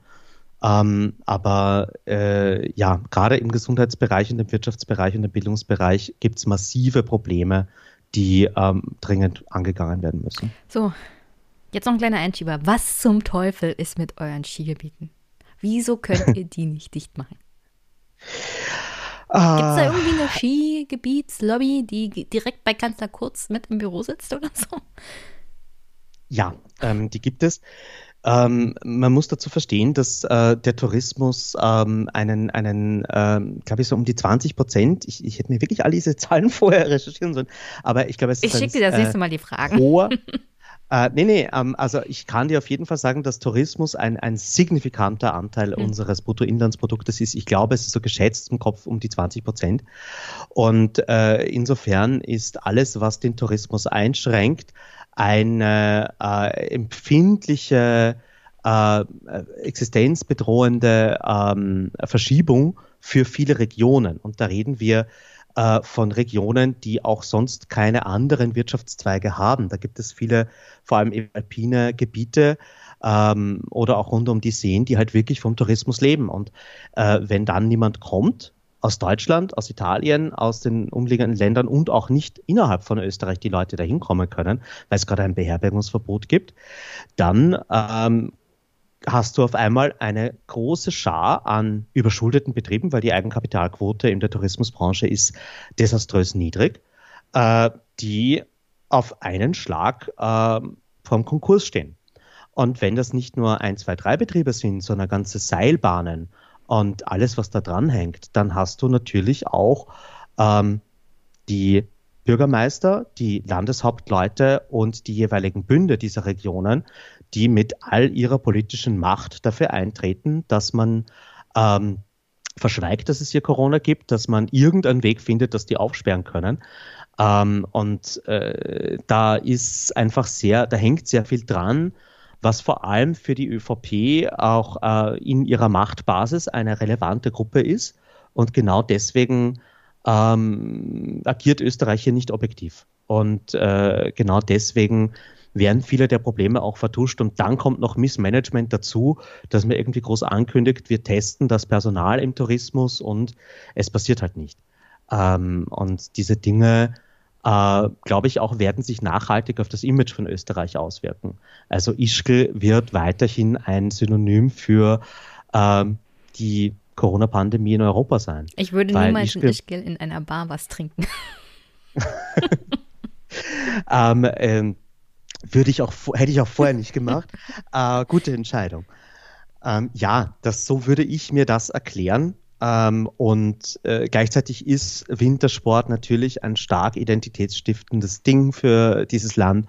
Ähm, aber äh, ja, gerade im Gesundheitsbereich und im Wirtschaftsbereich und im Bildungsbereich gibt es massive Probleme, die ähm, dringend angegangen werden müssen. So, jetzt noch ein kleiner Einschieber. Was zum Teufel ist mit euren Skigebieten? Wieso könnt ihr die nicht dicht machen? Ah. Gibt es da irgendwie eine Skigebietslobby, die direkt bei Kanzler Kurz mit im Büro sitzt oder so? Ja, ähm, die gibt es. Ähm, man muss dazu verstehen, dass äh, der Tourismus ähm, einen, einen ähm, glaube ich, so um die 20 Prozent, ich, ich hätte mir wirklich all diese Zahlen vorher recherchieren sollen, aber ich glaube, es ist Ich schicke dir das äh, nächste Mal die Fragen. Hoher, Äh, nee, nee, ähm, also ich kann dir auf jeden Fall sagen, dass Tourismus ein, ein signifikanter Anteil mhm. unseres Bruttoinlandsproduktes ist. Ich glaube, es ist so geschätzt im Kopf um die 20 Prozent. Und äh, insofern ist alles, was den Tourismus einschränkt, eine äh, empfindliche, äh, existenzbedrohende ähm, Verschiebung für viele Regionen. Und da reden wir äh, von Regionen, die auch sonst keine anderen Wirtschaftszweige haben. Da gibt es viele, vor allem alpine Gebiete ähm, oder auch rund um die Seen, die halt wirklich vom Tourismus leben. Und äh, wenn dann niemand kommt, aus Deutschland, aus Italien, aus den umliegenden Ländern und auch nicht innerhalb von Österreich die Leute da hinkommen können, weil es gerade ein Beherbergungsverbot gibt, dann ähm, hast du auf einmal eine große Schar an überschuldeten Betrieben, weil die Eigenkapitalquote in der Tourismusbranche ist desaströs niedrig, äh, die auf einen Schlag äh, vom Konkurs stehen. Und wenn das nicht nur ein, zwei, drei Betriebe sind, sondern ganze Seilbahnen und alles, was da dran hängt, dann hast du natürlich auch ähm, die Bürgermeister, die Landeshauptleute und die jeweiligen Bünde dieser Regionen, die mit all ihrer politischen Macht dafür eintreten, dass man ähm, verschweigt, dass es hier Corona gibt, dass man irgendeinen Weg findet, dass die aufsperren können. Ähm, und äh, da ist einfach sehr, da hängt sehr viel dran, was vor allem für die ÖVP auch äh, in ihrer Machtbasis eine relevante Gruppe ist. Und genau deswegen ähm, agiert Österreich hier nicht objektiv. Und äh, genau deswegen werden viele der Probleme auch vertuscht. Und dann kommt noch Missmanagement dazu, dass man irgendwie groß ankündigt, wir testen das Personal im Tourismus und es passiert halt nicht. Ähm, und diese Dinge, äh, glaube ich, auch werden sich nachhaltig auf das Image von Österreich auswirken. Also Ischgl wird weiterhin ein Synonym für ähm, die Corona-Pandemie in Europa sein. Ich würde niemals in Ischgl in einer Bar was trinken. ähm, ähm, würde ich auch, hätte ich auch vorher nicht gemacht. Äh, gute Entscheidung. Ähm, ja, das, so würde ich mir das erklären. Ähm, und äh, gleichzeitig ist Wintersport natürlich ein stark identitätsstiftendes Ding für dieses Land.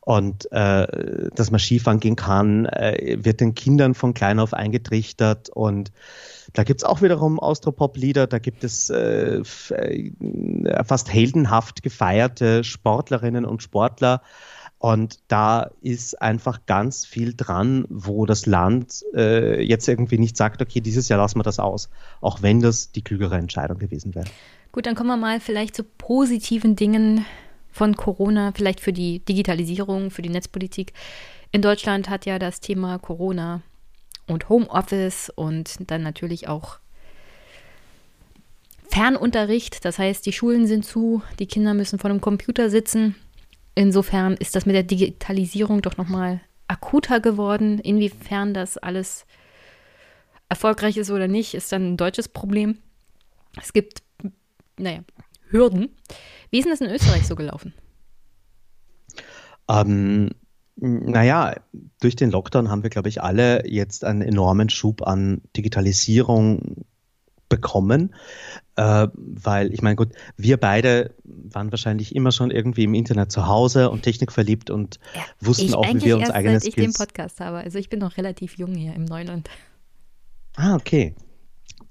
Und äh, dass man Skifahren gehen kann, äh, wird den Kindern von klein auf eingetrichtert. Und da gibt es auch wiederum Austropop-Lieder, da gibt es äh, äh, fast heldenhaft gefeierte Sportlerinnen und Sportler, und da ist einfach ganz viel dran, wo das Land äh, jetzt irgendwie nicht sagt, okay, dieses Jahr lassen wir das aus, auch wenn das die klügere Entscheidung gewesen wäre. Gut, dann kommen wir mal vielleicht zu positiven Dingen von Corona, vielleicht für die Digitalisierung, für die Netzpolitik. In Deutschland hat ja das Thema Corona und Homeoffice und dann natürlich auch Fernunterricht, das heißt, die Schulen sind zu, die Kinder müssen vor einem Computer sitzen. Insofern ist das mit der Digitalisierung doch nochmal akuter geworden. Inwiefern das alles erfolgreich ist oder nicht, ist dann ein deutsches Problem. Es gibt, naja, Hürden. Wie ist denn das in Österreich so gelaufen? Ähm, naja, durch den Lockdown haben wir, glaube ich, alle jetzt einen enormen Schub an Digitalisierung bekommen, äh, weil ich meine, gut, wir beide waren wahrscheinlich immer schon irgendwie im Internet zu Hause und Technik verliebt und ja, wussten auch, wie wir uns eigene Skills... ich den Podcast habe. Also ich bin noch relativ jung hier im Neuland. Ah, okay.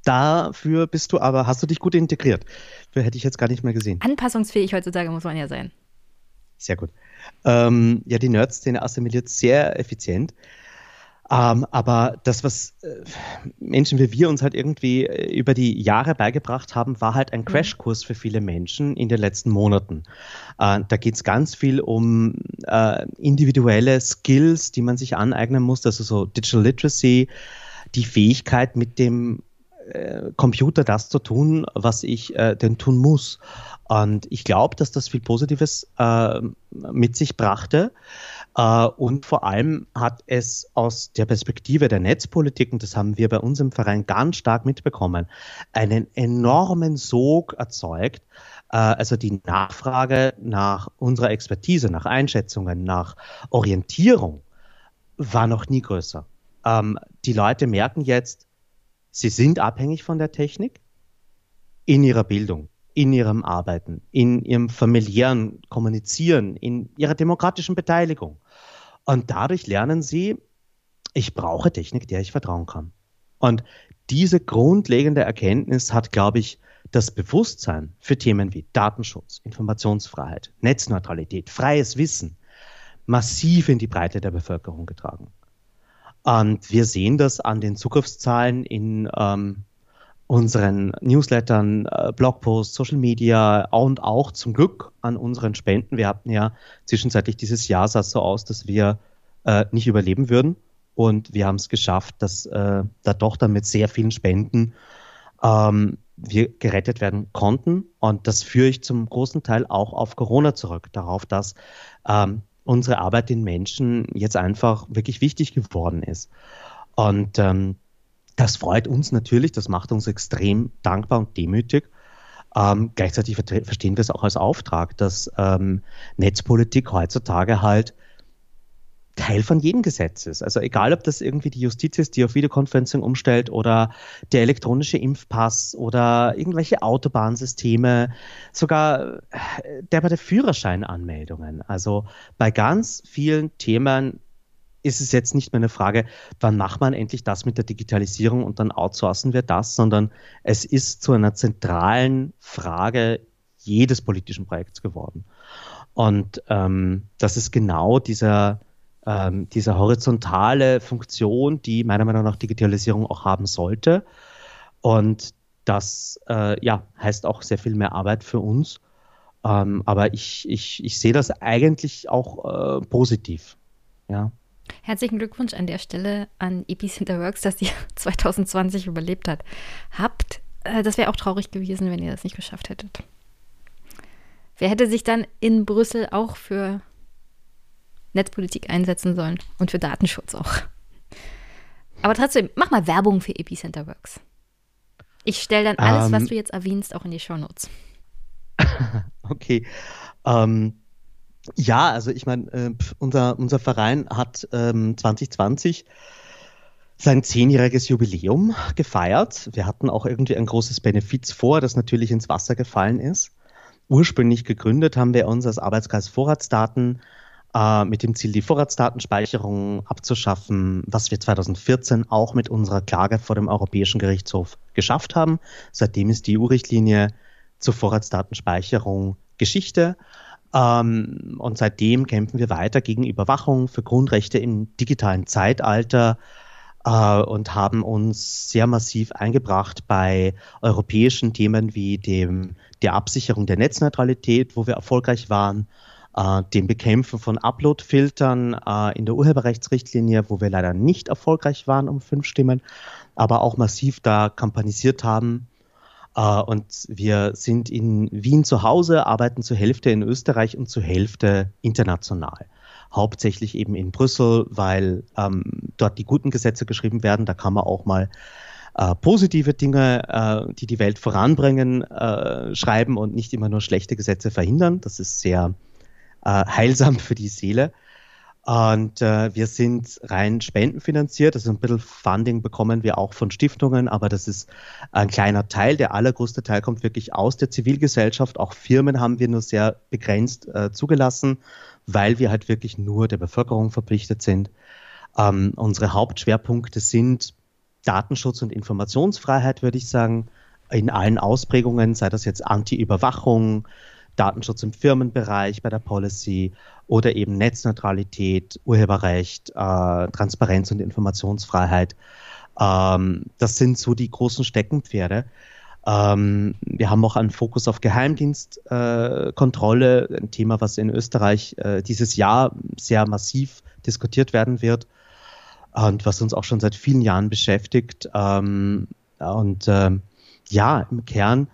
Dafür bist du aber, hast du dich gut integriert. Für hätte ich jetzt gar nicht mehr gesehen. Anpassungsfähig heutzutage muss man ja sein. Sehr gut. Ähm, ja, die Nerd-Szene assimiliert sehr effizient. Ähm, aber das, was äh, Menschen wie wir uns halt irgendwie äh, über die Jahre beigebracht haben, war halt ein mhm. Crashkurs für viele Menschen in den letzten Monaten. Äh, da geht es ganz viel um äh, individuelle Skills, die man sich aneignen muss, also so Digital Literacy, die Fähigkeit mit dem äh, Computer das zu tun, was ich denn tun muss. Und ich glaube, dass das viel Positives mit sich brachte. Äh, und vor allem hat es aus der Perspektive der Netzpolitik, und das haben wir bei uns im Verein ganz stark mitbekommen, einen enormen Sog erzeugt. Äh, also die Nachfrage nach unserer Expertise, nach Einschätzungen, nach Orientierung war noch nie größer. Ähm, die Leute merken jetzt, sie sind abhängig von der Technik in ihrer Bildung in ihrem Arbeiten, in ihrem familiären Kommunizieren, in ihrer demokratischen Beteiligung. Und dadurch lernen sie, ich brauche Technik, der ich vertrauen kann. Und diese grundlegende Erkenntnis hat, glaube ich, das Bewusstsein für Themen wie Datenschutz, Informationsfreiheit, Netzneutralität, freies Wissen massiv in die Breite der Bevölkerung getragen. Und wir sehen das an den Zugriffszahlen in ähm, unseren Newslettern, äh, Blogposts, Social Media und auch zum Glück an unseren Spenden. Wir hatten ja zwischenzeitlich dieses Jahr sah es so aus, dass wir äh, nicht überleben würden. Und wir haben es geschafft, dass äh, da doch dann mit sehr vielen Spenden ähm, wir gerettet werden konnten. Und das führe ich zum großen Teil auch auf Corona zurück, darauf, dass ähm, unsere Arbeit den Menschen jetzt einfach wirklich wichtig geworden ist. Und ähm, das freut uns natürlich, das macht uns extrem dankbar und demütig. Ähm, gleichzeitig verstehen wir es auch als Auftrag, dass ähm, Netzpolitik heutzutage halt Teil von jedem Gesetz ist. Also egal, ob das irgendwie die Justiz ist, die auf Videokonferencing umstellt oder der elektronische Impfpass oder irgendwelche Autobahnsysteme, sogar äh, der bei der Führerscheinanmeldungen. Also bei ganz vielen Themen ist es jetzt nicht mehr eine Frage, wann macht man endlich das mit der Digitalisierung und dann outsourcen wir das, sondern es ist zu einer zentralen Frage jedes politischen Projekts geworden. Und ähm, das ist genau dieser, ähm, diese horizontale Funktion, die meiner Meinung nach Digitalisierung auch haben sollte. Und das äh, ja, heißt auch sehr viel mehr Arbeit für uns. Ähm, aber ich, ich, ich sehe das eigentlich auch äh, positiv. Ja. Herzlichen Glückwunsch an der Stelle an Epicenter Works, dass ihr 2020 überlebt hat. Habt. Äh, das wäre auch traurig gewesen, wenn ihr das nicht geschafft hättet. Wer hätte sich dann in Brüssel auch für Netzpolitik einsetzen sollen und für Datenschutz auch? Aber trotzdem, mach mal Werbung für Epicenter Works. Ich stelle dann alles, um, was ähm. du jetzt erwähnst, auch in die Show Notes. okay. Um, ja, also ich meine, äh, unser, unser Verein hat ähm, 2020 sein zehnjähriges Jubiläum gefeiert. Wir hatten auch irgendwie ein großes Benefiz vor, das natürlich ins Wasser gefallen ist. Ursprünglich gegründet haben wir uns als Arbeitskreis Vorratsdaten äh, mit dem Ziel, die Vorratsdatenspeicherung abzuschaffen, was wir 2014 auch mit unserer Klage vor dem Europäischen Gerichtshof geschafft haben. Seitdem ist die EU-Richtlinie zur Vorratsdatenspeicherung Geschichte. Ähm, und seitdem kämpfen wir weiter gegen Überwachung für Grundrechte im digitalen Zeitalter äh, und haben uns sehr massiv eingebracht bei europäischen Themen wie dem, der Absicherung der Netzneutralität, wo wir erfolgreich waren, äh, dem Bekämpfen von Upload-Filtern äh, in der Urheberrechtsrichtlinie, wo wir leider nicht erfolgreich waren um fünf Stimmen, aber auch massiv da kampanisiert haben und wir sind in Wien zu Hause, arbeiten zur Hälfte in Österreich und zur Hälfte international. Hauptsächlich eben in Brüssel, weil ähm, dort die guten Gesetze geschrieben werden. Da kann man auch mal äh, positive Dinge, äh, die die Welt voranbringen, äh, schreiben und nicht immer nur schlechte Gesetze verhindern. Das ist sehr äh, heilsam für die Seele. Und äh, wir sind rein spendenfinanziert. Also ein bisschen Funding bekommen wir auch von Stiftungen, aber das ist ein kleiner Teil. Der allergrößte Teil kommt wirklich aus der Zivilgesellschaft. Auch Firmen haben wir nur sehr begrenzt äh, zugelassen, weil wir halt wirklich nur der Bevölkerung verpflichtet sind. Ähm, unsere Hauptschwerpunkte sind Datenschutz und Informationsfreiheit, würde ich sagen, in allen Ausprägungen, sei das jetzt Anti-Überwachung, Datenschutz im Firmenbereich, bei der Policy oder eben Netzneutralität, Urheberrecht, äh, Transparenz und Informationsfreiheit. Ähm, das sind so die großen Steckenpferde. Ähm, wir haben auch einen Fokus auf Geheimdienstkontrolle, äh, ein Thema, was in Österreich äh, dieses Jahr sehr massiv diskutiert werden wird und was uns auch schon seit vielen Jahren beschäftigt. Ähm, und ähm, ja, im Kern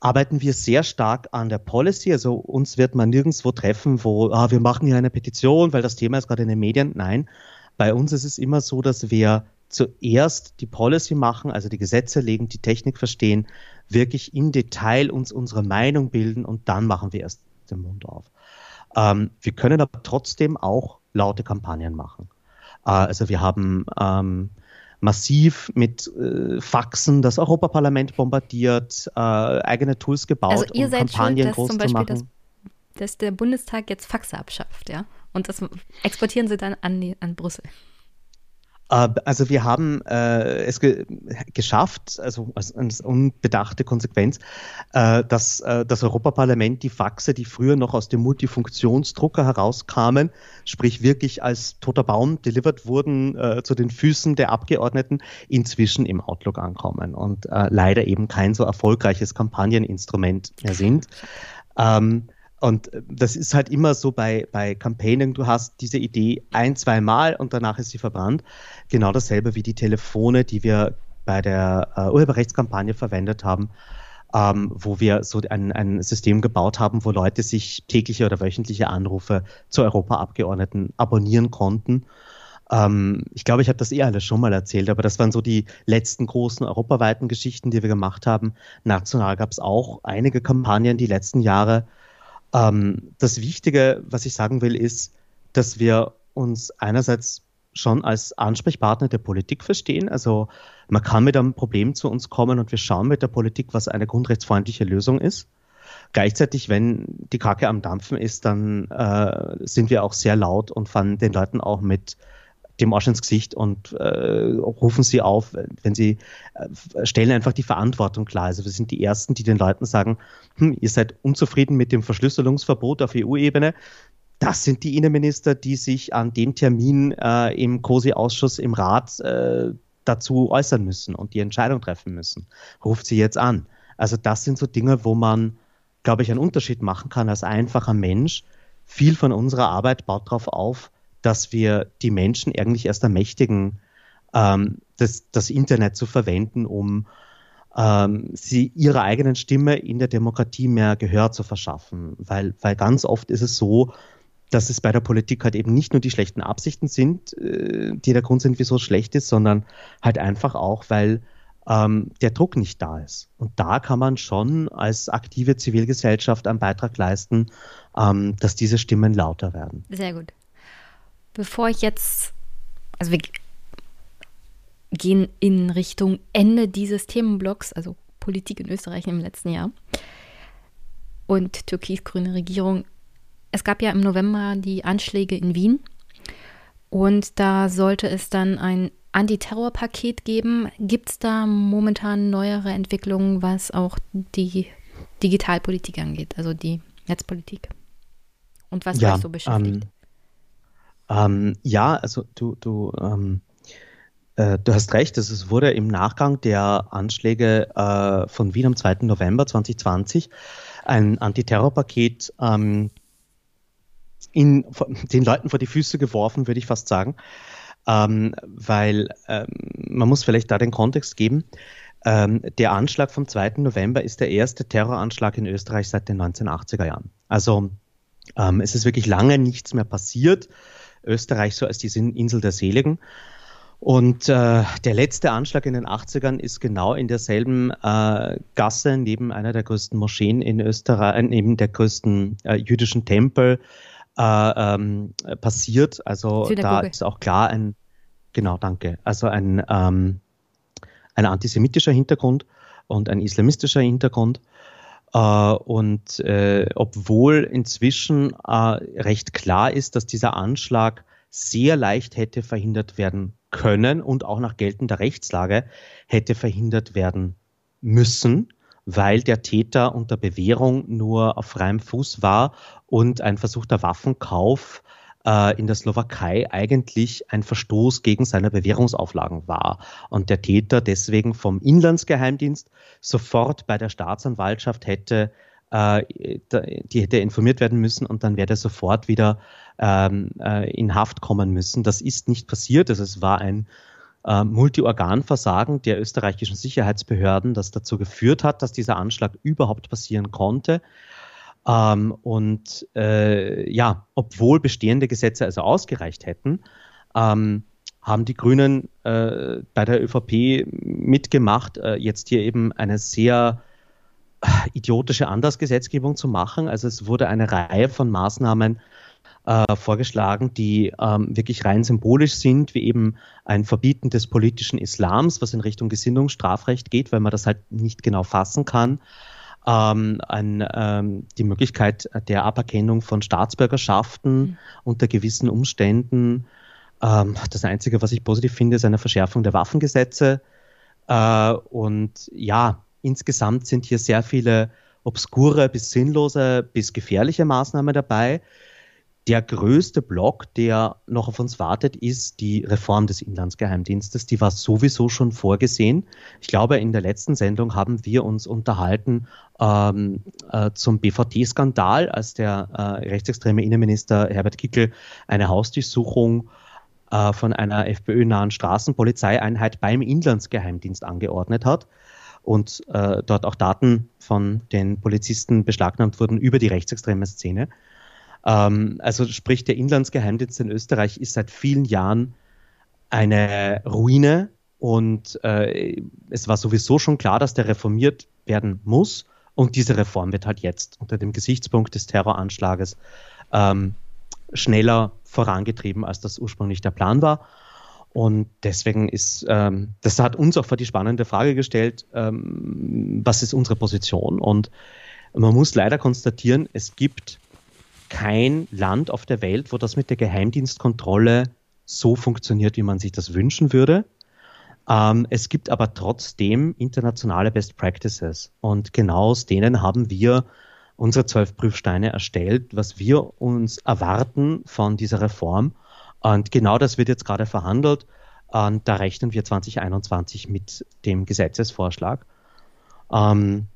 arbeiten wir sehr stark an der Policy. Also uns wird man nirgendwo treffen, wo ah, wir machen hier eine Petition, weil das Thema ist gerade in den Medien. Nein, bei uns ist es immer so, dass wir zuerst die Policy machen, also die Gesetze legen, die Technik verstehen, wirklich im Detail uns unsere Meinung bilden und dann machen wir erst den Mund auf. Ähm, wir können aber trotzdem auch laute Kampagnen machen. Äh, also wir haben ähm, massiv mit äh, Faxen das Europaparlament bombardiert, äh, eigene Tools gebaut, also ihr um seid Kampagnen schuld, dass zum Beispiel das, dass der Bundestag jetzt Faxe abschafft, ja? Und das exportieren sie dann an, an Brüssel. Äh, also wir haben äh, es ge geschafft, also als, als unbedachte Konsequenz, äh, dass äh, das Europaparlament die Faxe, die früher noch aus dem Multifunktionsdrucker herauskamen, sprich wirklich als toter Baum delivered wurden äh, zu den Füßen der Abgeordneten, inzwischen im Outlook ankommen und äh, leider eben kein so erfolgreiches Kampagneninstrument mehr sind. Ähm, und das ist halt immer so bei, bei Campaigning, du hast diese Idee ein, zwei Mal und danach ist sie verbrannt. Genau dasselbe wie die Telefone, die wir bei der äh, Urheberrechtskampagne verwendet haben, ähm, wo wir so ein, ein System gebaut haben, wo Leute sich tägliche oder wöchentliche Anrufe zu Europaabgeordneten abonnieren konnten. Ähm, ich glaube, ich habe das eh alles schon mal erzählt, aber das waren so die letzten großen europaweiten Geschichten, die wir gemacht haben. National gab es auch einige Kampagnen die letzten Jahre, ähm, das Wichtige, was ich sagen will, ist, dass wir uns einerseits schon als Ansprechpartner der Politik verstehen. Also man kann mit einem Problem zu uns kommen und wir schauen mit der Politik, was eine grundrechtsfreundliche Lösung ist. Gleichzeitig, wenn die Kacke am Dampfen ist, dann äh, sind wir auch sehr laut und fahren den Leuten auch mit dem Arsch ins Gesicht und äh, rufen sie auf, wenn sie äh, stellen einfach die Verantwortung klar. Also wir sind die Ersten, die den Leuten sagen, hm, ihr seid unzufrieden mit dem Verschlüsselungsverbot auf EU-Ebene. Das sind die Innenminister, die sich an dem Termin äh, im COSI-Ausschuss im Rat äh, dazu äußern müssen und die Entscheidung treffen müssen. Ruft sie jetzt an. Also das sind so Dinge, wo man, glaube ich, einen Unterschied machen kann als einfacher Mensch. Viel von unserer Arbeit baut darauf auf, dass wir die Menschen eigentlich erst ermächtigen, ähm, das, das Internet zu verwenden, um ähm, sie ihrer eigenen Stimme in der Demokratie mehr Gehör zu verschaffen. Weil, weil ganz oft ist es so, dass es bei der Politik halt eben nicht nur die schlechten Absichten sind, äh, die der Grund sind, wieso es schlecht ist, sondern halt einfach auch, weil ähm, der Druck nicht da ist. Und da kann man schon als aktive Zivilgesellschaft einen Beitrag leisten, ähm, dass diese Stimmen lauter werden. Sehr gut bevor ich jetzt, also wir gehen in Richtung Ende dieses Themenblocks, also Politik in Österreich im letzten Jahr und türkis-grüne Regierung. Es gab ja im November die Anschläge in Wien und da sollte es dann ein Antiterrorpaket geben. Gibt es da momentan neuere Entwicklungen, was auch die Digitalpolitik angeht, also die Netzpolitik? Und was ja, euch so beschäftigt? Ähm, ähm, ja, also du, du, ähm, äh, du hast recht, es wurde im Nachgang der Anschläge äh, von Wien am 2. November 2020 ein Antiterrorpaket ähm, in, den Leuten vor die Füße geworfen, würde ich fast sagen. Ähm, weil ähm, man muss vielleicht da den Kontext geben. ähm, der Anschlag vom 2. November ist der erste Terroranschlag in Österreich seit den 1980er Jahren. Also ähm, es ist wirklich lange nichts mehr passiert. Österreich so als die Insel der Seligen. Und äh, der letzte Anschlag in den 80ern ist genau in derselben äh, Gasse neben einer der größten Moscheen in Österreich, äh, neben der größten äh, jüdischen Tempel äh, ähm, passiert. Also Synagoge. da ist auch klar ein, genau, danke, also ein, ähm, ein antisemitischer Hintergrund und ein islamistischer Hintergrund. Äh, und äh, obwohl inzwischen äh, recht klar ist, dass dieser Anschlag sehr leicht hätte verhindert werden können und auch nach geltender Rechtslage hätte verhindert werden müssen, weil der Täter unter Bewährung nur auf freiem Fuß war und ein versuchter Waffenkauf äh, in der Slowakei eigentlich ein Verstoß gegen seine Bewährungsauflagen war und der Täter deswegen vom Inlandsgeheimdienst sofort bei der Staatsanwaltschaft hätte äh, die hätte informiert werden müssen und dann wäre er sofort wieder ähm, äh, in Haft kommen müssen. Das ist nicht passiert. Also es war ein äh, Multiorganversagen der österreichischen Sicherheitsbehörden, das dazu geführt hat, dass dieser Anschlag überhaupt passieren konnte. Ähm, und äh, ja, obwohl bestehende Gesetze also ausgereicht hätten, ähm, haben die Grünen äh, bei der ÖVP mitgemacht, äh, jetzt hier eben eine sehr äh, idiotische Andersgesetzgebung zu machen. Also es wurde eine Reihe von Maßnahmen äh, vorgeschlagen, die ähm, wirklich rein symbolisch sind, wie eben ein Verbieten des politischen Islams, was in Richtung Gesinnungsstrafrecht geht, weil man das halt nicht genau fassen kann ähm, ein, ähm, die Möglichkeit der Aberkennung von Staatsbürgerschaften mhm. unter gewissen Umständen. Ähm, das Einzige, was ich positiv finde, ist eine Verschärfung der Waffengesetze. Äh, und ja, insgesamt sind hier sehr viele obskure bis sinnlose bis gefährliche Maßnahmen dabei. Der größte Block, der noch auf uns wartet, ist die Reform des Inlandsgeheimdienstes. Die war sowieso schon vorgesehen. Ich glaube, in der letzten Sendung haben wir uns unterhalten ähm, äh, zum BVT-Skandal, als der äh, rechtsextreme Innenminister Herbert Kickel eine Hausdurchsuchung äh, von einer FPÖ-nahen Straßenpolizeieinheit beim Inlandsgeheimdienst angeordnet hat und äh, dort auch Daten von den Polizisten beschlagnahmt wurden über die rechtsextreme Szene. Ähm, also sprich, der Inlandsgeheimdienst in Österreich ist seit vielen Jahren eine Ruine und äh, es war sowieso schon klar, dass der reformiert werden muss. Und diese Reform wird halt jetzt unter dem Gesichtspunkt des Terroranschlages ähm, schneller vorangetrieben, als das ursprünglich der Plan war. Und deswegen ist, ähm, das hat uns auch vor die spannende Frage gestellt, ähm, was ist unsere Position? Und man muss leider konstatieren, es gibt kein Land auf der Welt, wo das mit der Geheimdienstkontrolle so funktioniert, wie man sich das wünschen würde. Ähm, es gibt aber trotzdem internationale Best Practices und genau aus denen haben wir unsere zwölf Prüfsteine erstellt, was wir uns erwarten von dieser Reform. Und genau das wird jetzt gerade verhandelt. Und da rechnen wir 2021 mit dem Gesetzesvorschlag. Ähm,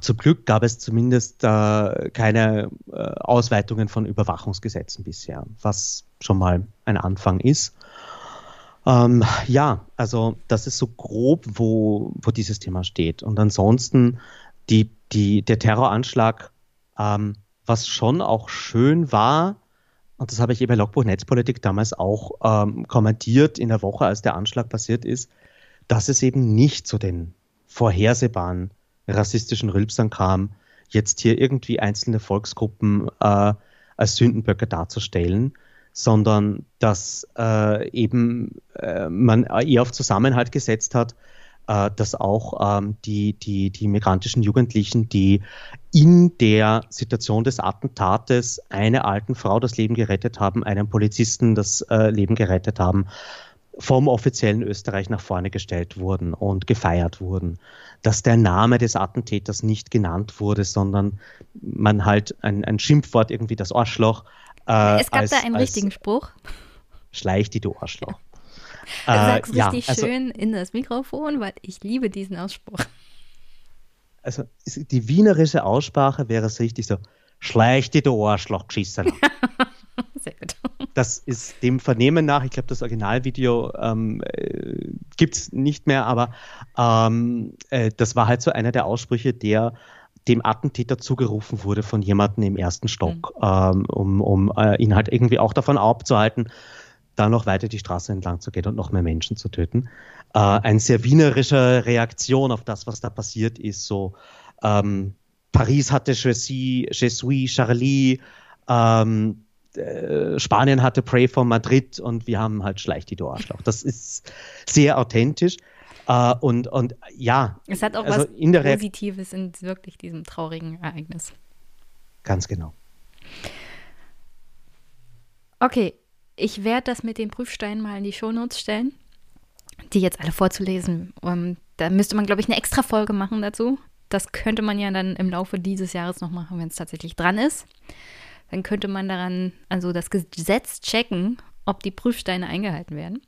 zum Glück gab es zumindest äh, keine äh, Ausweitungen von Überwachungsgesetzen bisher, was schon mal ein Anfang ist. Ähm, ja, also das ist so grob, wo, wo dieses Thema steht. Und ansonsten die, die, der Terroranschlag, ähm, was schon auch schön war, und das habe ich eben bei Logbuch Netzpolitik damals auch ähm, kommentiert in der Woche, als der Anschlag passiert ist, dass es eben nicht zu den vorhersehbaren rassistischen Rülpsern kam, jetzt hier irgendwie einzelne Volksgruppen äh, als Sündenböcke darzustellen, sondern dass äh, eben äh, man eher auf Zusammenhalt gesetzt hat, äh, dass auch ähm, die, die, die migrantischen Jugendlichen, die in der Situation des Attentates einer alten Frau das Leben gerettet haben, einem Polizisten das äh, Leben gerettet haben, vom offiziellen Österreich nach vorne gestellt wurden und gefeiert wurden. Dass der Name des Attentäters nicht genannt wurde, sondern man halt ein, ein Schimpfwort, irgendwie das Arschloch. Äh, es gab als, da einen richtigen Spruch. Schleich die, du Arschloch. Du sagst äh, richtig ja, also, schön in das Mikrofon, weil ich liebe diesen Ausspruch. Also die wienerische Aussprache wäre es richtig so, schleich die, du Arschloch, geschissen. Sehr gut. Das ist dem Vernehmen nach, ich glaube, das Originalvideo ähm, äh, gibt es nicht mehr, aber ähm, äh, das war halt so einer der Aussprüche, der dem Attentäter zugerufen wurde von jemandem im ersten Stock, mhm. ähm, um, um äh, ihn halt irgendwie auch davon abzuhalten, da noch weiter die Straße entlang zu gehen und noch mehr Menschen zu töten. Äh, eine sehr wienerische Reaktion auf das, was da passiert ist. So ähm, Paris hatte Je suis, Je suis Charlie, ähm, äh, Spanien hatte Pray for Madrid und wir haben halt Schleich die Arschloch. Das ist sehr authentisch. Uh, und, und ja. Es hat auch also was in Positives in wirklich diesem traurigen Ereignis. Ganz genau. Okay, ich werde das mit den Prüfsteinen mal in die Shownotes stellen, die jetzt alle vorzulesen. Um, ähm, da müsste man, glaube ich, eine extra Folge machen dazu. Das könnte man ja dann im Laufe dieses Jahres noch machen, wenn es tatsächlich dran ist. Dann könnte man daran, also das Gesetz checken, ob die Prüfsteine eingehalten werden.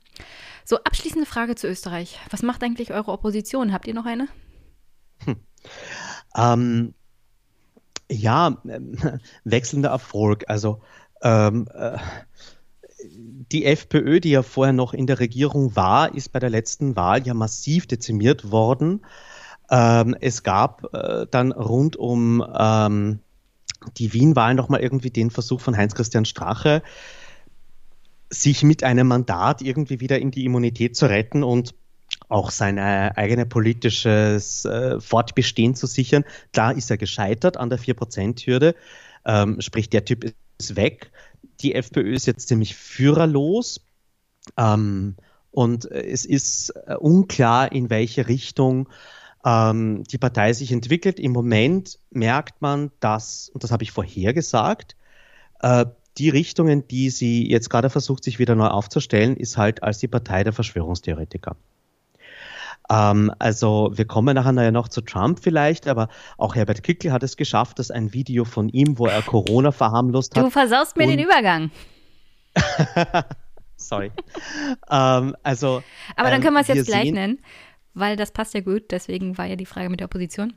So, abschließende Frage zu Österreich. Was macht eigentlich eure Opposition? Habt ihr noch eine? Hm. Ähm, ja, äh, wechselnder Erfolg. Also ähm, äh, die FPÖ, die ja vorher noch in der Regierung war, ist bei der letzten Wahl ja massiv dezimiert worden. Ähm, es gab äh, dann rund um ähm, die Wien-Wahl nochmal irgendwie den Versuch von Heinz-Christian Strache, sich mit einem Mandat irgendwie wieder in die Immunität zu retten und auch sein eigene politisches äh, Fortbestehen zu sichern. Da ist er gescheitert an der 4%-Hürde. Ähm, sprich, der Typ ist weg die FPÖ ist jetzt ziemlich führerlos. Ähm, und es ist äh, unklar, in welche Richtung ähm, die Partei sich entwickelt. Im Moment merkt man, dass, und das habe ich vorher gesagt, äh, die Richtungen, die sie jetzt gerade versucht, sich wieder neu aufzustellen, ist halt als die Partei der Verschwörungstheoretiker. Ähm, also wir kommen nachher ja noch zu Trump vielleicht, aber auch Herbert Kickl hat es geschafft, dass ein Video von ihm, wo er Corona verharmlost hat. Du versaust mir den Übergang. Sorry. ähm, also. Aber dann ähm, können wir es jetzt gleich nennen, weil das passt ja gut. Deswegen war ja die Frage mit der Opposition.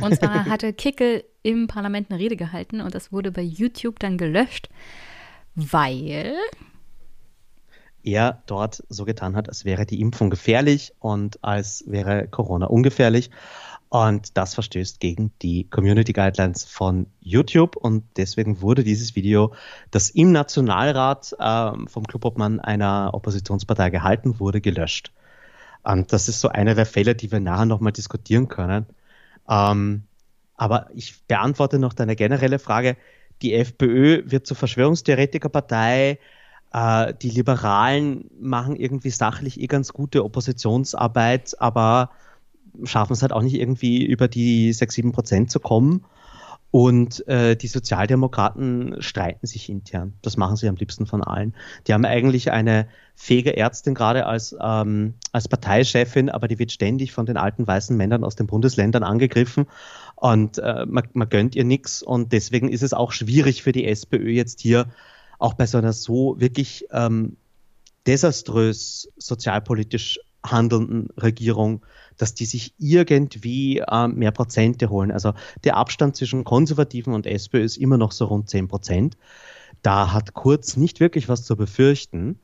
Und zwar hatte Kickel im Parlament eine Rede gehalten und das wurde bei YouTube dann gelöscht, weil er dort so getan hat, als wäre die Impfung gefährlich und als wäre Corona ungefährlich. Und das verstößt gegen die Community Guidelines von YouTube. Und deswegen wurde dieses Video, das im Nationalrat äh, vom Clubobmann einer Oppositionspartei gehalten wurde, gelöscht. Und das ist so einer der Fälle, die wir nachher nochmal diskutieren können. Ähm, aber ich beantworte noch deine generelle Frage. Die FPÖ wird zur Verschwörungstheoretikerpartei. Äh, die Liberalen machen irgendwie sachlich eh ganz gute Oppositionsarbeit, aber schaffen es halt auch nicht irgendwie über die 6, 7 Prozent zu kommen. Und äh, die Sozialdemokraten streiten sich intern. Das machen sie am liebsten von allen. Die haben eigentlich eine fähige Ärztin gerade als, ähm, als Parteichefin, aber die wird ständig von den alten weißen Männern aus den Bundesländern angegriffen und äh, man, man gönnt ihr nichts. Und deswegen ist es auch schwierig für die SPÖ jetzt hier auch bei so einer so wirklich ähm, desaströs sozialpolitisch handelnden Regierung, dass die sich irgendwie äh, mehr Prozente holen. Also der Abstand zwischen Konservativen und SPÖ ist immer noch so rund 10 Prozent. Da hat Kurz nicht wirklich was zu befürchten.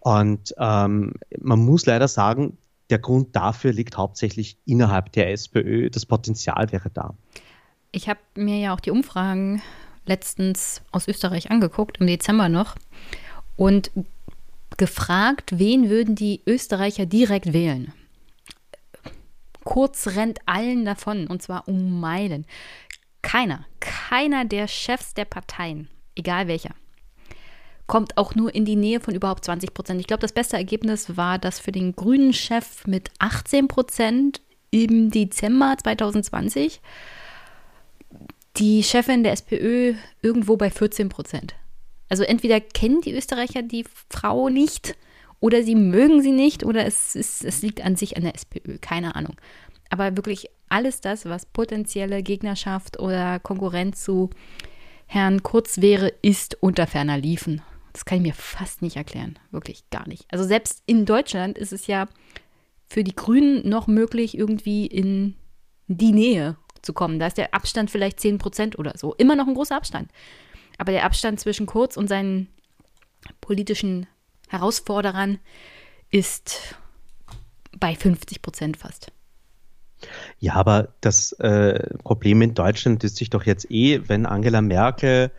Und ähm, man muss leider sagen, der Grund dafür liegt hauptsächlich innerhalb der SPÖ. Das Potenzial wäre da. Ich habe mir ja auch die Umfragen letztens aus Österreich angeguckt, im Dezember noch, und gefragt, wen würden die Österreicher direkt wählen. Kurz rennt allen davon, und zwar um Meilen. Keiner, keiner der Chefs der Parteien, egal welcher, kommt auch nur in die Nähe von überhaupt 20 Prozent. Ich glaube, das beste Ergebnis war das für den grünen Chef mit 18 Prozent im Dezember 2020 die Chefin der SPÖ irgendwo bei 14 Prozent. Also entweder kennen die Österreicher die Frau nicht oder sie mögen sie nicht oder es, ist, es liegt an sich an der SPÖ, keine Ahnung. Aber wirklich alles das, was potenzielle Gegnerschaft oder Konkurrenz zu Herrn Kurz wäre, ist unter ferner Liefen. Das kann ich mir fast nicht erklären, wirklich gar nicht. Also selbst in Deutschland ist es ja für die Grünen noch möglich, irgendwie in die Nähe zu kommen. Da ist der Abstand vielleicht 10 Prozent oder so. Immer noch ein großer Abstand. Aber der Abstand zwischen Kurz und seinen politischen Herausforderern ist bei 50 Prozent fast. Ja, aber das äh, Problem in Deutschland ist sich doch jetzt eh, wenn Angela Merkel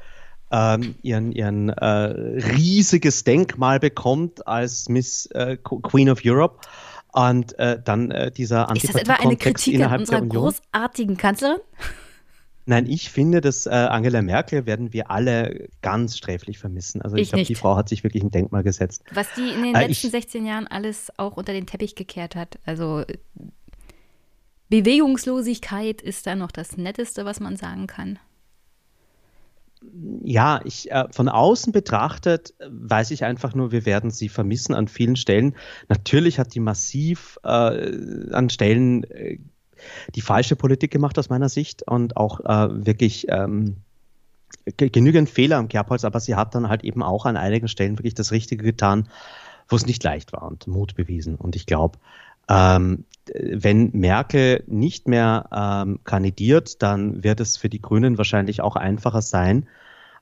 ähm, ihren, ihren äh, riesiges Denkmal bekommt als Miss äh, Queen of Europe und äh, dann äh, dieser Ist das etwa eine Kritik an unserer großartigen Kanzlerin? Nein, ich finde, dass äh, Angela Merkel werden wir alle ganz sträflich vermissen. Also ich, ich glaube, die Frau hat sich wirklich ein Denkmal gesetzt. Was die in den äh, letzten ich, 16 Jahren alles auch unter den Teppich gekehrt hat. Also Bewegungslosigkeit ist da noch das Netteste, was man sagen kann. Ja, ich äh, von außen betrachtet weiß ich einfach nur, wir werden sie vermissen an vielen Stellen. Natürlich hat die massiv äh, an Stellen äh, die falsche Politik gemacht aus meiner Sicht und auch äh, wirklich ähm, genügend Fehler am Kerbholz, aber sie hat dann halt eben auch an einigen Stellen wirklich das Richtige getan, wo es nicht leicht war und Mut bewiesen. Und ich glaube, ähm, wenn Merkel nicht mehr ähm, kandidiert, dann wird es für die Grünen wahrscheinlich auch einfacher sein.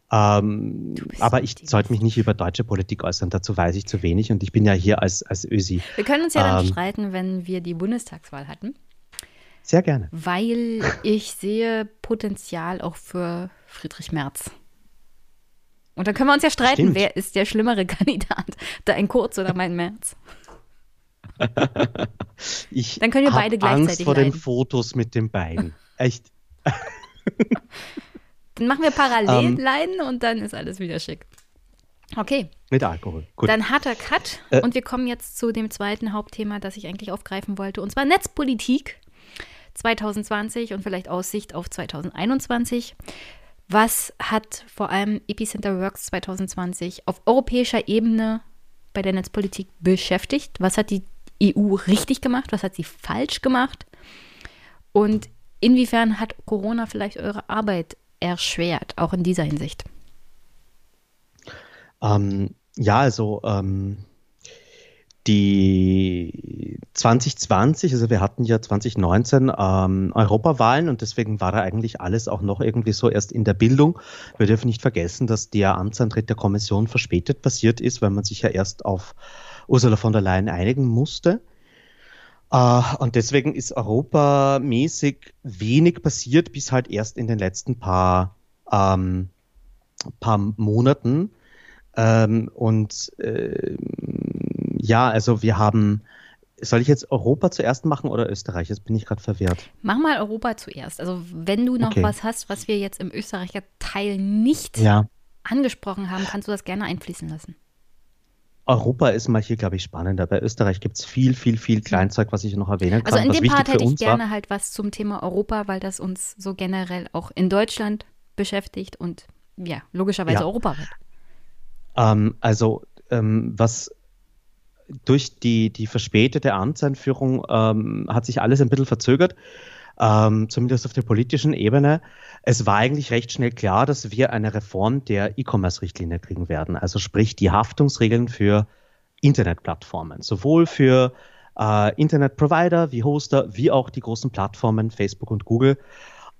Ähm, aber ich sollte mich nicht über deutsche Politik äußern, dazu weiß ich zu wenig und ich bin ja hier als, als Ösi. Wir können uns ja dann ähm, streiten, wenn wir die Bundestagswahl hatten. Sehr gerne. Weil ich sehe Potenzial auch für Friedrich Merz. Und dann können wir uns ja streiten, Stimmt. wer ist der schlimmere Kandidat, dein Kurz oder mein Merz. ich dann können wir beide gleichzeitig Angst vor leiden. den Fotos mit den beiden. Echt. dann machen wir parallel um, ähm. leiden und dann ist alles wieder schick. Okay. Mit Alkohol. Gut. Dann harter Cut äh, und wir kommen jetzt zu dem zweiten Hauptthema, das ich eigentlich aufgreifen wollte, und zwar Netzpolitik. 2020 und vielleicht Aussicht auf 2021. Was hat vor allem Epicenter Works 2020 auf europäischer Ebene bei der Netzpolitik beschäftigt? Was hat die EU richtig gemacht? Was hat sie falsch gemacht? Und inwiefern hat Corona vielleicht eure Arbeit erschwert, auch in dieser Hinsicht? Ähm, ja, also ähm, die 2020, also wir hatten ja 2019 ähm, Europawahlen und deswegen war da eigentlich alles auch noch irgendwie so erst in der Bildung. Wir dürfen nicht vergessen, dass der Amtsantritt der Kommission verspätet passiert ist, weil man sich ja erst auf Ursula von der Leyen einigen musste. Uh, und deswegen ist europamäßig wenig passiert, bis halt erst in den letzten paar, ähm, paar Monaten. Ähm, und äh, ja, also wir haben, soll ich jetzt Europa zuerst machen oder Österreich? Jetzt bin ich gerade verwirrt. Mach mal Europa zuerst. Also wenn du noch okay. was hast, was wir jetzt im Österreicher Teil nicht ja. angesprochen haben, kannst du das gerne einfließen lassen. Europa ist mal hier, glaube ich, spannender. Bei Österreich gibt es viel, viel, viel Kleinzeug, was ich noch erwähnen kann. Also in dem Part hätte ich gerne war. halt was zum Thema Europa, weil das uns so generell auch in Deutschland beschäftigt und ja, logischerweise ja. europaweit. Ähm, also ähm, was durch die, die verspätete Amtseinführung ähm, hat sich alles ein bisschen verzögert, ähm, zumindest auf der politischen Ebene. Es war eigentlich recht schnell klar, dass wir eine Reform der E-Commerce-Richtlinie kriegen werden, also sprich die Haftungsregeln für Internetplattformen, sowohl für äh, Internetprovider wie Hoster, wie auch die großen Plattformen Facebook und Google.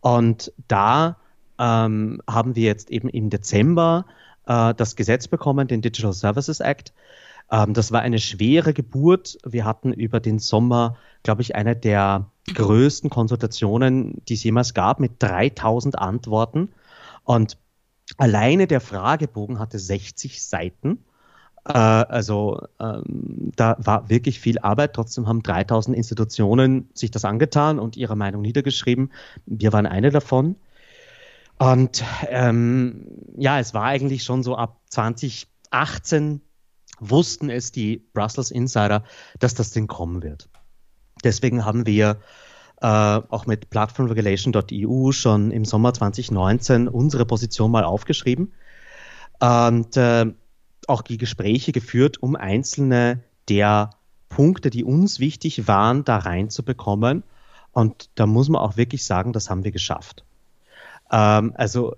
Und da ähm, haben wir jetzt eben im Dezember äh, das Gesetz bekommen, den Digital Services Act, ähm, das war eine schwere Geburt. Wir hatten über den Sommer, glaube ich, eine der größten Konsultationen, die es jemals gab, mit 3000 Antworten. Und alleine der Fragebogen hatte 60 Seiten. Äh, also ähm, da war wirklich viel Arbeit. Trotzdem haben 3000 Institutionen sich das angetan und ihre Meinung niedergeschrieben. Wir waren eine davon. Und ähm, ja, es war eigentlich schon so ab 2018 wussten es die Brussels Insider, dass das Ding kommen wird. Deswegen haben wir äh, auch mit platformregulation.eu schon im Sommer 2019 unsere Position mal aufgeschrieben und äh, auch die Gespräche geführt, um einzelne der Punkte, die uns wichtig waren, da reinzubekommen. Und da muss man auch wirklich sagen, das haben wir geschafft. Ähm, also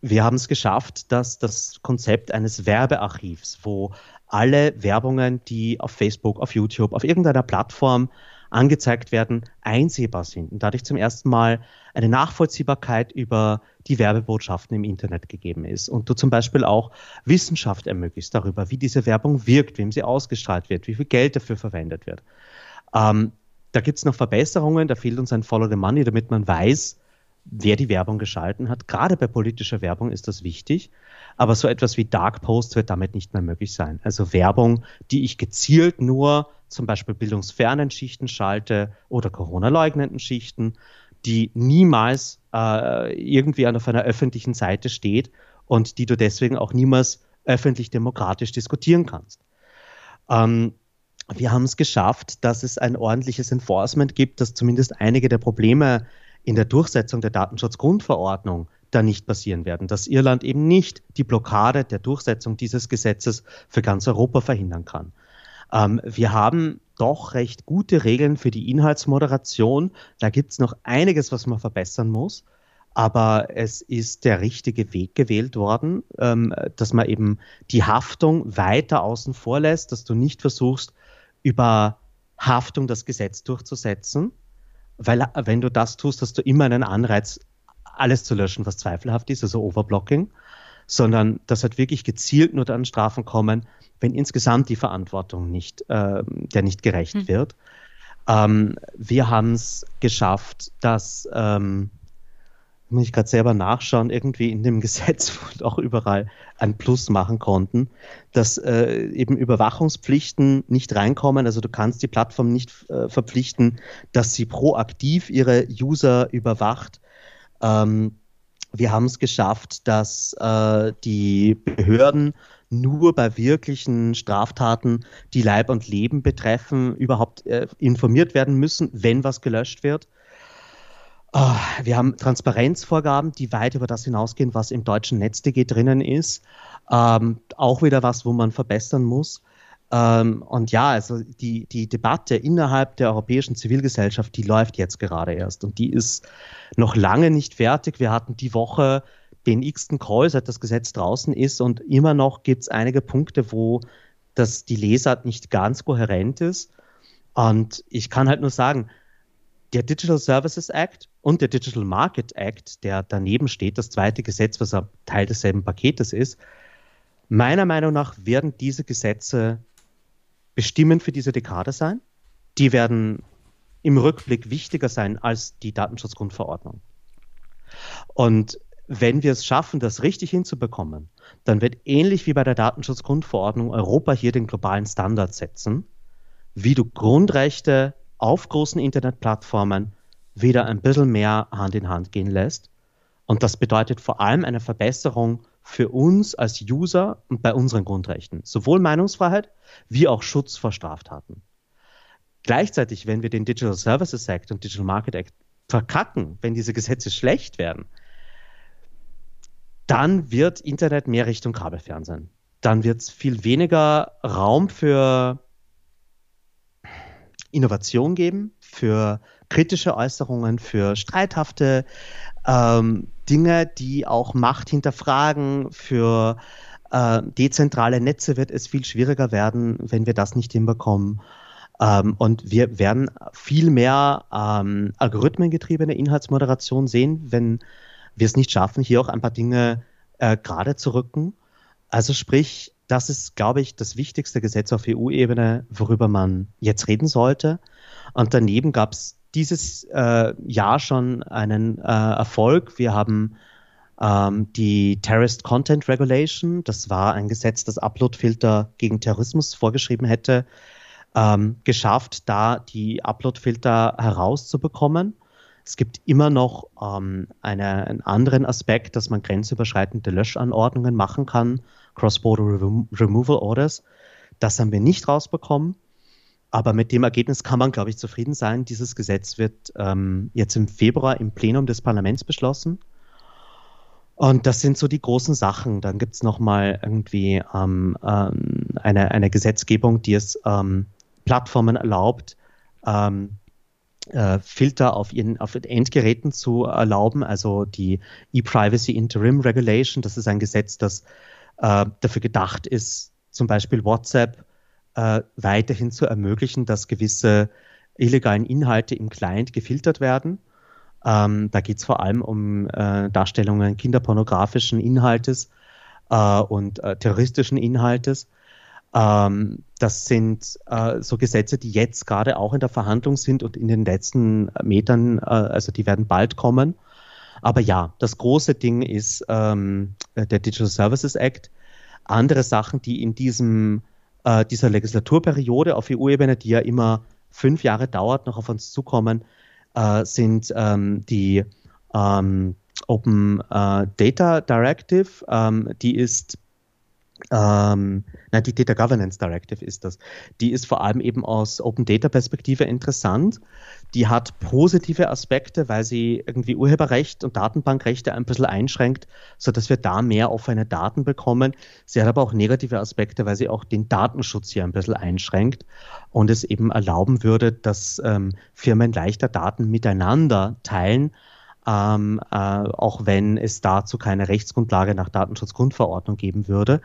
wir haben es geschafft, dass das Konzept eines Werbearchivs, wo alle Werbungen, die auf Facebook, auf YouTube, auf irgendeiner Plattform angezeigt werden, einsehbar sind und dadurch zum ersten Mal eine Nachvollziehbarkeit über die Werbebotschaften im Internet gegeben ist und du zum Beispiel auch Wissenschaft ermöglicht darüber, wie diese Werbung wirkt, wem sie ausgestrahlt wird, wie viel Geld dafür verwendet wird. Ähm, da gibt es noch Verbesserungen, da fehlt uns ein Follow the Money, damit man weiß, wer die Werbung geschalten hat. Gerade bei politischer Werbung ist das wichtig. Aber so etwas wie Dark Post wird damit nicht mehr möglich sein. Also Werbung, die ich gezielt nur zum Beispiel bildungsfernen Schichten schalte oder Corona-leugnenden Schichten, die niemals äh, irgendwie auf einer öffentlichen Seite steht und die du deswegen auch niemals öffentlich demokratisch diskutieren kannst. Ähm, wir haben es geschafft, dass es ein ordentliches Enforcement gibt, dass zumindest einige der Probleme in der Durchsetzung der Datenschutzgrundverordnung da nicht passieren werden, dass Irland eben nicht die Blockade der Durchsetzung dieses Gesetzes für ganz Europa verhindern kann. Ähm, wir haben doch recht gute Regeln für die Inhaltsmoderation. Da gibt es noch einiges, was man verbessern muss. Aber es ist der richtige Weg gewählt worden, ähm, dass man eben die Haftung weiter außen vor lässt, dass du nicht versuchst, über Haftung das Gesetz durchzusetzen, weil wenn du das tust, hast du immer einen Anreiz, alles zu löschen, was zweifelhaft ist, also Overblocking, sondern dass halt wirklich gezielt nur dann Strafen kommen, wenn insgesamt die Verantwortung nicht, äh, der nicht gerecht hm. wird. Ähm, wir haben es geschafft, dass ähm, muss ich gerade selber nachschauen, irgendwie in dem Gesetz auch überall ein Plus machen konnten, dass äh, eben Überwachungspflichten nicht reinkommen. Also du kannst die Plattform nicht äh, verpflichten, dass sie proaktiv ihre User überwacht. Ähm, wir haben es geschafft, dass äh, die Behörden nur bei wirklichen Straftaten, die Leib und Leben betreffen, überhaupt äh, informiert werden müssen, wenn was gelöscht wird. Oh, wir haben Transparenzvorgaben, die weit über das hinausgehen, was im deutschen NetzDG drinnen ist. Ähm, auch wieder was, wo man verbessern muss. Ähm, und ja, also die, die Debatte innerhalb der europäischen Zivilgesellschaft, die läuft jetzt gerade erst und die ist noch lange nicht fertig. Wir hatten die Woche den x-ten Call, seit das Gesetz draußen ist und immer noch gibt es einige Punkte, wo das, die Lesart nicht ganz kohärent ist. Und ich kann halt nur sagen, der Digital Services Act und der Digital Market Act, der daneben steht, das zweite Gesetz, was Teil desselben Paketes ist, meiner Meinung nach werden diese Gesetze bestimmend für diese Dekade sein. Die werden im Rückblick wichtiger sein als die Datenschutzgrundverordnung. Und wenn wir es schaffen, das richtig hinzubekommen, dann wird ähnlich wie bei der Datenschutzgrundverordnung Europa hier den globalen Standard setzen, wie du Grundrechte auf großen Internetplattformen wieder ein bisschen mehr Hand in Hand gehen lässt. Und das bedeutet vor allem eine Verbesserung für uns als User und bei unseren Grundrechten. Sowohl Meinungsfreiheit wie auch Schutz vor Straftaten. Gleichzeitig, wenn wir den Digital Services Act und Digital Market Act verkacken, wenn diese Gesetze schlecht werden, dann wird Internet mehr Richtung Kabelfernsehen. Dann wird es viel weniger Raum für Innovation geben, für kritische Äußerungen, für streithafte ähm, Dinge, die auch Macht hinterfragen, für äh, dezentrale Netze wird es viel schwieriger werden, wenn wir das nicht hinbekommen. Ähm, und wir werden viel mehr ähm, algorithmengetriebene Inhaltsmoderation sehen, wenn wir es nicht schaffen, hier auch ein paar Dinge äh, gerade zu rücken. Also sprich, das ist, glaube ich, das wichtigste Gesetz auf EU-Ebene, worüber man jetzt reden sollte. Und daneben gab es dieses äh, Jahr schon einen äh, Erfolg. Wir haben ähm, die Terrorist Content Regulation, das war ein Gesetz, das Uploadfilter gegen Terrorismus vorgeschrieben hätte, ähm, geschafft, da die Uploadfilter herauszubekommen. Es gibt immer noch ähm, eine, einen anderen Aspekt, dass man grenzüberschreitende Löschanordnungen machen kann Cross-Border Removal Orders. Das haben wir nicht rausbekommen. Aber mit dem Ergebnis kann man, glaube ich, zufrieden sein. Dieses Gesetz wird ähm, jetzt im Februar im Plenum des Parlaments beschlossen. Und das sind so die großen Sachen. Dann gibt es nochmal irgendwie ähm, ähm, eine, eine Gesetzgebung, die es ähm, Plattformen erlaubt, ähm, äh, Filter auf ihren auf Endgeräten zu erlauben. Also die E-Privacy Interim Regulation, das ist ein Gesetz, das äh, dafür gedacht ist, zum Beispiel WhatsApp äh, weiterhin zu ermöglichen, dass gewisse illegalen Inhalte im Client gefiltert werden. Ähm, da geht es vor allem um äh, Darstellungen kinderpornografischen Inhaltes äh, und äh, terroristischen Inhaltes. Ähm, das sind äh, so Gesetze, die jetzt gerade auch in der Verhandlung sind und in den letzten Metern, äh, also die werden bald kommen. Aber ja, das große Ding ist ähm, der Digital Services Act. Andere Sachen, die in diesem, äh, dieser Legislaturperiode auf EU-Ebene, die ja immer fünf Jahre dauert, noch auf uns zukommen, äh, sind ähm, die ähm, Open äh, Data Directive. Ähm, die ist ähm, nein, die Data Governance Directive ist das. Die ist vor allem eben aus Open Data Perspektive interessant. Die hat positive Aspekte, weil sie irgendwie Urheberrecht und Datenbankrechte ein bisschen einschränkt, sodass wir da mehr offene Daten bekommen. Sie hat aber auch negative Aspekte, weil sie auch den Datenschutz hier ein bisschen einschränkt und es eben erlauben würde, dass ähm, Firmen leichter Daten miteinander teilen, ähm, äh, auch wenn es dazu keine Rechtsgrundlage nach Datenschutzgrundverordnung geben würde.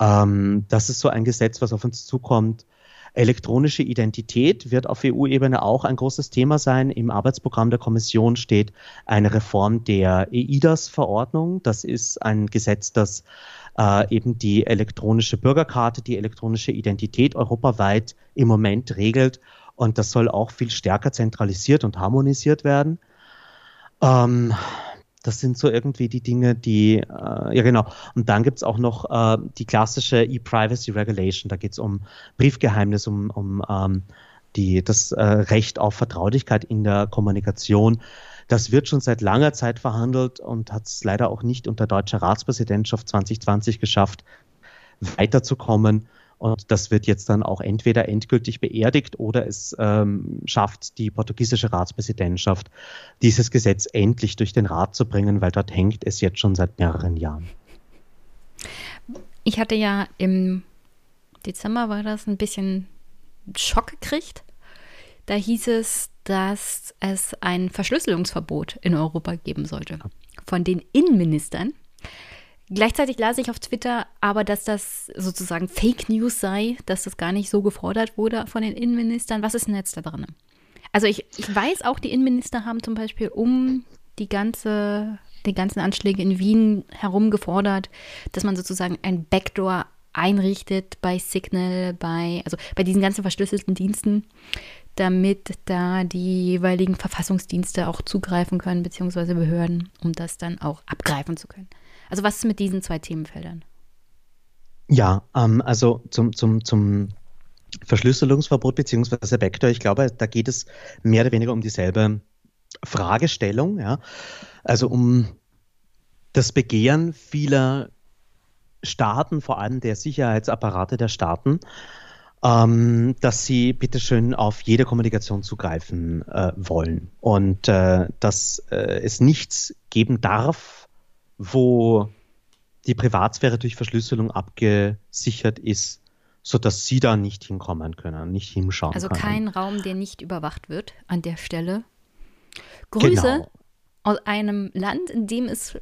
Ähm, das ist so ein Gesetz, was auf uns zukommt. Elektronische Identität wird auf EU-Ebene auch ein großes Thema sein. Im Arbeitsprogramm der Kommission steht eine Reform der EIDAS-Verordnung. Das ist ein Gesetz, das äh, eben die elektronische Bürgerkarte, die elektronische Identität europaweit im Moment regelt. Und das soll auch viel stärker zentralisiert und harmonisiert werden. Ähm, das sind so irgendwie die Dinge, die, äh, ja genau. Und dann gibt es auch noch äh, die klassische E-Privacy Regulation. Da geht es um Briefgeheimnis, um, um ähm, die, das äh, Recht auf Vertraulichkeit in der Kommunikation. Das wird schon seit langer Zeit verhandelt und hat es leider auch nicht unter deutscher Ratspräsidentschaft 2020 geschafft, weiterzukommen. Und das wird jetzt dann auch entweder endgültig beerdigt oder es ähm, schafft die portugiesische Ratspräsidentschaft, dieses Gesetz endlich durch den Rat zu bringen, weil dort hängt es jetzt schon seit mehreren Jahren. Ich hatte ja im Dezember war das ein bisschen Schock gekriegt. Da hieß es, dass es ein Verschlüsselungsverbot in Europa geben sollte von den Innenministern. Gleichzeitig las ich auf Twitter aber, dass das sozusagen Fake News sei, dass das gar nicht so gefordert wurde von den Innenministern. Was ist denn jetzt da drin? Also ich, ich weiß auch, die Innenminister haben zum Beispiel um die ganze, die ganzen Anschläge in Wien herum gefordert, dass man sozusagen ein Backdoor einrichtet bei Signal, bei, also bei diesen ganzen verschlüsselten Diensten, damit da die jeweiligen Verfassungsdienste auch zugreifen können, beziehungsweise Behörden, um das dann auch abgreifen zu können. Also was ist mit diesen zwei Themenfeldern? Ja, ähm, also zum, zum, zum Verschlüsselungsverbot bzw. Backdoor, ich glaube, da geht es mehr oder weniger um dieselbe Fragestellung, ja. Also um das Begehren vieler Staaten, vor allem der Sicherheitsapparate der Staaten, ähm, dass sie bitteschön auf jede Kommunikation zugreifen äh, wollen und äh, dass äh, es nichts geben darf, wo die Privatsphäre durch Verschlüsselung abgesichert ist, sodass sie da nicht hinkommen können, nicht hinschauen also können. Also kein Raum, der nicht überwacht wird an der Stelle. Grüße genau. aus einem Land, in dem es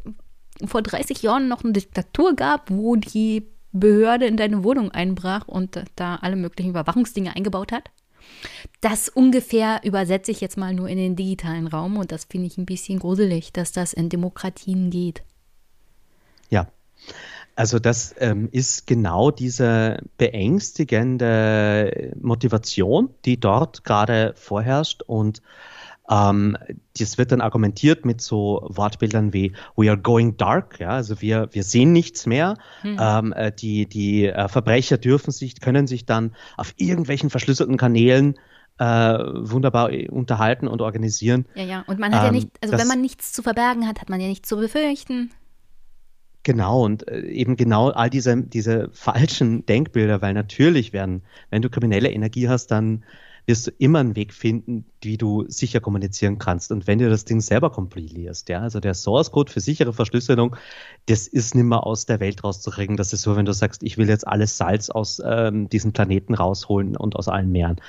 vor 30 Jahren noch eine Diktatur gab, wo die Behörde in deine Wohnung einbrach und da alle möglichen Überwachungsdinge eingebaut hat. Das ungefähr übersetze ich jetzt mal nur in den digitalen Raum und das finde ich ein bisschen gruselig, dass das in Demokratien geht. Ja. Also das ähm, ist genau diese beängstigende Motivation, die dort gerade vorherrscht und ähm, das wird dann argumentiert mit so Wortbildern wie We are going dark, ja, also wir, wir sehen nichts mehr. Hm. Ähm, äh, die die äh, Verbrecher dürfen sich, können sich dann auf irgendwelchen verschlüsselten Kanälen äh, wunderbar unterhalten und organisieren. Ja, ja, und man hat ähm, ja nicht, also wenn man nichts zu verbergen hat, hat man ja nichts zu befürchten. Genau, und äh, eben genau all diese, diese falschen Denkbilder, weil natürlich werden, wenn du kriminelle Energie hast, dann wirst du immer einen Weg finden, wie du sicher kommunizieren kannst. Und wenn du das Ding selber kompilierst, ja, also der Source Code für sichere Verschlüsselung, das ist nicht mehr aus der Welt rauszukriegen. Das ist so, wenn du sagst, ich will jetzt alles Salz aus ähm, diesem Planeten rausholen und aus allen Meeren.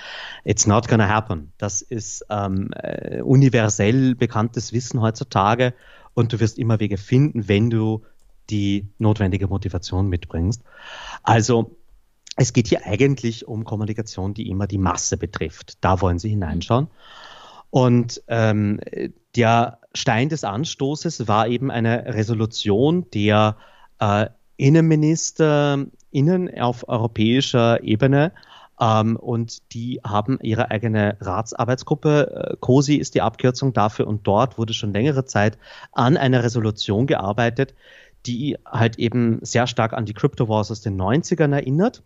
It's not gonna happen. Das ist ähm, äh, universell bekanntes Wissen heutzutage und du wirst immer Wege finden, wenn du die notwendige Motivation mitbringst. Also es geht hier eigentlich um Kommunikation, die immer die Masse betrifft. Da wollen Sie hineinschauen. Und ähm, der Stein des Anstoßes war eben eine Resolution der äh, Innenminister innen auf europäischer Ebene. Ähm, und die haben ihre eigene Ratsarbeitsgruppe. Äh, COSI ist die Abkürzung dafür. Und dort wurde schon längere Zeit an einer Resolution gearbeitet, die halt eben sehr stark an die Crypto Wars aus den 90ern erinnert.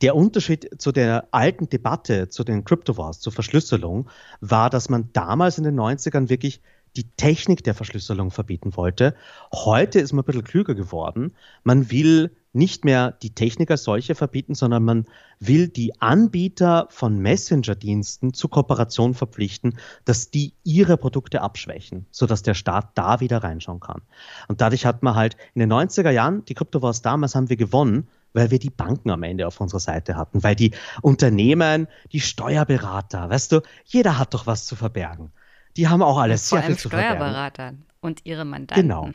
Der Unterschied zu der alten Debatte, zu den Crypto Wars, zur Verschlüsselung, war, dass man damals in den 90ern wirklich die Technik der Verschlüsselung verbieten wollte. Heute ist man ein bisschen klüger geworden. Man will nicht mehr die Technik als solche verbieten, sondern man will die Anbieter von Messenger-Diensten zur Kooperation verpflichten, dass die ihre Produkte abschwächen, sodass der Staat da wieder reinschauen kann. Und dadurch hat man halt in den 90er Jahren, die Krypto Wars damals haben wir gewonnen, weil wir die Banken am Ende auf unserer Seite hatten, weil die Unternehmen, die Steuerberater, weißt du, jeder hat doch was zu verbergen. Die haben auch alles Vor sehr allem viel zu verbergen. Steuerberatern und ihre Mandanten. Genau.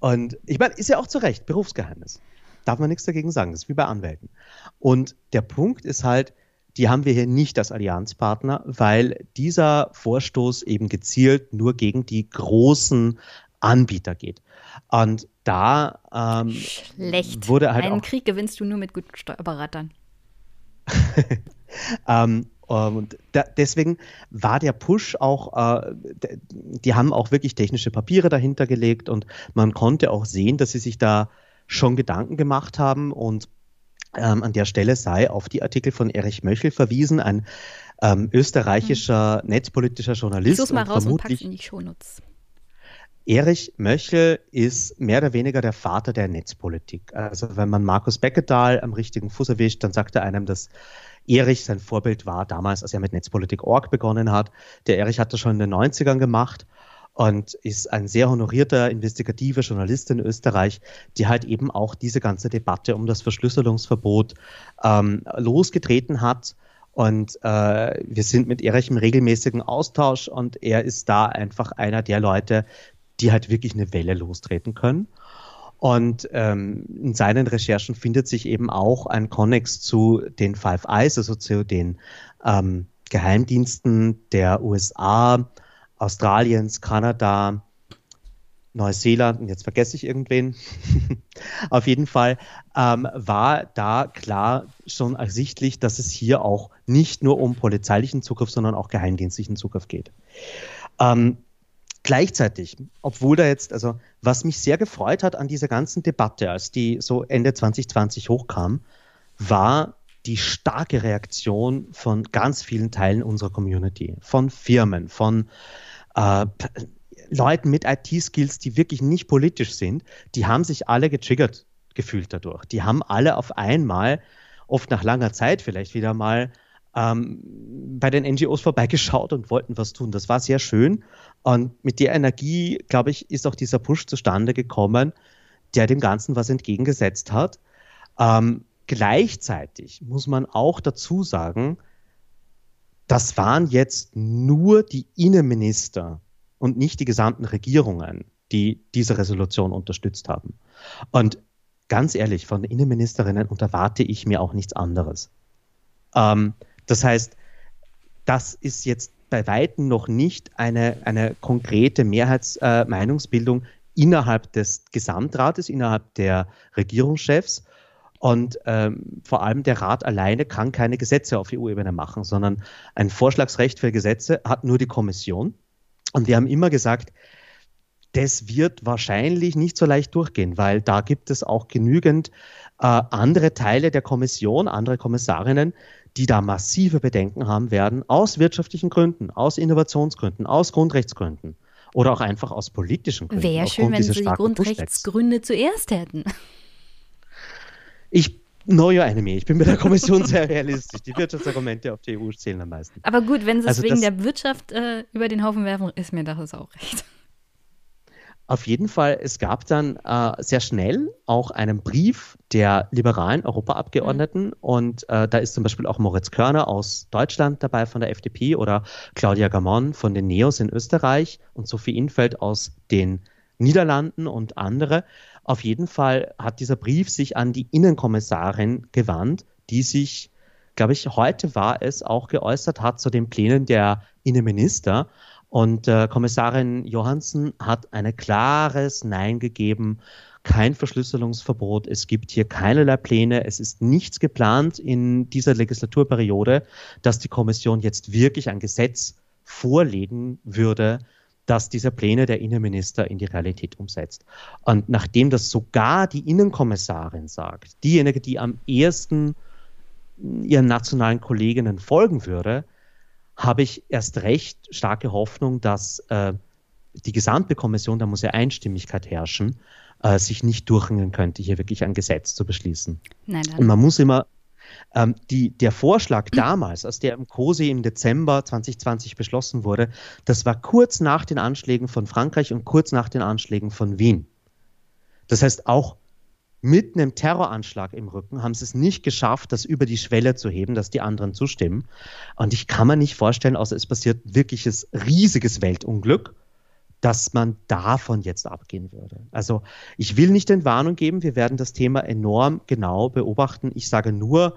Und ich meine, ist ja auch zu Recht Berufsgeheimnis. Darf man nichts dagegen sagen. Das ist wie bei Anwälten. Und der Punkt ist halt, die haben wir hier nicht als Allianzpartner, weil dieser Vorstoß eben gezielt nur gegen die großen Anbieter geht. Und da ähm, Schlecht. wurde halt Einen Krieg gewinnst du nur mit guten Steuerberatern. ähm, und da, deswegen war der Push auch, äh, die haben auch wirklich technische Papiere dahinter gelegt und man konnte auch sehen, dass sie sich da schon Gedanken gemacht haben und ähm, an der Stelle sei auf die Artikel von Erich Möchel verwiesen, ein ähm, österreichischer netzpolitischer Ich Journalist. such's mal und raus und pack's in die Shownotes. Erich Möchel ist mehr oder weniger der Vater der Netzpolitik. Also wenn man Markus Beckedahl am richtigen Fuß erwischt, dann sagt er einem, dass Erich sein Vorbild war damals, als er mit Netzpolitik.org begonnen hat. Der Erich hat das schon in den 90ern gemacht und ist ein sehr honorierter, investigativer Journalist in Österreich, die halt eben auch diese ganze Debatte um das Verschlüsselungsverbot ähm, losgetreten hat. Und äh, wir sind mit Erich im regelmäßigen Austausch und er ist da einfach einer der Leute, die halt wirklich eine Welle lostreten können. Und ähm, in seinen Recherchen findet sich eben auch ein Konnex zu den Five Eyes, also zu den ähm, Geheimdiensten der USA, Australiens, Kanada, Neuseeland und jetzt vergesse ich irgendwen. Auf jeden Fall ähm, war da klar schon ersichtlich, dass es hier auch nicht nur um polizeilichen Zugriff, sondern auch geheimdienstlichen Zugriff geht. Ähm, gleichzeitig, obwohl da jetzt, also was mich sehr gefreut hat an dieser ganzen Debatte, als die so Ende 2020 hochkam, war die starke Reaktion von ganz vielen Teilen unserer Community, von Firmen, von äh, Leuten mit IT-Skills, die wirklich nicht politisch sind, die haben sich alle getriggert gefühlt dadurch. Die haben alle auf einmal, oft nach langer Zeit vielleicht wieder mal ähm, bei den NGOs vorbeigeschaut und wollten was tun. Das war sehr schön. Und mit der Energie, glaube ich, ist auch dieser Push zustande gekommen, der dem Ganzen was entgegengesetzt hat. Ähm, gleichzeitig muss man auch dazu sagen, das waren jetzt nur die Innenminister und nicht die gesamten Regierungen, die diese Resolution unterstützt haben. Und ganz ehrlich, von Innenministerinnen erwarte ich mir auch nichts anderes. Ähm, das heißt, das ist jetzt bei Weitem noch nicht eine, eine konkrete Mehrheitsmeinungsbildung äh, innerhalb des Gesamtrates, innerhalb der Regierungschefs. Und ähm, vor allem der Rat alleine kann keine Gesetze auf EU-Ebene machen, sondern ein Vorschlagsrecht für Gesetze hat nur die Kommission. Und wir haben immer gesagt, das wird wahrscheinlich nicht so leicht durchgehen, weil da gibt es auch genügend andere Teile der Kommission, andere Kommissarinnen, die da massive Bedenken haben werden, aus wirtschaftlichen Gründen, aus Innovationsgründen, aus Grundrechtsgründen oder auch einfach aus politischen Gründen. Wäre schön, wenn sie die Grundrechtsgründe zuerst hätten. Ich know your enemy. Ich bin mit der Kommission sehr realistisch. Die Wirtschaftsargumente auf die EU zählen am meisten. Aber gut, wenn sie es Also wegen der Wirtschaft äh, über den Haufen werfen, ist mir das auch recht. Auf jeden Fall, es gab dann äh, sehr schnell auch einen Brief der liberalen Europaabgeordneten und äh, da ist zum Beispiel auch Moritz Körner aus Deutschland dabei von der FDP oder Claudia Gamon von den Neos in Österreich und Sophie Infeld aus den Niederlanden und andere. Auf jeden Fall hat dieser Brief sich an die Innenkommissarin gewandt, die sich, glaube ich, heute war es, auch geäußert hat zu den Plänen der Innenminister. Und äh, Kommissarin Johansen hat ein klares Nein gegeben. Kein Verschlüsselungsverbot, es gibt hier keinerlei Pläne, es ist nichts geplant in dieser Legislaturperiode, dass die Kommission jetzt wirklich ein Gesetz vorlegen würde, das diese Pläne der Innenminister in die Realität umsetzt. Und nachdem das sogar die Innenkommissarin sagt, diejenige, die am ersten ihren nationalen Kolleginnen folgen würde, habe ich erst recht starke Hoffnung, dass äh, die gesamte Kommission, da muss ja Einstimmigkeit herrschen, äh, sich nicht durchringen könnte, hier wirklich ein Gesetz zu beschließen. Nein, nein. Und man muss immer, ähm, die, der Vorschlag damals, als der im COSI im Dezember 2020 beschlossen wurde, das war kurz nach den Anschlägen von Frankreich und kurz nach den Anschlägen von Wien. Das heißt, auch mit einem Terroranschlag im Rücken haben sie es nicht geschafft, das über die Schwelle zu heben, dass die anderen zustimmen. Und ich kann mir nicht vorstellen, außer es passiert wirkliches riesiges Weltunglück dass man davon jetzt abgehen würde. Also ich will nicht Entwarnung geben, wir werden das Thema enorm genau beobachten. Ich sage nur,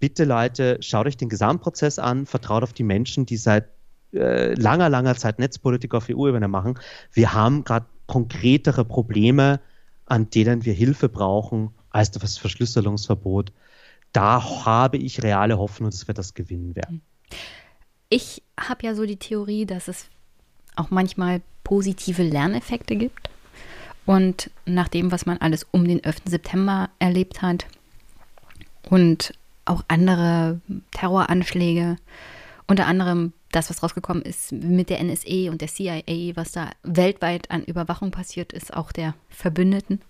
bitte Leute, schaut euch den Gesamtprozess an, vertraut auf die Menschen, die seit äh, langer, langer Zeit Netzpolitik auf EU-Ebene machen. Wir haben gerade konkretere Probleme, an denen wir Hilfe brauchen, als das Verschlüsselungsverbot. Da habe ich reale Hoffnung, dass wir das gewinnen werden. Ich habe ja so die Theorie, dass es auch manchmal positive Lerneffekte gibt. Und nach dem, was man alles um den 11. September erlebt hat und auch andere Terroranschläge, unter anderem das, was rausgekommen ist mit der NSA und der CIA, was da weltweit an Überwachung passiert ist, auch der Verbündeten,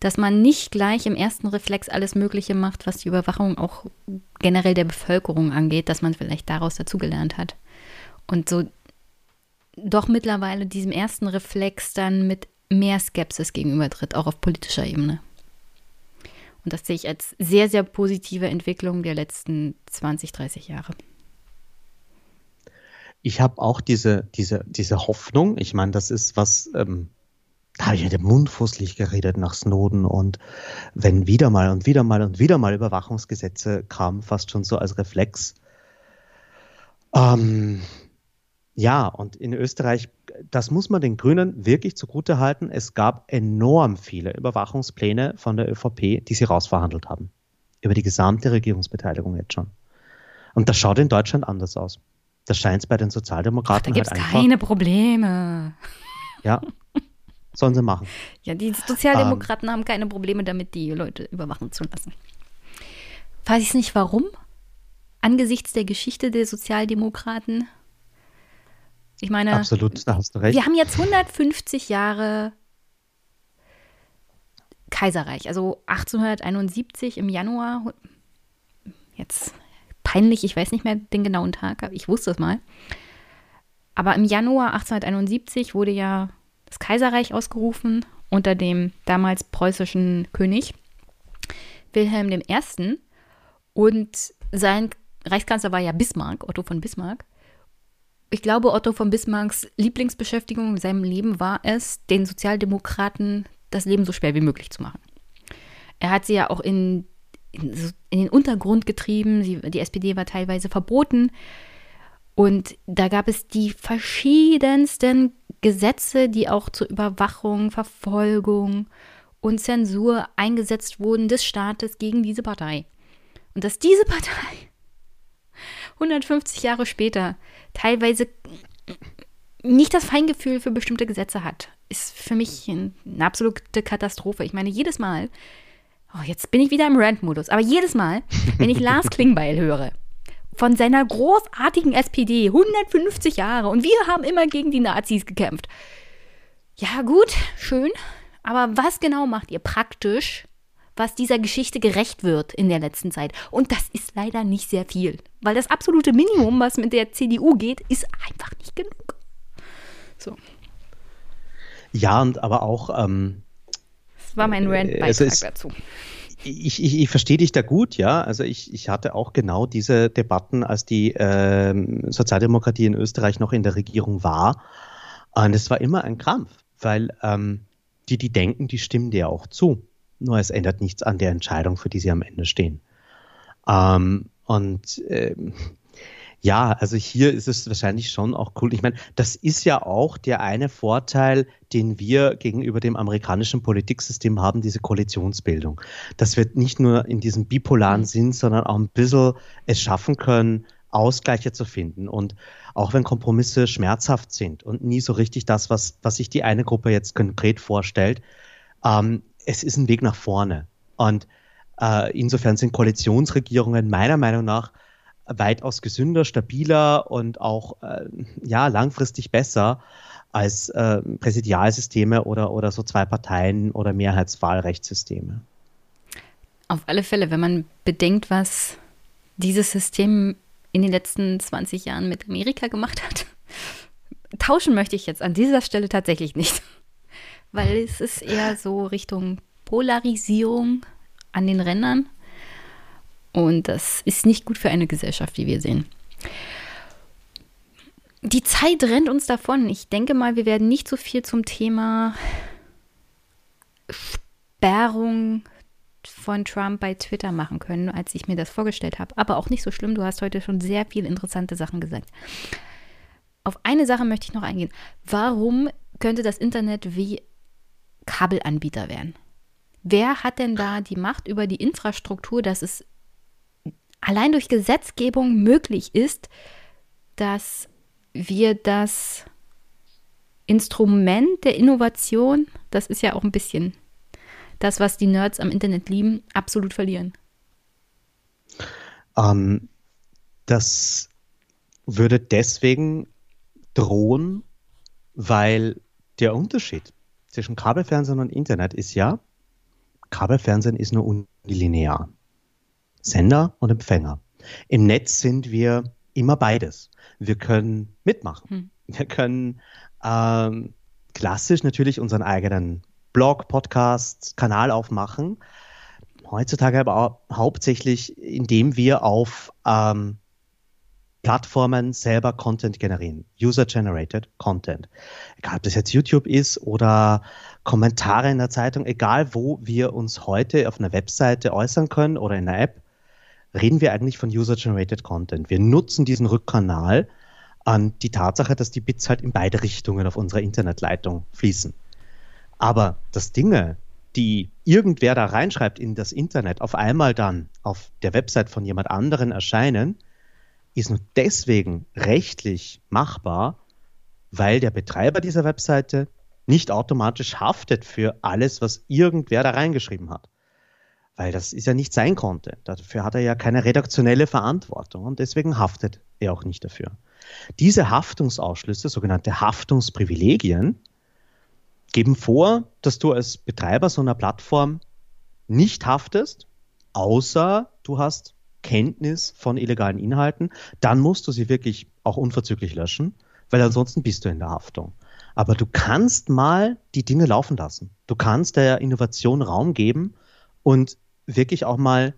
dass man nicht gleich im ersten Reflex alles Mögliche macht, was die Überwachung auch generell der Bevölkerung angeht, dass man vielleicht daraus dazugelernt hat. Und so doch mittlerweile diesem ersten Reflex dann mit mehr Skepsis gegenübertritt, auch auf politischer Ebene. Und das sehe ich als sehr, sehr positive Entwicklung der letzten 20, 30 Jahre. Ich habe auch diese, diese, diese Hoffnung. Ich meine, das ist was, ähm, da habe ich mit dem Mund fußlich geredet nach Snowden und wenn wieder mal und wieder mal und wieder mal Überwachungsgesetze kamen, fast schon so als Reflex. Ähm, ja, und in Österreich, das muss man den Grünen wirklich zugute halten. Es gab enorm viele Überwachungspläne von der ÖVP, die sie rausverhandelt haben. Über die gesamte Regierungsbeteiligung jetzt schon. Und das schaut in Deutschland anders aus. Das scheint es bei den Sozialdemokraten Ach, da gibt's halt einfach. keine Probleme. Ja, sollen sie machen. Ja, die Sozialdemokraten ähm, haben keine Probleme damit, die Leute überwachen zu lassen. Weiß ich nicht warum. Angesichts der Geschichte der Sozialdemokraten ich meine, absolut, da hast du recht. Wir haben jetzt 150 Jahre Kaiserreich, also 1871 im Januar. Jetzt peinlich, ich weiß nicht mehr den genauen Tag, aber ich wusste es mal. Aber im Januar 1871 wurde ja das Kaiserreich ausgerufen unter dem damals preußischen König Wilhelm I. Und sein Reichskanzler war ja Bismarck, Otto von Bismarck ich glaube, Otto von Bismarcks Lieblingsbeschäftigung in seinem Leben war es, den Sozialdemokraten das Leben so schwer wie möglich zu machen. Er hat sie ja auch in, in, den Untergrund getrieben. Sie, die SPD war teilweise verboten. Und da gab es die verschiedensten Gesetze, die auch zur Überwachung, Verfolgung und Zensur eingesetzt wurden des Staates gegen diese Partei. Und dass diese Partei 150 Jahre später teilweise nicht das Feingefühl für bestimmte Gesetze hat, ist für mich eine absolute Katastrophe. Ich meine, jedes Mal, oh, jetzt bin ich wieder im Rant-Modus, aber jedes Mal, wenn ich Lars Klingbeil höre, von seiner großartigen SPD, 150 Jahre, und wir haben immer gegen die Nazis gekämpft. Ja, gut, schön, aber was genau macht ihr praktisch, was dieser Geschichte gerecht wird in der letzten Zeit. Und das ist leider nicht sehr viel, weil das absolute Minimum, was mit der CDU geht, ist einfach nicht genug. So. Ja, und aber auch. Ähm, war mein äh, Rant-Beitrag dazu. Ich, ich, ich verstehe dich da gut, ja. Also ich, ich hatte auch genau diese Debatten, als die äh, Sozialdemokratie in Österreich noch in der Regierung war. Und es war immer ein Krampf weil ähm, die, die denken, die stimmen dir auch zu. Nur es ändert nichts an der Entscheidung, für die sie am Ende stehen. Ähm, und ähm, ja, also hier ist es wahrscheinlich schon auch cool. Ich meine, das ist ja auch der eine Vorteil, den wir gegenüber dem amerikanischen Politiksystem haben, diese Koalitionsbildung. Dass wir nicht nur in diesem bipolaren mhm. Sinn, sondern auch ein bisschen es schaffen können, Ausgleiche zu finden. Und auch wenn Kompromisse schmerzhaft sind und nie so richtig das, was, was sich die eine Gruppe jetzt konkret vorstellt, ähm, es ist ein Weg nach vorne. Und äh, insofern sind Koalitionsregierungen meiner Meinung nach weitaus gesünder, stabiler und auch äh, ja, langfristig besser als äh, Präsidialsysteme oder, oder so zwei Parteien oder Mehrheitswahlrechtssysteme. Auf alle Fälle, wenn man bedenkt, was dieses System in den letzten 20 Jahren mit Amerika gemacht hat, tauschen möchte ich jetzt an dieser Stelle tatsächlich nicht. Weil es ist eher so Richtung Polarisierung an den Rändern und das ist nicht gut für eine Gesellschaft, wie wir sehen. Die Zeit rennt uns davon. Ich denke mal, wir werden nicht so viel zum Thema Sperrung von Trump bei Twitter machen können, als ich mir das vorgestellt habe. Aber auch nicht so schlimm. Du hast heute schon sehr viele interessante Sachen gesagt. Auf eine Sache möchte ich noch eingehen. Warum könnte das Internet wie Kabelanbieter werden? Wer hat denn da die Macht über die Infrastruktur, dass es allein durch Gesetzgebung möglich ist, dass wir das Instrument der Innovation, das ist ja auch ein bisschen das, was die Nerds am Internet lieben, absolut verlieren? Ähm, das würde deswegen drohen, weil der Unterschied zwischen Kabelfernsehen und Internet ist ja, Kabelfernsehen ist nur unlinear. Sender und Empfänger. Im Netz sind wir immer beides. Wir können mitmachen. Hm. Wir können ähm, klassisch natürlich unseren eigenen Blog, Podcast, Kanal aufmachen. Heutzutage aber auch hauptsächlich, indem wir auf ähm, Plattformen selber Content generieren. User-generated Content. Egal, ob das jetzt YouTube ist oder Kommentare in der Zeitung, egal wo wir uns heute auf einer Webseite äußern können oder in einer App, reden wir eigentlich von User-Generated Content. Wir nutzen diesen Rückkanal an die Tatsache, dass die Bits halt in beide Richtungen auf unserer Internetleitung fließen. Aber dass Dinge, die irgendwer da reinschreibt in das Internet, auf einmal dann auf der Website von jemand anderen erscheinen, ist nur deswegen rechtlich machbar, weil der Betreiber dieser Webseite nicht automatisch haftet für alles, was irgendwer da reingeschrieben hat weil das ist ja nicht sein Content. Dafür hat er ja keine redaktionelle Verantwortung und deswegen haftet er auch nicht dafür. Diese Haftungsausschlüsse, sogenannte Haftungsprivilegien, geben vor, dass du als Betreiber so einer Plattform nicht haftest, außer du hast Kenntnis von illegalen Inhalten. Dann musst du sie wirklich auch unverzüglich löschen, weil ansonsten bist du in der Haftung. Aber du kannst mal die Dinge laufen lassen. Du kannst der Innovation Raum geben und wirklich auch mal,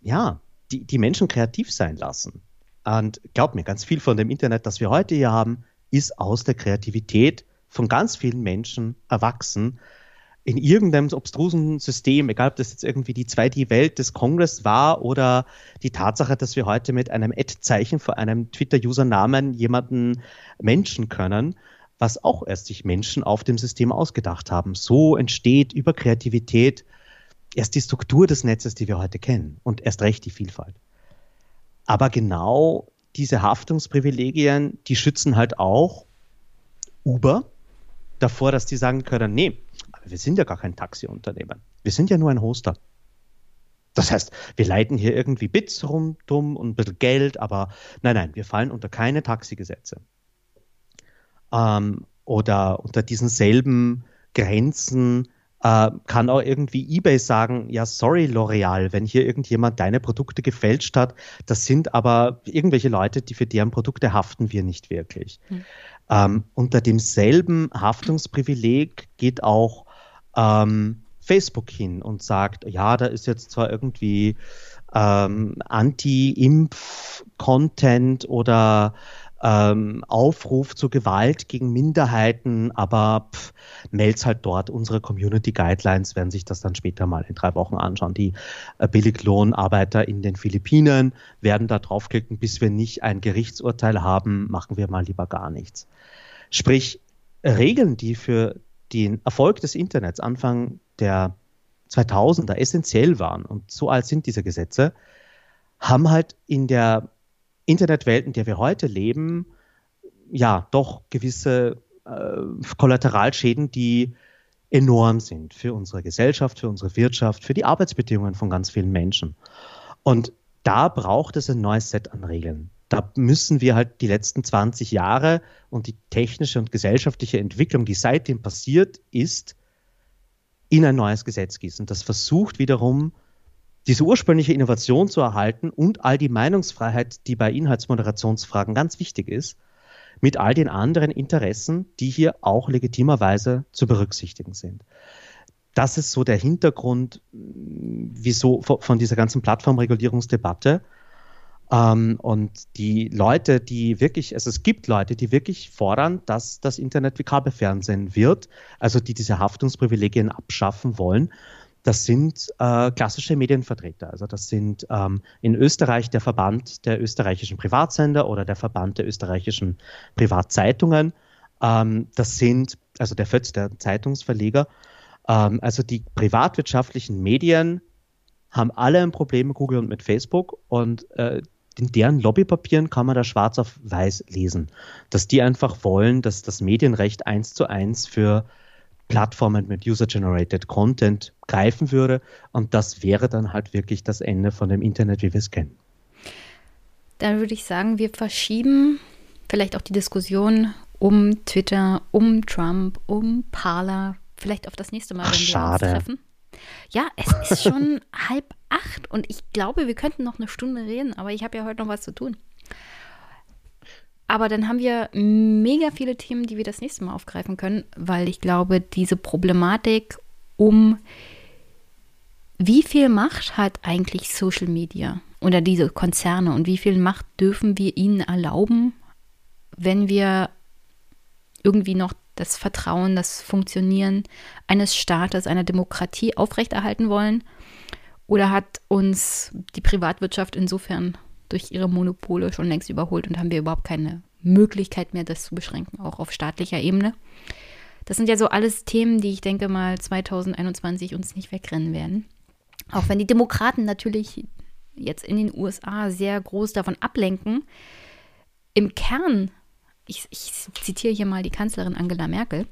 ja, die, die Menschen kreativ sein lassen. Und glaub mir, ganz viel von dem Internet, das wir heute hier haben, ist aus der Kreativität von ganz vielen Menschen erwachsen. In irgendeinem obstrusen System, egal ob das jetzt irgendwie die zweite Welt des Kongress war oder die Tatsache, dass wir heute mit einem Ad-Zeichen vor einem Twitter-Usernamen jemanden Menschen können, was auch erst sich Menschen auf dem System ausgedacht haben. So entsteht über Kreativität erst die Struktur des Netzes, die wir heute kennen und erst recht die Vielfalt. Aber genau diese Haftungsprivilegien, die schützen halt auch Uber davor, dass die sagen können, nee, aber wir sind ja gar kein Taxiunternehmen. Wir sind ja nur ein Hoster. Das heißt, wir leiten hier irgendwie Bits rum, dumm und ein bisschen Geld, aber nein, nein, wir fallen unter keine Taxigesetze. Ähm, oder unter diesen selben Grenzen äh, kann auch irgendwie eBay sagen, ja, sorry L'Oreal, wenn hier irgendjemand deine Produkte gefälscht hat, das sind aber irgendwelche Leute, die für deren Produkte haften wir nicht wirklich. Mhm. Ähm, unter demselben Haftungsprivileg geht auch ähm, Facebook hin und sagt, ja, da ist jetzt zwar irgendwie ähm, Anti-Impf-Content oder ähm, Aufruf zur Gewalt gegen Minderheiten, aber pff, meld's halt dort. Unsere Community Guidelines werden sich das dann später mal in drei Wochen anschauen. Die äh, Billiglohnarbeiter in den Philippinen werden da draufklicken, bis wir nicht ein Gerichtsurteil haben, machen wir mal lieber gar nichts. Sprich, Regeln, die für den Erfolg des Internets Anfang der 2000er essentiell waren, und so alt sind diese Gesetze, haben halt in der Internetwelt, in der wir heute leben, ja, doch gewisse äh, Kollateralschäden, die enorm sind für unsere Gesellschaft, für unsere Wirtschaft, für die Arbeitsbedingungen von ganz vielen Menschen. Und da braucht es ein neues Set an Regeln. Da müssen wir halt die letzten 20 Jahre und die technische und gesellschaftliche Entwicklung, die seitdem passiert ist, in ein neues Gesetz gießen. Das versucht wiederum diese ursprüngliche Innovation zu erhalten und all die Meinungsfreiheit, die bei Inhaltsmoderationsfragen ganz wichtig ist, mit all den anderen Interessen, die hier auch legitimerweise zu berücksichtigen sind. Das ist so der Hintergrund, wieso von dieser ganzen Plattformregulierungsdebatte. Ähm, und die Leute, die wirklich, also es gibt Leute, die wirklich fordern, dass das Internet wie Kabelfernsehen wird, also die diese Haftungsprivilegien abschaffen wollen. Das sind äh, klassische Medienvertreter. Also das sind ähm, in Österreich der Verband der österreichischen Privatsender oder der Verband der österreichischen Privatzeitungen. Ähm, das sind, also der FÖTZ, der Zeitungsverleger. Ähm, also die privatwirtschaftlichen Medien haben alle ein Problem mit Google und mit Facebook und äh, in deren Lobbypapieren kann man da schwarz auf weiß lesen, dass die einfach wollen, dass das Medienrecht eins zu eins für Plattformen mit User-Generated Content greifen würde. Und das wäre dann halt wirklich das Ende von dem Internet, wie wir es kennen. Dann würde ich sagen, wir verschieben vielleicht auch die Diskussion um Twitter, um Trump, um Parler, vielleicht auf das nächste Mal, Ach, wenn wir schade. uns treffen. Ja, es ist schon halb acht und ich glaube, wir könnten noch eine Stunde reden, aber ich habe ja heute noch was zu tun. Aber dann haben wir mega viele Themen, die wir das nächste Mal aufgreifen können, weil ich glaube, diese Problematik um wie viel Macht hat eigentlich Social Media oder diese Konzerne und wie viel Macht dürfen wir ihnen erlauben, wenn wir irgendwie noch das Vertrauen, das Funktionieren eines Staates, einer Demokratie aufrechterhalten wollen? Oder hat uns die Privatwirtschaft insofern durch ihre Monopole schon längst überholt und haben wir überhaupt keine Möglichkeit mehr, das zu beschränken, auch auf staatlicher Ebene. Das sind ja so alles Themen, die ich denke mal 2021 uns nicht wegrennen werden. Auch wenn die Demokraten natürlich jetzt in den USA sehr groß davon ablenken, im Kern, ich, ich zitiere hier mal die Kanzlerin Angela Merkel,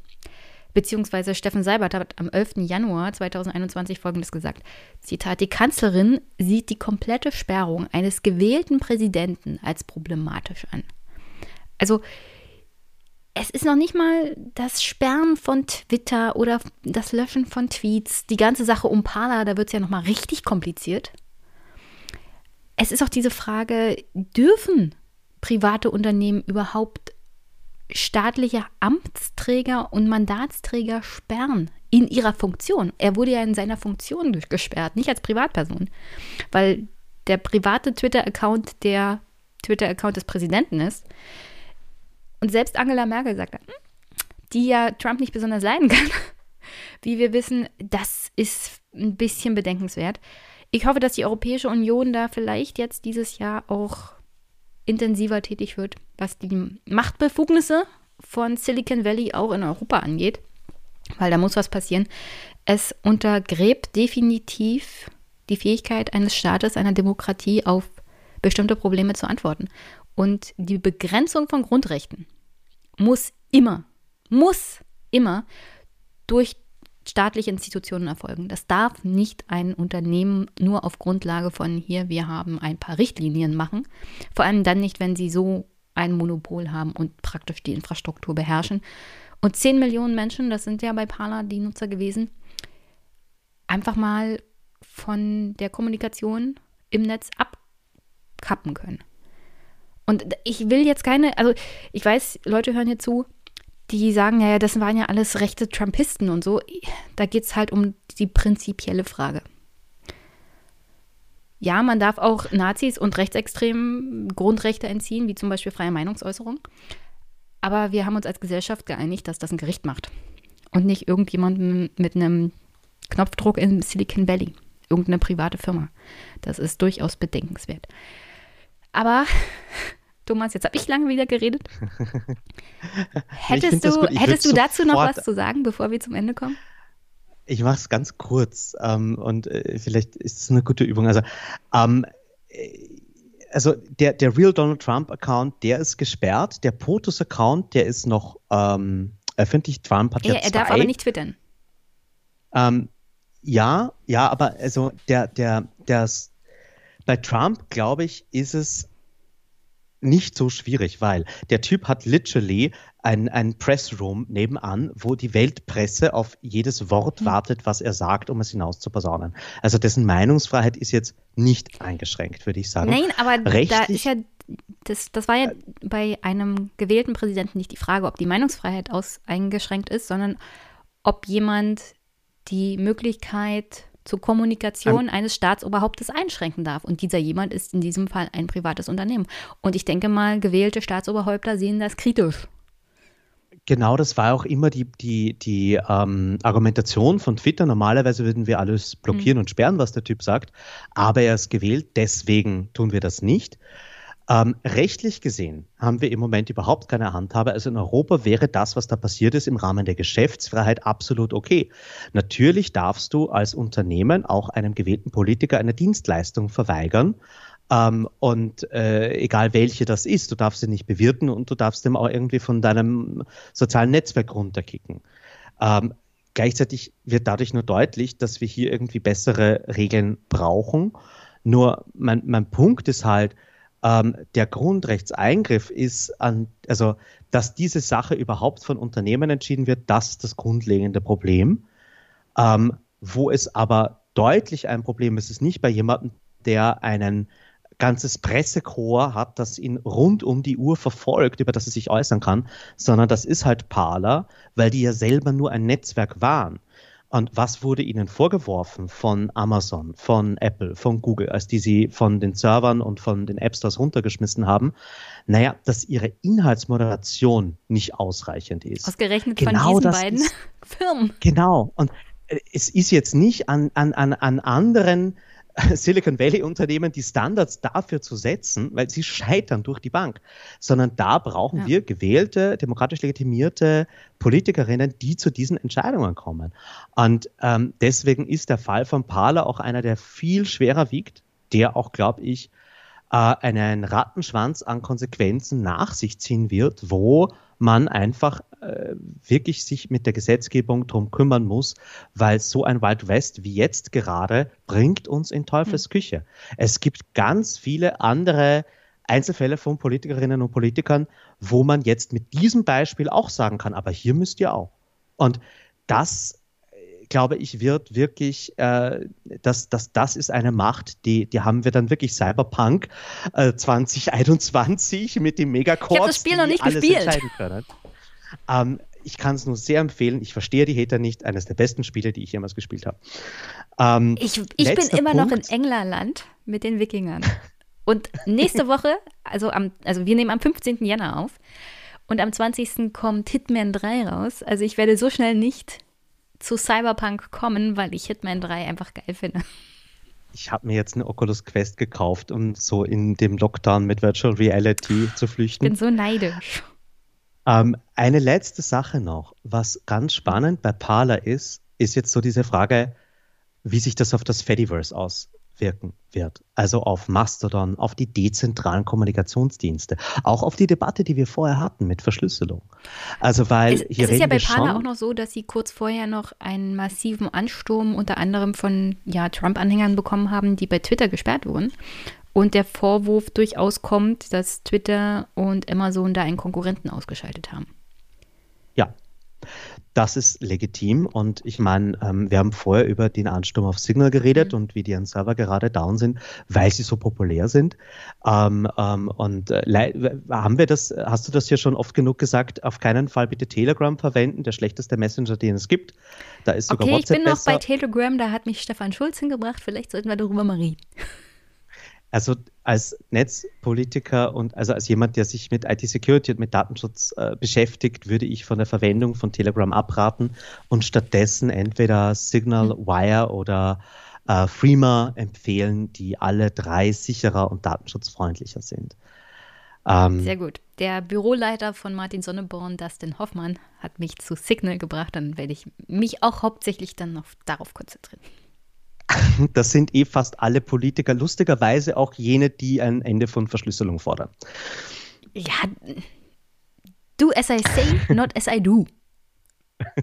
beziehungsweise Steffen Seibert hat am 11. Januar 2021 Folgendes gesagt. Zitat, die Kanzlerin sieht die komplette Sperrung eines gewählten Präsidenten als problematisch an. Also es ist noch nicht mal das Sperren von Twitter oder das Löschen von Tweets. Die ganze Sache um Parler, da wird es ja nochmal richtig kompliziert. Es ist auch diese Frage, dürfen private Unternehmen überhaupt staatliche Amtsträger und Mandatsträger sperren in ihrer Funktion. Er wurde ja in seiner Funktion durchgesperrt, nicht als Privatperson, weil der private Twitter-Account der Twitter-Account des Präsidenten ist. Und selbst Angela Merkel sagt, hm, die ja Trump nicht besonders leiden kann, wie wir wissen, das ist ein bisschen bedenkenswert. Ich hoffe, dass die Europäische Union da vielleicht jetzt dieses Jahr auch intensiver tätig wird, was die Machtbefugnisse von Silicon Valley auch in Europa angeht, weil da muss was passieren. Es untergräbt definitiv die Fähigkeit eines Staates, einer Demokratie auf bestimmte Probleme zu antworten. Und die Begrenzung von Grundrechten muss immer, muss immer durch staatliche Institutionen erfolgen. Das darf nicht ein Unternehmen nur auf Grundlage von hier, wir haben ein paar Richtlinien machen. Vor allem dann nicht, wenn sie so ein Monopol haben und praktisch die Infrastruktur beherrschen. Und 10 Millionen Menschen, das sind ja bei Parler die Nutzer gewesen, einfach mal von der Kommunikation im Netz abkappen können. Und ich will jetzt keine, also ich weiß, Leute hören hier zu, die sagen, ja, das waren ja alles rechte Trumpisten und so. Da geht es halt um die prinzipielle Frage. Ja, man darf auch Nazis und Rechtsextremen Grundrechte entziehen, wie zum Beispiel freie Meinungsäußerung. Aber wir haben uns als Gesellschaft geeinigt, dass das ein Gericht macht. Und nicht irgendjemanden mit einem Knopfdruck in Silicon Valley. Irgendeine private Firma. Das ist durchaus bedenkenswert. Aber, Thomas, jetzt habe ich lange wieder geredet. hättest du, hättest du dazu noch was zu sagen, bevor wir zum Ende kommen? Ich mache es ganz kurz ähm, und äh, vielleicht ist es eine gute Übung. Also, ähm, äh, also der, der Real Donald Trump Account, der ist gesperrt. Der POTUS Account, der ist noch ähm, öffentlich. Trump hat ja, ja Er darf aber nicht twittern. Ähm, ja, ja, aber also der, der, der, bei Trump, glaube ich, ist es nicht so schwierig, weil der Typ hat literally ein, ein Pressroom nebenan, wo die Weltpresse auf jedes Wort mhm. wartet, was er sagt, um es hinaus zu posaunen. Also dessen Meinungsfreiheit ist jetzt nicht eingeschränkt, würde ich sagen. Nein, aber Rechtlich, da ist ja, das, das war ja bei einem gewählten Präsidenten nicht die Frage, ob die Meinungsfreiheit aus eingeschränkt ist, sondern ob jemand die Möglichkeit zur Kommunikation eines Staatsoberhauptes einschränken darf. Und dieser jemand ist in diesem Fall ein privates Unternehmen. Und ich denke mal, gewählte Staatsoberhäupter sehen das kritisch. Genau, das war auch immer die, die, die ähm, Argumentation von Twitter. Normalerweise würden wir alles blockieren mhm. und sperren, was der Typ sagt. Aber er ist gewählt, deswegen tun wir das nicht. Ähm, rechtlich gesehen haben wir im Moment überhaupt keine Handhabe. Also in Europa wäre das, was da passiert ist, im Rahmen der Geschäftsfreiheit absolut okay. Natürlich darfst du als Unternehmen auch einem gewählten Politiker eine Dienstleistung verweigern. Ähm, und äh, egal welche das ist, du darfst sie nicht bewirten und du darfst dem auch irgendwie von deinem sozialen Netzwerk runterkicken. Ähm, gleichzeitig wird dadurch nur deutlich, dass wir hier irgendwie bessere Regeln brauchen. Nur mein, mein Punkt ist halt, ähm, der Grundrechtseingriff ist an, also dass diese Sache überhaupt von Unternehmen entschieden wird, das ist das grundlegende Problem. Ähm, wo es aber deutlich ein Problem ist, ist nicht bei jemandem, der einen ganzes Pressekorps hat, das ihn rund um die Uhr verfolgt, über das er sich äußern kann, sondern das ist halt Parler, weil die ja selber nur ein Netzwerk waren. Und was wurde ihnen vorgeworfen von Amazon, von Apple, von Google, als die sie von den Servern und von den App Stores runtergeschmissen haben? Naja, dass ihre Inhaltsmoderation nicht ausreichend ist. Ausgerechnet genau von diesen beiden ist, Firmen. Genau. Und äh, es ist jetzt nicht an, an, an, an anderen Silicon Valley Unternehmen die Standards dafür zu setzen, weil sie scheitern durch die Bank, sondern da brauchen ja. wir gewählte, demokratisch legitimierte Politikerinnen, die zu diesen Entscheidungen kommen. Und ähm, deswegen ist der Fall von Parler auch einer, der viel schwerer wiegt, der auch, glaube ich, äh, einen Rattenschwanz an Konsequenzen nach sich ziehen wird, wo man einfach äh, wirklich sich mit der Gesetzgebung drum kümmern muss, weil so ein Wild West wie jetzt gerade bringt uns in Teufels hm. Küche. Es gibt ganz viele andere Einzelfälle von Politikerinnen und Politikern, wo man jetzt mit diesem Beispiel auch sagen kann, aber hier müsst ihr auch. Und das glaube ich, wird wirklich, äh, das, das, das ist eine Macht, die, die haben wir dann wirklich Cyberpunk äh, 2021 mit dem Megacorps, ich habe das Spiel noch nicht gespielt. Ähm, ich kann es nur sehr empfehlen. Ich verstehe die Hater nicht. Eines der besten Spiele, die ich jemals gespielt habe. Ähm, ich ich bin immer Punkt. noch in Englerland mit den Wikingern. Und nächste Woche, also, am, also wir nehmen am 15. Januar auf. Und am 20. kommt Hitman 3 raus. Also ich werde so schnell nicht zu Cyberpunk kommen, weil ich Hitman 3 einfach geil finde. Ich habe mir jetzt eine Oculus Quest gekauft, um so in dem Lockdown mit Virtual Reality zu flüchten. Ich bin so neidisch. Ähm, eine letzte Sache noch, was ganz spannend bei Parler ist, ist jetzt so diese Frage, wie sich das auf das Fediverse aus, wirken wird. Also auf Mastodon, auf die dezentralen Kommunikationsdienste, auch auf die Debatte, die wir vorher hatten mit Verschlüsselung. Also weil es, hier es ist ja bei Pana auch noch so, dass sie kurz vorher noch einen massiven Ansturm unter anderem von ja, Trump-Anhängern bekommen haben, die bei Twitter gesperrt wurden. Und der Vorwurf durchaus kommt, dass Twitter und Amazon da einen Konkurrenten ausgeschaltet haben. Ja, das ist legitim und ich meine, ähm, wir haben vorher über den Ansturm auf Signal geredet mhm. und wie deren Server gerade down sind, weil sie so populär sind. Ähm, ähm, und äh, haben wir das, hast du das hier schon oft genug gesagt, auf keinen Fall bitte Telegram verwenden, der schlechteste Messenger, den es gibt. Da ist sogar okay, WhatsApp ich bin besser. noch bei Telegram, da hat mich Stefan Schulz hingebracht, vielleicht sollten wir darüber mal reden. Also als Netzpolitiker und also als jemand, der sich mit IT-Security und mit Datenschutz äh, beschäftigt, würde ich von der Verwendung von Telegram abraten und stattdessen entweder Signal, hm. Wire oder äh, Freema empfehlen, die alle drei sicherer und datenschutzfreundlicher sind. Ähm, Sehr gut. Der Büroleiter von Martin Sonneborn, Dustin Hoffmann, hat mich zu Signal gebracht. Dann werde ich mich auch hauptsächlich dann noch darauf konzentrieren. Das sind eh fast alle Politiker, lustigerweise auch jene, die ein Ende von Verschlüsselung fordern. Ja, do as I say, not as I do.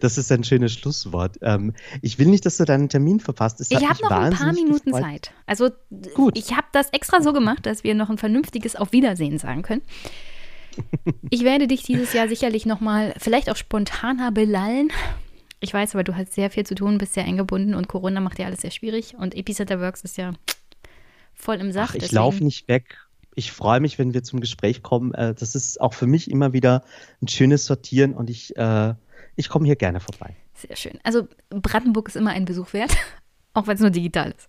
Das ist ein schönes Schlusswort. Ähm, ich will nicht, dass du deinen Termin verpasst. Es ich habe noch ein paar Minuten gefreut. Zeit. Also Gut. ich habe das extra so gemacht, dass wir noch ein vernünftiges Auf Wiedersehen sagen können. Ich werde dich dieses Jahr sicherlich noch mal, vielleicht auch spontaner belallen. Ich weiß, aber du hast sehr viel zu tun, bist sehr eingebunden und Corona macht ja alles sehr schwierig und Epicenter Works ist ja voll im Saft. Ach, ich laufe nicht weg. Ich freue mich, wenn wir zum Gespräch kommen. Äh, das ist auch für mich immer wieder ein schönes Sortieren und ich äh, ich komme hier gerne vorbei. Sehr schön. Also Brandenburg ist immer ein Besuch wert, auch wenn es nur digital ist.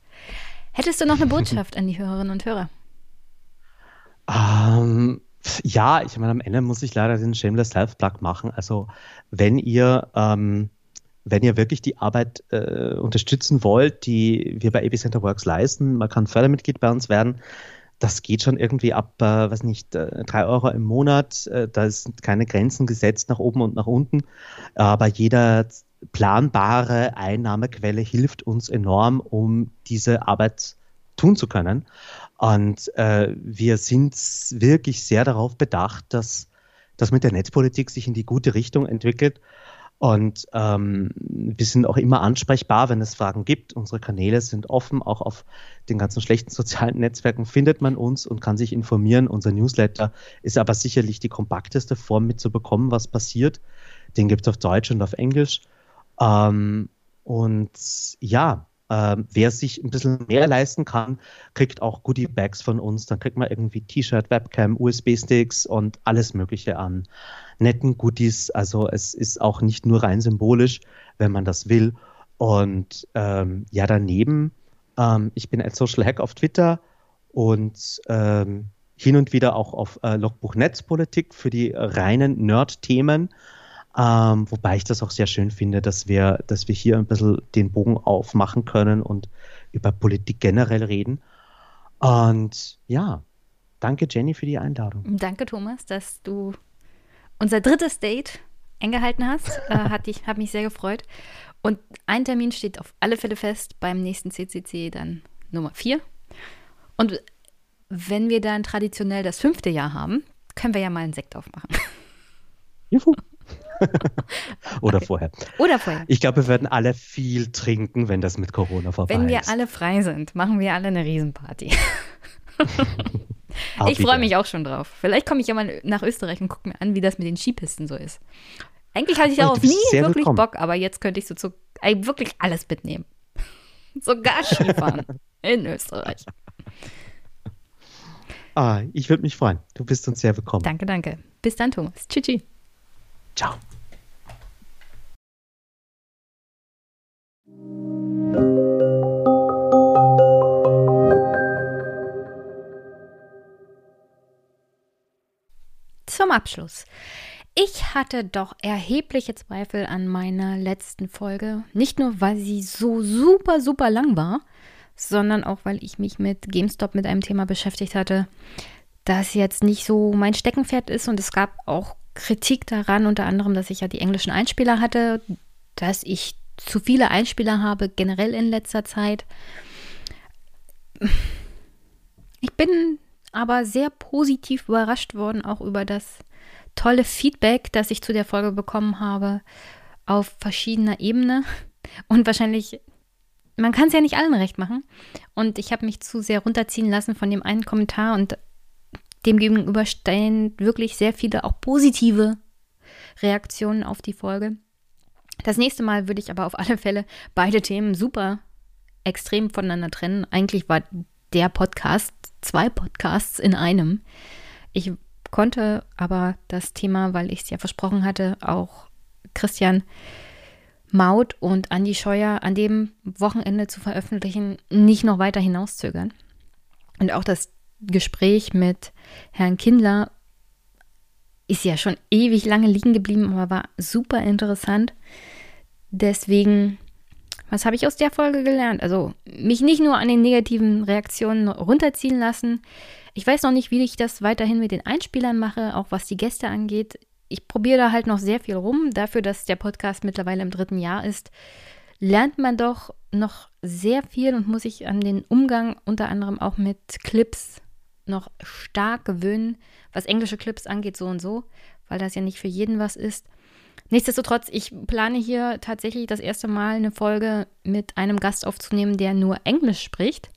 Hättest du noch eine Botschaft an die Hörerinnen und Hörer? Ähm, ja, ich meine, am Ende muss ich leider den Shameless Self-Plug machen. Also wenn ihr ähm, wenn ihr wirklich die Arbeit äh, unterstützen wollt, die wir bei Epicenter Works leisten, man kann Fördermitglied bei uns werden, das geht schon irgendwie ab, äh, was nicht, äh, drei Euro im Monat. Äh, da sind keine Grenzen gesetzt nach oben und nach unten. Aber jeder planbare Einnahmequelle hilft uns enorm, um diese Arbeit tun zu können. Und äh, wir sind wirklich sehr darauf bedacht, dass das mit der Netzpolitik sich in die gute Richtung entwickelt und ähm, wir sind auch immer ansprechbar, wenn es Fragen gibt. Unsere Kanäle sind offen, auch auf den ganzen schlechten sozialen Netzwerken findet man uns und kann sich informieren. Unser Newsletter ist aber sicherlich die kompakteste Form mitzubekommen, was passiert. Den gibt es auf Deutsch und auf Englisch. Ähm, und ja, ähm, wer sich ein bisschen mehr leisten kann, kriegt auch Goodie-Bags von uns. Dann kriegt man irgendwie T-Shirt, Webcam, USB-Sticks und alles Mögliche an netten Goodies. Also es ist auch nicht nur rein symbolisch, wenn man das will. Und ähm, ja, daneben, ähm, ich bin als Social Hack auf Twitter und ähm, hin und wieder auch auf äh, Logbuch Netzpolitik für die reinen Nerd-Themen. Ähm, wobei ich das auch sehr schön finde, dass wir, dass wir hier ein bisschen den Bogen aufmachen können und über Politik generell reden. Und ja, danke Jenny für die Einladung. Danke Thomas, dass du unser drittes Date eingehalten hast. Äh, hat, dich, hat mich sehr gefreut. Und ein Termin steht auf alle Fälle fest beim nächsten CCC, dann Nummer 4. Und wenn wir dann traditionell das fünfte Jahr haben, können wir ja mal einen Sekt aufmachen. Juhu. Oder okay. vorher. Oder vorher. Ich glaube, wir werden alle viel trinken, wenn das mit Corona vorbei ist. Wenn wir ist. alle frei sind, machen wir alle eine Riesenparty. ich freue mich auch schon drauf. Vielleicht komme ich ja mal nach Österreich und gucke mir an, wie das mit den Skipisten so ist. Eigentlich hatte ich darauf nie wirklich willkommen. Bock, aber jetzt könnte ich so zu, wirklich alles mitnehmen. Sogar Skifahren in Österreich. Ah, ich würde mich freuen. Du bist uns sehr willkommen. Danke, danke. Bis dann, Thomas. Tschüssi. Ciao. Zum Abschluss. Ich hatte doch erhebliche Zweifel an meiner letzten Folge. Nicht nur, weil sie so super, super lang war, sondern auch, weil ich mich mit GameStop mit einem Thema beschäftigt hatte, das jetzt nicht so mein Steckenpferd ist. Und es gab auch Kritik daran, unter anderem, dass ich ja die englischen Einspieler hatte, dass ich zu viele Einspieler habe, generell in letzter Zeit. Ich bin aber sehr positiv überrascht worden, auch über das tolle Feedback, das ich zu der Folge bekommen habe, auf verschiedener Ebene. Und wahrscheinlich, man kann es ja nicht allen recht machen. Und ich habe mich zu sehr runterziehen lassen von dem einen Kommentar und dem gegenüber stehen wirklich sehr viele auch positive Reaktionen auf die Folge. Das nächste Mal würde ich aber auf alle Fälle beide Themen super extrem voneinander trennen. Eigentlich war der Podcast zwei Podcasts in einem. Ich konnte aber das Thema, weil ich es ja versprochen hatte, auch Christian Maut und Andi Scheuer an dem Wochenende zu veröffentlichen, nicht noch weiter hinauszögern. Und auch das Gespräch mit Herrn Kindler ist ja schon ewig lange liegen geblieben, aber war super interessant. Deswegen, was habe ich aus der Folge gelernt? Also mich nicht nur an den negativen Reaktionen runterziehen lassen. Ich weiß noch nicht, wie ich das weiterhin mit den Einspielern mache, auch was die Gäste angeht. Ich probiere da halt noch sehr viel rum. Dafür, dass der Podcast mittlerweile im dritten Jahr ist, lernt man doch noch sehr viel und muss sich an den Umgang unter anderem auch mit Clips noch stark gewöhnen, was englische Clips angeht, so und so, weil das ja nicht für jeden was ist. Nichtsdestotrotz, ich plane hier tatsächlich das erste Mal eine Folge mit einem Gast aufzunehmen, der nur Englisch spricht.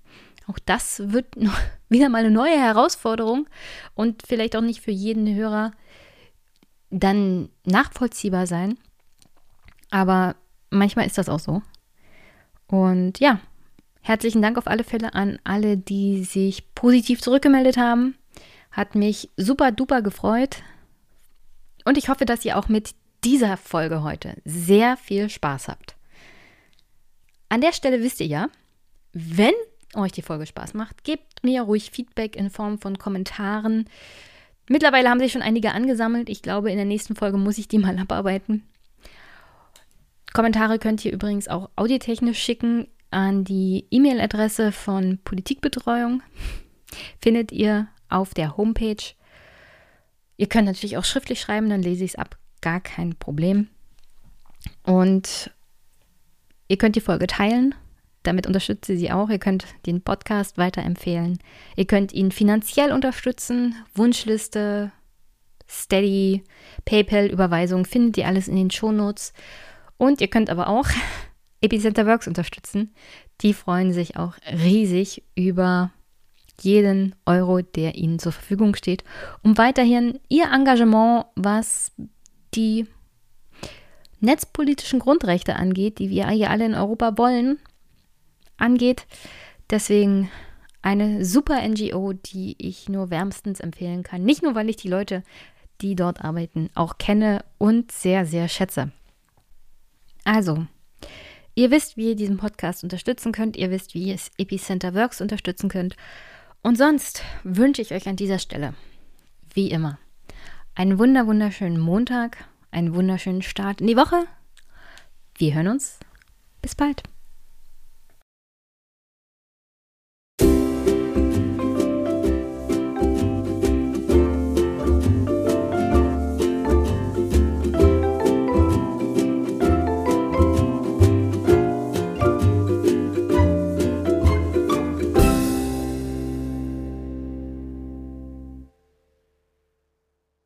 Auch das wird wieder mal eine neue Herausforderung und vielleicht auch nicht für jeden Hörer dann nachvollziehbar sein. Aber manchmal ist das auch so. Und ja, herzlichen Dank auf alle Fälle an alle, die sich positiv zurückgemeldet haben. Hat mich super duper gefreut. Und ich hoffe, dass ihr auch mit dieser Folge heute sehr viel Spaß habt. An der Stelle wisst ihr ja, wenn euch die Folge Spaß macht, gebt mir ruhig Feedback in Form von Kommentaren. Mittlerweile haben sich schon einige angesammelt. Ich glaube, in der nächsten Folge muss ich die mal abarbeiten. Kommentare könnt ihr übrigens auch audiotechnisch schicken an die E-Mail-Adresse von Politikbetreuung. Findet ihr auf der Homepage. Ihr könnt natürlich auch schriftlich schreiben, dann lese ich es ab. Gar kein Problem. Und ihr könnt die Folge teilen. Damit unterstützt ihr sie auch. Ihr könnt den Podcast weiterempfehlen. Ihr könnt ihn finanziell unterstützen. Wunschliste, Steady, PayPal-Überweisung findet ihr alles in den Shownotes. Und ihr könnt aber auch Epicenter Works unterstützen. Die freuen sich auch riesig über jeden Euro, der ihnen zur Verfügung steht, um weiterhin ihr Engagement, was die netzpolitischen Grundrechte angeht, die wir hier alle in Europa wollen, angeht. Deswegen eine super NGO, die ich nur wärmstens empfehlen kann. Nicht nur, weil ich die Leute, die dort arbeiten, auch kenne und sehr, sehr schätze. Also, ihr wisst, wie ihr diesen Podcast unterstützen könnt. Ihr wisst, wie ihr es Epicenter Works unterstützen könnt. Und sonst wünsche ich euch an dieser Stelle, wie immer, einen wunder wunderschönen Montag, einen wunderschönen Start in die Woche. Wir hören uns. Bis bald.